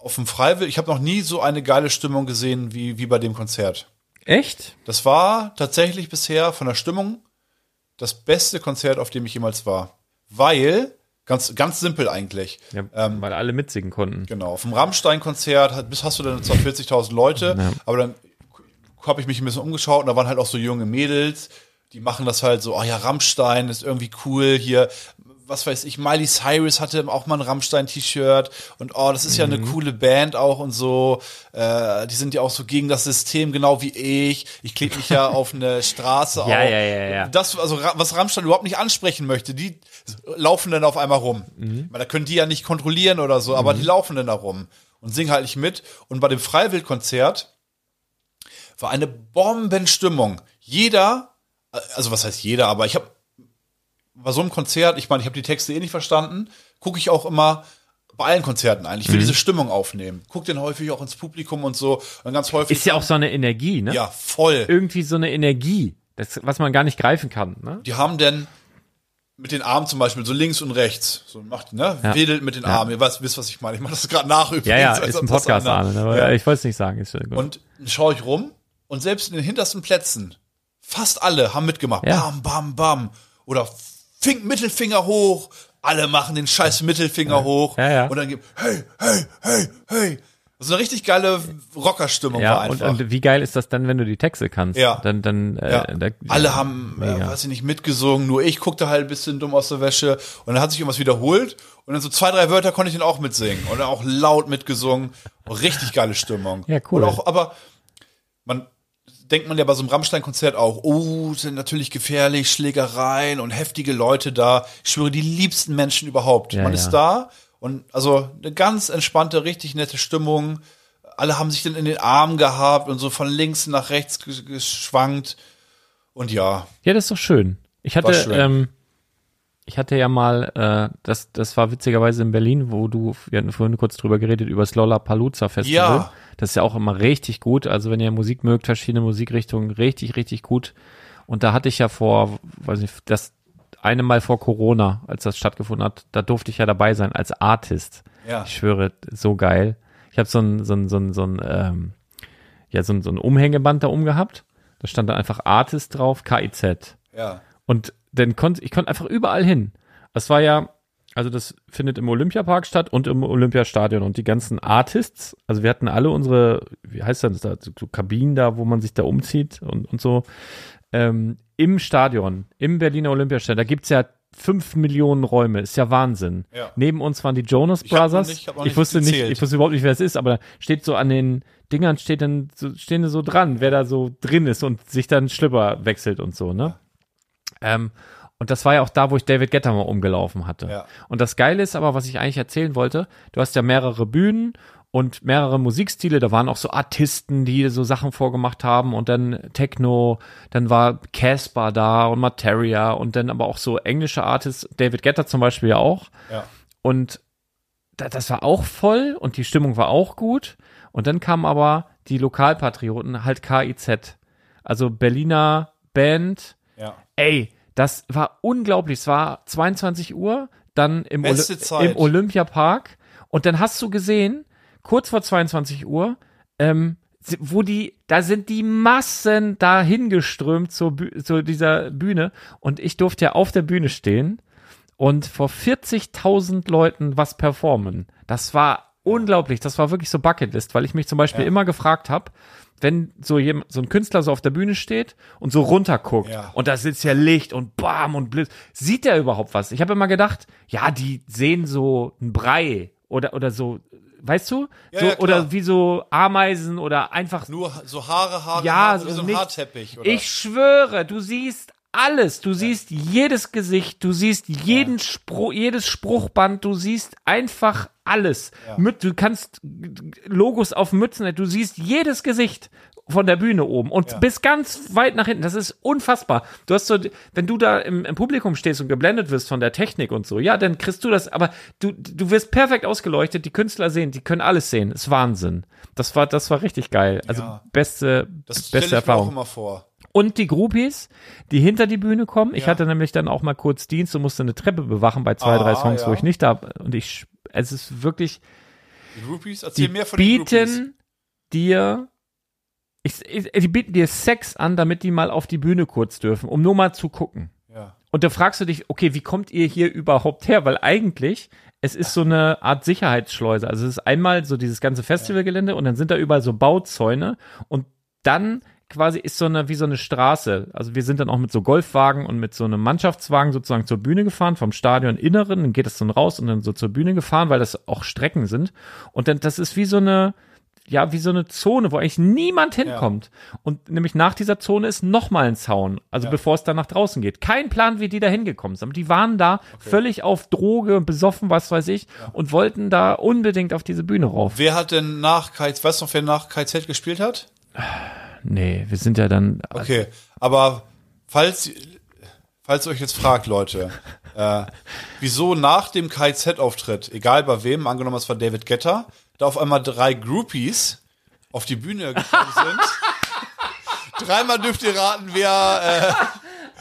Auf dem Freiwill. Ich habe noch nie so eine geile Stimmung gesehen wie, wie bei dem Konzert. Echt? Das war tatsächlich bisher von der Stimmung das beste Konzert, auf dem ich jemals war. Weil Ganz, ganz simpel eigentlich. Ja, Ähm, weil alle mitsingen konnten. Genau, auf dem Rammstein-Konzert hast du dann zwar 40.000 Leute, aber dann habe ich mich ein bisschen umgeschaut und da waren halt auch so junge Mädels, die machen das halt so, oh ja, Rammstein ist irgendwie cool hier. Was weiß ich, Miley Cyrus hatte auch mal ein Rammstein-T-Shirt und oh, das ist ja eine Mhm. coole Band auch und so. Äh, die sind ja auch so gegen das System, genau wie ich. Ich klebe mich ja auf eine Straße Ja, auf. ja, ja, ja. Das, also was Rammstein überhaupt nicht ansprechen möchte, die laufen dann auf einmal rum. Mhm. Weil da können die ja nicht kontrollieren oder so, aber die laufen dann da rum und singen halt nicht mit. Und bei dem Freiwild-Konzert war eine Bombenstimmung. Jeder, also was heißt jeder, aber ich habe bei so einem Konzert, ich meine, ich habe die Texte eh nicht verstanden, gucke ich auch immer bei allen Konzerten eigentlich, Mhm. will diese Stimmung aufnehmen. Guck den häufig auch ins Publikum und so. Und ganz häufig. Ist ja auch so eine Energie, ne? ja, voll. Irgendwie so eine Energie, das, was man gar nicht greifen kann, ne? die haben denn mit den Armen zum Beispiel so links und rechts, so macht, ne, Ja. wedelt mit den Ja. Armen. Ihr weißt, wisst, was ich meine. Ich mache das gerade nach übrigens. Ja, ja, als ist ein Podcast, Arne, aber Ja. ich wollte es nicht sagen. Ist gut. Und dann schaue ich rum und selbst in den hintersten Plätzen, fast alle haben mitgemacht. Ja. Bam, bam, bam. Oder Fink Mittelfinger hoch. Alle machen den scheiß Mittelfinger hoch. Ja, ja. Und dann gibt, hey, hey, hey, hey. Das ist eine richtig geile Rockerstimmung war ja, und, einfach. und wie geil ist das dann, wenn du die Texte kannst? Ja. Dann, dann, Ja. äh, da, Alle haben, äh, weiß ich nicht, mitgesungen, nur ich guckte halt ein bisschen dumm aus der Wäsche und dann hat sich irgendwas wiederholt und dann so zwei, drei Wörter konnte ich dann auch mitsingen und dann auch laut mitgesungen. Richtig geile Stimmung. Ja, cool. Und auch, aber man denkt man ja bei so einem Rammstein-Konzert auch, oh, sind natürlich gefährlich, Schlägereien und heftige Leute da. Ich schwöre, die liebsten Menschen überhaupt. Ja, man ja. ist da und also eine ganz entspannte, richtig nette Stimmung. Alle haben sich dann in den Armen gehabt und so von links nach rechts ges- geschwankt. Und ja, Ja, das ist doch schön. Ich hatte, ähm, ich hatte ja mal, äh, das, das war witzigerweise in Berlin, wo du, wir hatten vorhin kurz drüber geredet, über das Lollapalooza Festival. Ja. Das ist ja auch immer richtig gut. Also wenn ihr Musik mögt, verschiedene Musikrichtungen, richtig, richtig gut. Und da hatte ich ja vor, weiß nicht, das eine Mal vor Corona, als das stattgefunden hat, da durfte ich ja dabei sein als Artist. ja. Ich schwöre, so geil. Ich habe so ein, so ein, so ein, so ein, ähm, ja, so ein, so ein Umhängeband da umgehabt. Da stand da einfach Artist drauf, KIZ. Ja. Und dann konnte ich konnte einfach überall hin. Es war ja, also das findet im Olympiapark statt und im Olympiastadion und die ganzen Artists, also wir hatten alle unsere, wie heißt das da, so, Kabinen da, wo man sich da umzieht und, und so, ähm, im Stadion, im Berliner Olympiastadion, da gibt's ja fünf Millionen Räume, ist ja Wahnsinn. Ja. Neben uns waren die Jonas Ich Brothers. nicht- ich noch ich nicht wusste nicht, ich wusste überhaupt nicht, wer es ist, aber da steht so an den Dingern steht dann so, stehen so dran, wer da so drin ist und sich dann Schlipper wechselt und so, ne? Ähm, und das war ja auch da, wo ich David Guetta mal umgelaufen hatte. Ja. Und das Geile ist aber, was ich eigentlich erzählen wollte, du hast ja mehrere Bühnen und mehrere Musikstile, da waren auch so Artisten, die so Sachen vorgemacht haben und dann Techno, dann war Casper da und Materia und dann aber auch so englische Artists, David Guetta zum Beispiel ja auch. Ja. Und da, das war auch voll und die Stimmung war auch gut. Und dann kamen aber die Lokalpatrioten, halt KIZ. Also Berliner Band. Ja. Ey, das war unglaublich. Es war 22 Uhr, dann im, Oli im Olympiapark. Und dann hast du gesehen, kurz vor 22 Uhr, ähm, wo die, da sind die Massen dahin geströmt zur, zu dieser Bühne. Und ich durfte ja auf der Bühne stehen und vor 40.000 Leuten was performen. Das war unglaublich. Das war wirklich so Bucketlist, weil ich mich zum Beispiel Ja. immer gefragt habe, wenn so jemand, so ein Künstler so auf der Bühne steht und so runterguckt Ja. und da sitzt ja Licht und Bam und Blitz, sieht der überhaupt was? Ich habe immer gedacht, ja, die sehen so ein Brei oder oder so, weißt du? Ja, so ja, oder wie so Ameisen oder einfach Nur so Haare, Haare, ja, Haare, so so ein nicht- Haarteppich. Oder? Ich schwöre, du siehst alles. Du siehst jedes Gesicht, du siehst jeden Spruch, jedes Spruchband, du siehst einfach alles. Mit, du kannst Logos auf Mützen, du siehst jedes Gesicht von der Bühne oben und bis ganz weit nach hinten. Das ist unfassbar. Du hast so, wenn du da im, im Publikum stehst und geblendet wirst von der Technik und so, ja, dann kriegst du das, aber du, du wirst perfekt ausgeleuchtet, die Künstler sehen, die können alles sehen. ist Wahnsinn. Das war, das war richtig geil. Also Ja. beste, das stelle beste ich mir auch Erfahrung. immer vor. Und die Groupies, die hinter die Bühne kommen. Ich Ja. hatte nämlich dann auch mal kurz Dienst und musste eine Treppe bewachen bei zwei, Ah, drei Songs, wo ja. ich nicht da und ich, es ist wirklich, Die Groupies, die erzähl mehr von den Groupies. bieten dir, ich, ich, die bieten dir Sex an, damit die mal auf die Bühne kurz dürfen, um nur mal zu gucken. Ja. und da fragst du dich, okay, wie kommt ihr hier überhaupt her? Weil eigentlich, es ist so eine Art Sicherheitsschleuse. Also es ist einmal so dieses ganze Festivalgelände und dann sind da überall so Bauzäune und dann quasi ist so eine, wie so eine Straße. Also wir sind dann auch mit so Golfwagen und mit so einem Mannschaftswagen sozusagen zur Bühne gefahren, vom Stadion Inneren, dann geht es dann raus und dann so zur Bühne gefahren, weil das auch Strecken sind. Und dann, das ist wie so eine, ja, wie so eine Zone, wo eigentlich niemand hinkommt. Und nämlich nach dieser Zone ist nochmal ein Zaun, also bevor es dann nach draußen geht. Kein Plan, wie die da hingekommen sind. Aber die waren da völlig auf Droge, besoffen, was weiß ich, und wollten da unbedingt auf diese Bühne rauf. Wer hat denn nach KZ, weißt du noch, wer nach KZ gespielt hat? Nee, wir sind ja dann, Okay, aber falls, falls ihr euch jetzt fragt, Leute, äh, wieso nach dem KZ-Auftritt, egal bei wem, angenommen es war David Getter, da auf einmal drei Groupies auf die Bühne gekommen sind. Dreimal dürft ihr raten, wer.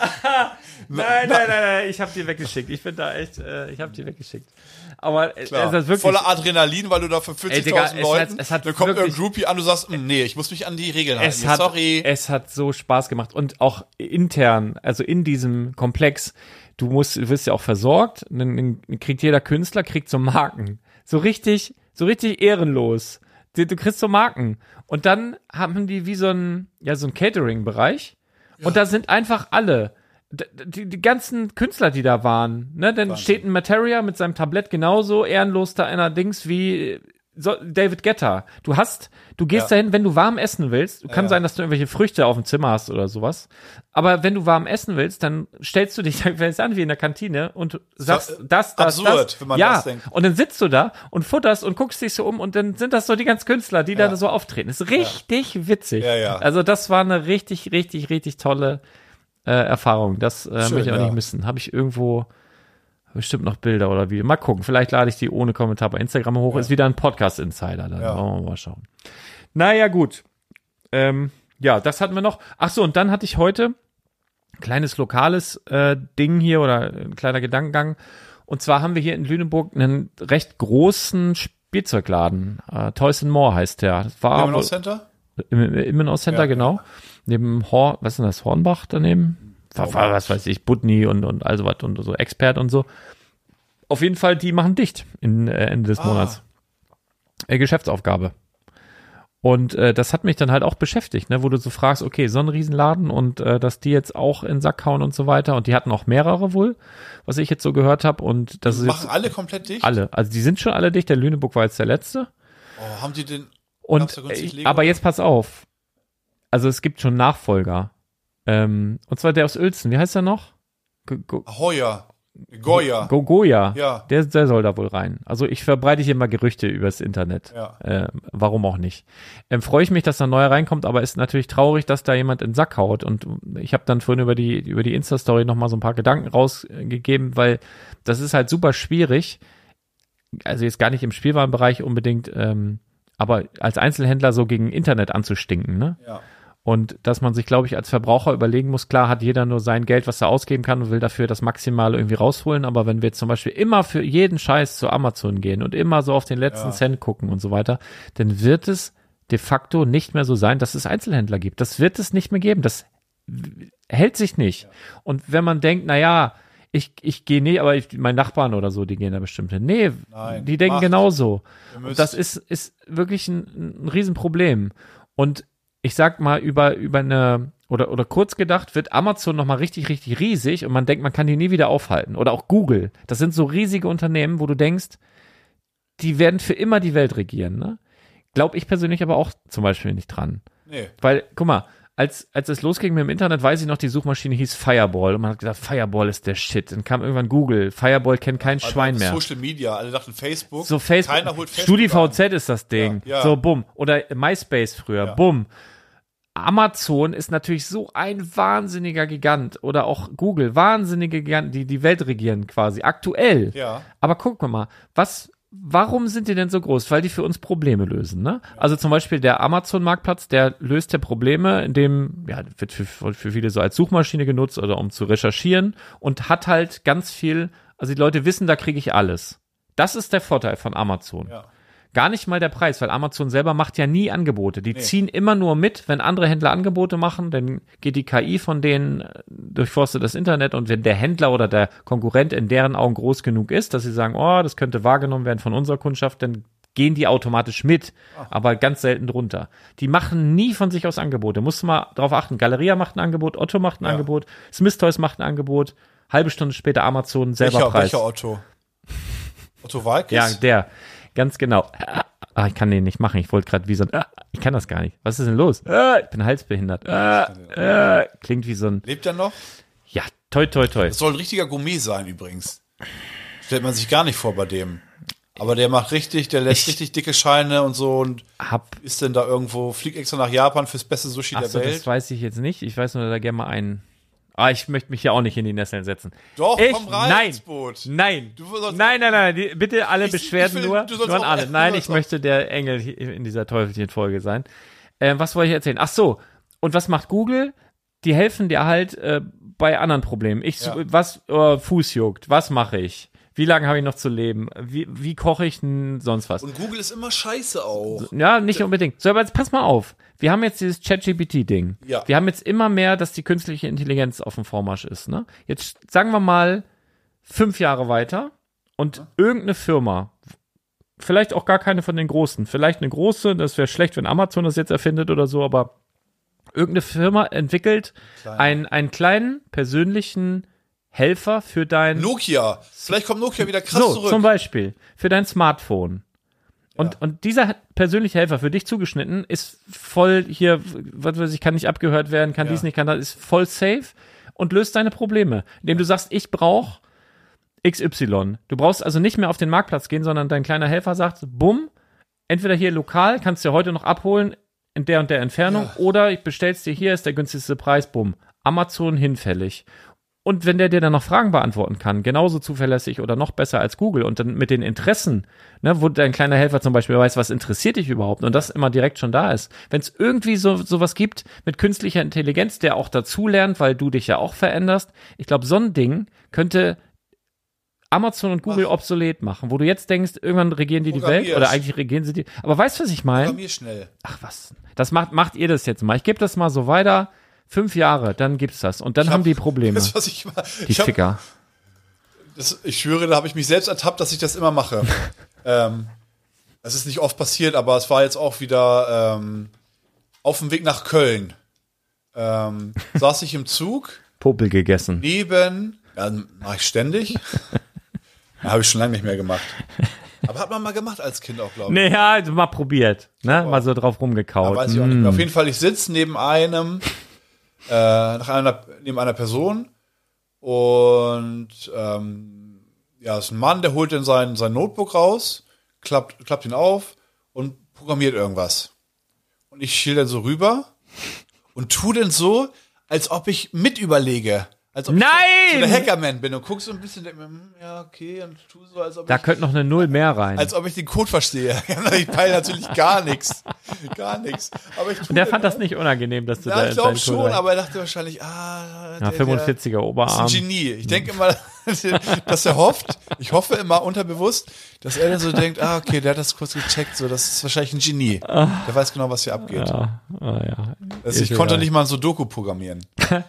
Äh, Nein, nein, nein, nein, ich habe die weggeschickt. Ich bin da echt, äh, ich habe die weggeschickt. Aber äh, klar, es ist wirklich, voller Adrenalin, weil du da für Ey, Digga, 40.000 es Leuten, hat- es hat kommt wirklich- irgendein Groupie an, du sagst, "Mm, nee, ich muss mich an die Regeln halten. es hat, Sorry. es hat so Spaß gemacht und auch intern, also in diesem Komplex, du musst, du wirst ja auch versorgt, dann, dann kriegt jeder Künstler kriegt so Marken, so richtig, so richtig ehrenlos. Du, du kriegst so Marken und dann haben die wie so ein, ja so ein Catering-Bereich und da sind einfach alle. Die, die ganzen Künstler, die da waren, ne, dann steht ein Materia mit seinem Tablett genauso ehrenlos da einer Dings wie so, David Guetta. Du hast, du gehst Ja. dahin, wenn du warm essen willst. Kann Ja. sein, dass du irgendwelche Früchte auf dem Zimmer hast oder sowas. Aber wenn du warm essen willst, dann stellst du dich dann an wie in der Kantine und sagst So, das, das, absurd, das. wenn man ja. das denkt. Und dann sitzt du da und futterst und guckst dich so um und dann sind das so die ganzen Künstler, die Ja. da so auftreten. Das ist richtig witzig. Ja, ja. Also das war eine richtig, richtig, richtig tolle äh, Erfahrung. Das äh, Schön, möchte ich auch ja. nicht missen. Habe ich irgendwo bestimmt noch Bilder oder Video. Mal gucken. Vielleicht lade ich die ohne Kommentar bei Instagram hoch. Ist wieder ein Podcast-Insider. Dann Ja. wollen wir mal schauen. Naja, gut. Ähm, ja, das hatten wir noch. Ach so, und dann hatte ich heute ein kleines lokales äh, Ding hier oder ein kleiner Gedankengang. Und zwar haben wir hier in Lüneburg einen recht großen Spielzeugladen. Äh, Toys and More heißt der. Das war wohl- Center? Im, im Immenhaus Center, Ja, genau. Neben Hor, was ist denn das, Hornbach daneben? War, war, was weiß ich, Budni und, und also was und so, Expert und so. Auf jeden Fall, die machen dicht in, äh, Ende des Ah. Monats. Äh, Geschäftsaufgabe. Und äh, das hat mich dann halt auch beschäftigt, ne, wo du so fragst, okay, so ein Riesenladen und äh, dass die jetzt auch in Sack hauen und so weiter. Und die hatten auch mehrere wohl, was ich jetzt so gehört habe. Und das ist Machen jetzt alle komplett dicht? alle. Also die sind schon alle dicht. Der Lüneburg war jetzt der letzte. Oh, haben die den. Und äh, Lego? aber jetzt pass auf. Also es gibt schon Nachfolger. Ähm, und zwar der aus Uelzen. Wie heißt er noch? Go- Go- Hoya. Goya. Gogoja. Ja. Der, der soll da wohl rein. Also ich verbreite hier mal Gerüchte übers Internet. Ja. Ähm, warum auch nicht? Ähm, Freue ich mich, dass da neuer reinkommt, aber ist natürlich traurig, dass da jemand in den Sack haut. Und ich habe dann vorhin über die, über die Insta-Story nochmal so ein paar Gedanken rausgegeben, weil das ist halt super schwierig. Also jetzt gar nicht im Spielwarenbereich unbedingt, ähm, aber als Einzelhändler so gegen Internet anzustinken, ne? Ja. Und dass man sich, glaube ich, als Verbraucher überlegen muss, klar hat jeder nur sein Geld, was er ausgeben kann und will dafür das Maximale irgendwie rausholen. Aber wenn wir zum Beispiel immer für jeden Scheiß zu Amazon gehen und immer so auf den letzten Ja. Cent gucken und so weiter, dann wird es de facto nicht mehr so sein, dass es Einzelhändler gibt. Das wird es nicht mehr geben. Das hält sich nicht. Und wenn man denkt, na ja, ich, ich gehe nee, aber ich, mein Nachbarn oder so, die gehen da bestimmt hin. Nee, Nein, die denken macht. genauso. Das ist, ist wirklich ein, ein Riesenproblem. Und ich sag mal, über, über eine, oder, oder kurz gedacht, wird Amazon nochmal richtig, richtig riesig und man denkt, man kann die nie wieder aufhalten. Oder auch Google. Das sind so riesige Unternehmen, wo du denkst, die werden für immer die Welt regieren. Ne? Glaube ich persönlich aber auch zum Beispiel nicht dran. Nee. Weil, guck mal, als, als es losging mit dem Internet, weiß ich noch, die Suchmaschine hieß Fireball und man hat gesagt, Fireball ist der Shit. Dann kam irgendwann Google. Fireball kennt kein Schwein mehr. Social Media. Alle dachten Facebook. So Facebook. Keiner holt Facebook. StudiVZ an. ist das Ding. Ja, ja. So, bumm. Oder MySpace früher. Ja. Bumm. Amazon ist natürlich so ein wahnsinniger Gigant. Oder auch Google. Wahnsinnige Giganten, die die Welt regieren quasi. Aktuell. Ja. Aber guck mal, was, warum sind die denn so groß? Weil die für uns Probleme lösen, ne? Also zum Beispiel der Amazon-Marktplatz, der löst ja Probleme, indem, ja, wird für, für viele so als Suchmaschine genutzt oder um zu recherchieren und hat halt ganz viel, also die Leute wissen, da kriege ich alles. Das ist der Vorteil von Amazon. Ja. Gar nicht mal der Preis, weil Amazon selber macht ja nie Angebote. Die ziehen immer nur mit, wenn andere Händler Angebote machen, dann geht die KI von denen, äh, durchforstet das Internet und wenn der Händler oder der Konkurrent in deren Augen groß genug ist, dass sie sagen, oh, das könnte wahrgenommen werden von unserer Kundschaft, dann gehen die automatisch mit, aber ganz selten drunter. Die machen nie von sich aus Angebote. Musst du mal drauf achten. Galeria macht ein Angebot, Otto macht ein Ja. Angebot, Smith Toys macht ein Angebot, halbe Stunde später Amazon selber welcher, Preis. welcher Otto? Otto Walkes? Ja, der. Ganz genau. Ah, ich kann den nicht machen. Ich wollte gerade wie so ein. Ah, ich kann das gar nicht. Was ist denn los? Ah, ich bin halsbehindert. Ah, ah, klingt wie so ein. Lebt er noch? Ja, toi, toi, toi. Das soll ein richtiger Gourmet sein übrigens. Stellt man sich gar nicht vor bei dem. Aber der macht richtig, der lässt Ich- richtig dicke Scheine und so und Hab. ist denn da irgendwo, fliegt extra nach Japan fürs beste Sushi der das Welt. weiß ich jetzt nicht. Ich weiß nur, da gerne mal einen. Ah, ich möchte mich ja auch nicht in die Nesseln setzen. Doch, ich, komm rein nein, ins Boot. Nein. Nein, nein, nein, die, bitte alle Ich- Beschwerden ich will- nur, nur an alle. Nein, ich möchte der Engel in dieser Teufelchen-Folge sein. Ähm, was wollte ich erzählen? Ach so. Und was macht Google? Die helfen dir halt äh, bei anderen Problemen. Ich, Ja. was, äh, Fuß juckt. Was mache ich? Wie lange habe ich noch zu leben? Wie, wie koche ich denn sonst was? Und Google ist immer scheiße auch. Ja, nicht unbedingt. So, aber jetzt pass mal auf. Wir haben jetzt dieses ChatGPT-Ding. Ja. Wir haben jetzt immer mehr, dass die künstliche Intelligenz auf dem Vormarsch ist. Ne? Jetzt sagen wir mal fünf Jahre weiter und irgendeine Firma, vielleicht auch gar keine von den großen, vielleicht eine große, das wäre schlecht, wenn Amazon das jetzt erfindet oder so, aber irgendeine Firma entwickelt einen, einen kleinen persönlichen Helfer für dein Nokia. Vielleicht kommt Nokia wieder krass so, zurück. zum Beispiel für dein Smartphone. Und, und dieser persönliche Helfer für dich zugeschnitten ist voll hier, was weiß ich, kann nicht abgehört werden, kann Ja. dies nicht, kann das, ist voll safe und löst deine Probleme. Indem du sagst, ich brauche XY. Du brauchst also nicht mehr auf den Marktplatz gehen, sondern dein kleiner Helfer sagt, bumm, entweder hier lokal, kannst du dir heute noch abholen in der und der Entfernung, oder ich bestell's dir hier, ist der günstigste Preis, bumm. Amazon hinfällig. Und wenn der dir dann noch Fragen beantworten kann, genauso zuverlässig oder noch besser als Google und dann mit den Interessen, ne, wo dein kleiner Helfer zum Beispiel weiß, was interessiert dich überhaupt und das immer direkt schon da ist. Wenn es irgendwie so sowas gibt mit künstlicher Intelligenz, der auch dazu lernt, weil du dich ja auch veränderst, ich glaube, so ein Ding könnte Amazon und Google obsolet machen, wo du jetzt denkst, irgendwann regieren die die Welt oder eigentlich regieren sie die. Aber weißt du, was ich meine? Programmier schnell. Ach was, das macht macht ihr das jetzt mal. Ich gebe das mal so weiter. Fünf Jahre, dann gibt's das und dann Ich haben hab- die Probleme. Das, was ich, mal- Die ich, hab, Ficker. das, ich schwöre, da habe ich mich selbst ertappt, dass ich das immer mache. ähm, es ist nicht oft passiert, aber es war jetzt auch wieder ähm, auf dem Weg nach Köln. Ähm, saß ich im Zug Popel gegessen. neben, ja, mache ich ständig. Habe ich schon lange nicht mehr gemacht. Aber hat man mal gemacht als Kind auch, glaube ich. Nee, ja, also mal probiert, ne? Mal so drauf Da rumgekaut. weiß ich auch nicht mehr. Auf jeden Fall, ich sitze neben einem, äh, nach einer, neben einer Person und ähm, ja, ist ein Mann, der holt dann sein, sein Notebook raus, klappt, klappt ihn auf und programmiert irgendwas. Und ich schiel dann so rüber und tu dann so, als ob ich mit überlege. Als ob Nein! ich so der Hackerman bin und guck so ein bisschen, denk mir, hm, ja, okay, und tu so, als ob Da ich könnte noch eine Null mehr rein. als ob ich den Code verstehe. ich peile natürlich gar nichts. Gar nichts. Aber ich und der fand das nicht unangenehm, dass du Ja, da ich glaube schon, rein- aber er dachte wahrscheinlich, ah, ja, der, 45er der ist Oberarm. ein Genie. Ich denke immer, dass er hofft, ich hoffe immer unterbewusst, dass er dann so denkt, ah, okay, der hat das kurz gecheckt, so, das ist wahrscheinlich ein Genie. Der weiß genau, was hier abgeht. Ja, ah, ja. Also ich konnte nicht mal ein Sudoku programmieren.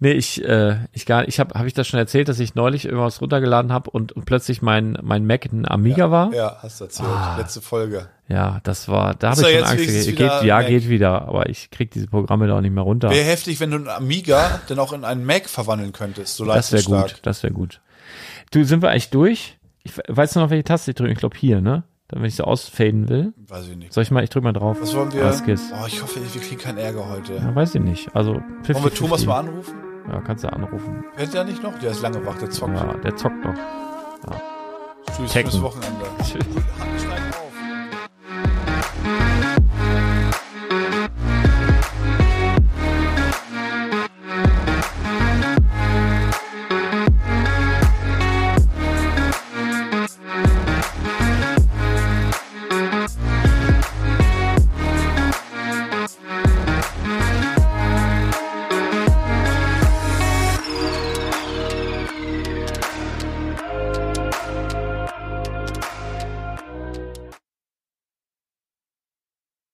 Nee, ich, äh, ich gar ich habe hab ich das schon erzählt, dass ich neulich irgendwas runtergeladen habe und, und plötzlich mein, mein Mac ein Amiga war? Ja, hast du erzählt. Ah. Letzte Folge. Ja, das war, da habe ich schon Angst. Geht, ja, Mac? geht wieder, aber ich krieg diese Programme da auch nicht mehr runter. Wäre heftig, wenn du einen Amiga dann auch in einen Mac verwandeln könntest. So Das wäre gut, das wäre gut. Du, sind wir eigentlich durch? Ich we- weißt du noch, welche Taste ich drücke? Ich glaube hier, ne? Wenn ich so ausfaden will. Weiß ich nicht. Soll ich mal, ich drück mal drauf. Was wollen wir? Was geht's? Oh, ich hoffe, wir kriegen keinen Ärger heute. Ja, weiß ich nicht. Also, 50, Wollen wir Thomas 50. mal anrufen? Ja, kannst du anrufen. Kennt der nicht noch? Der ist lange wach, der zockt. Ja, der zockt noch. Tschüss Tekken. fürs Wochenende. Tschüss.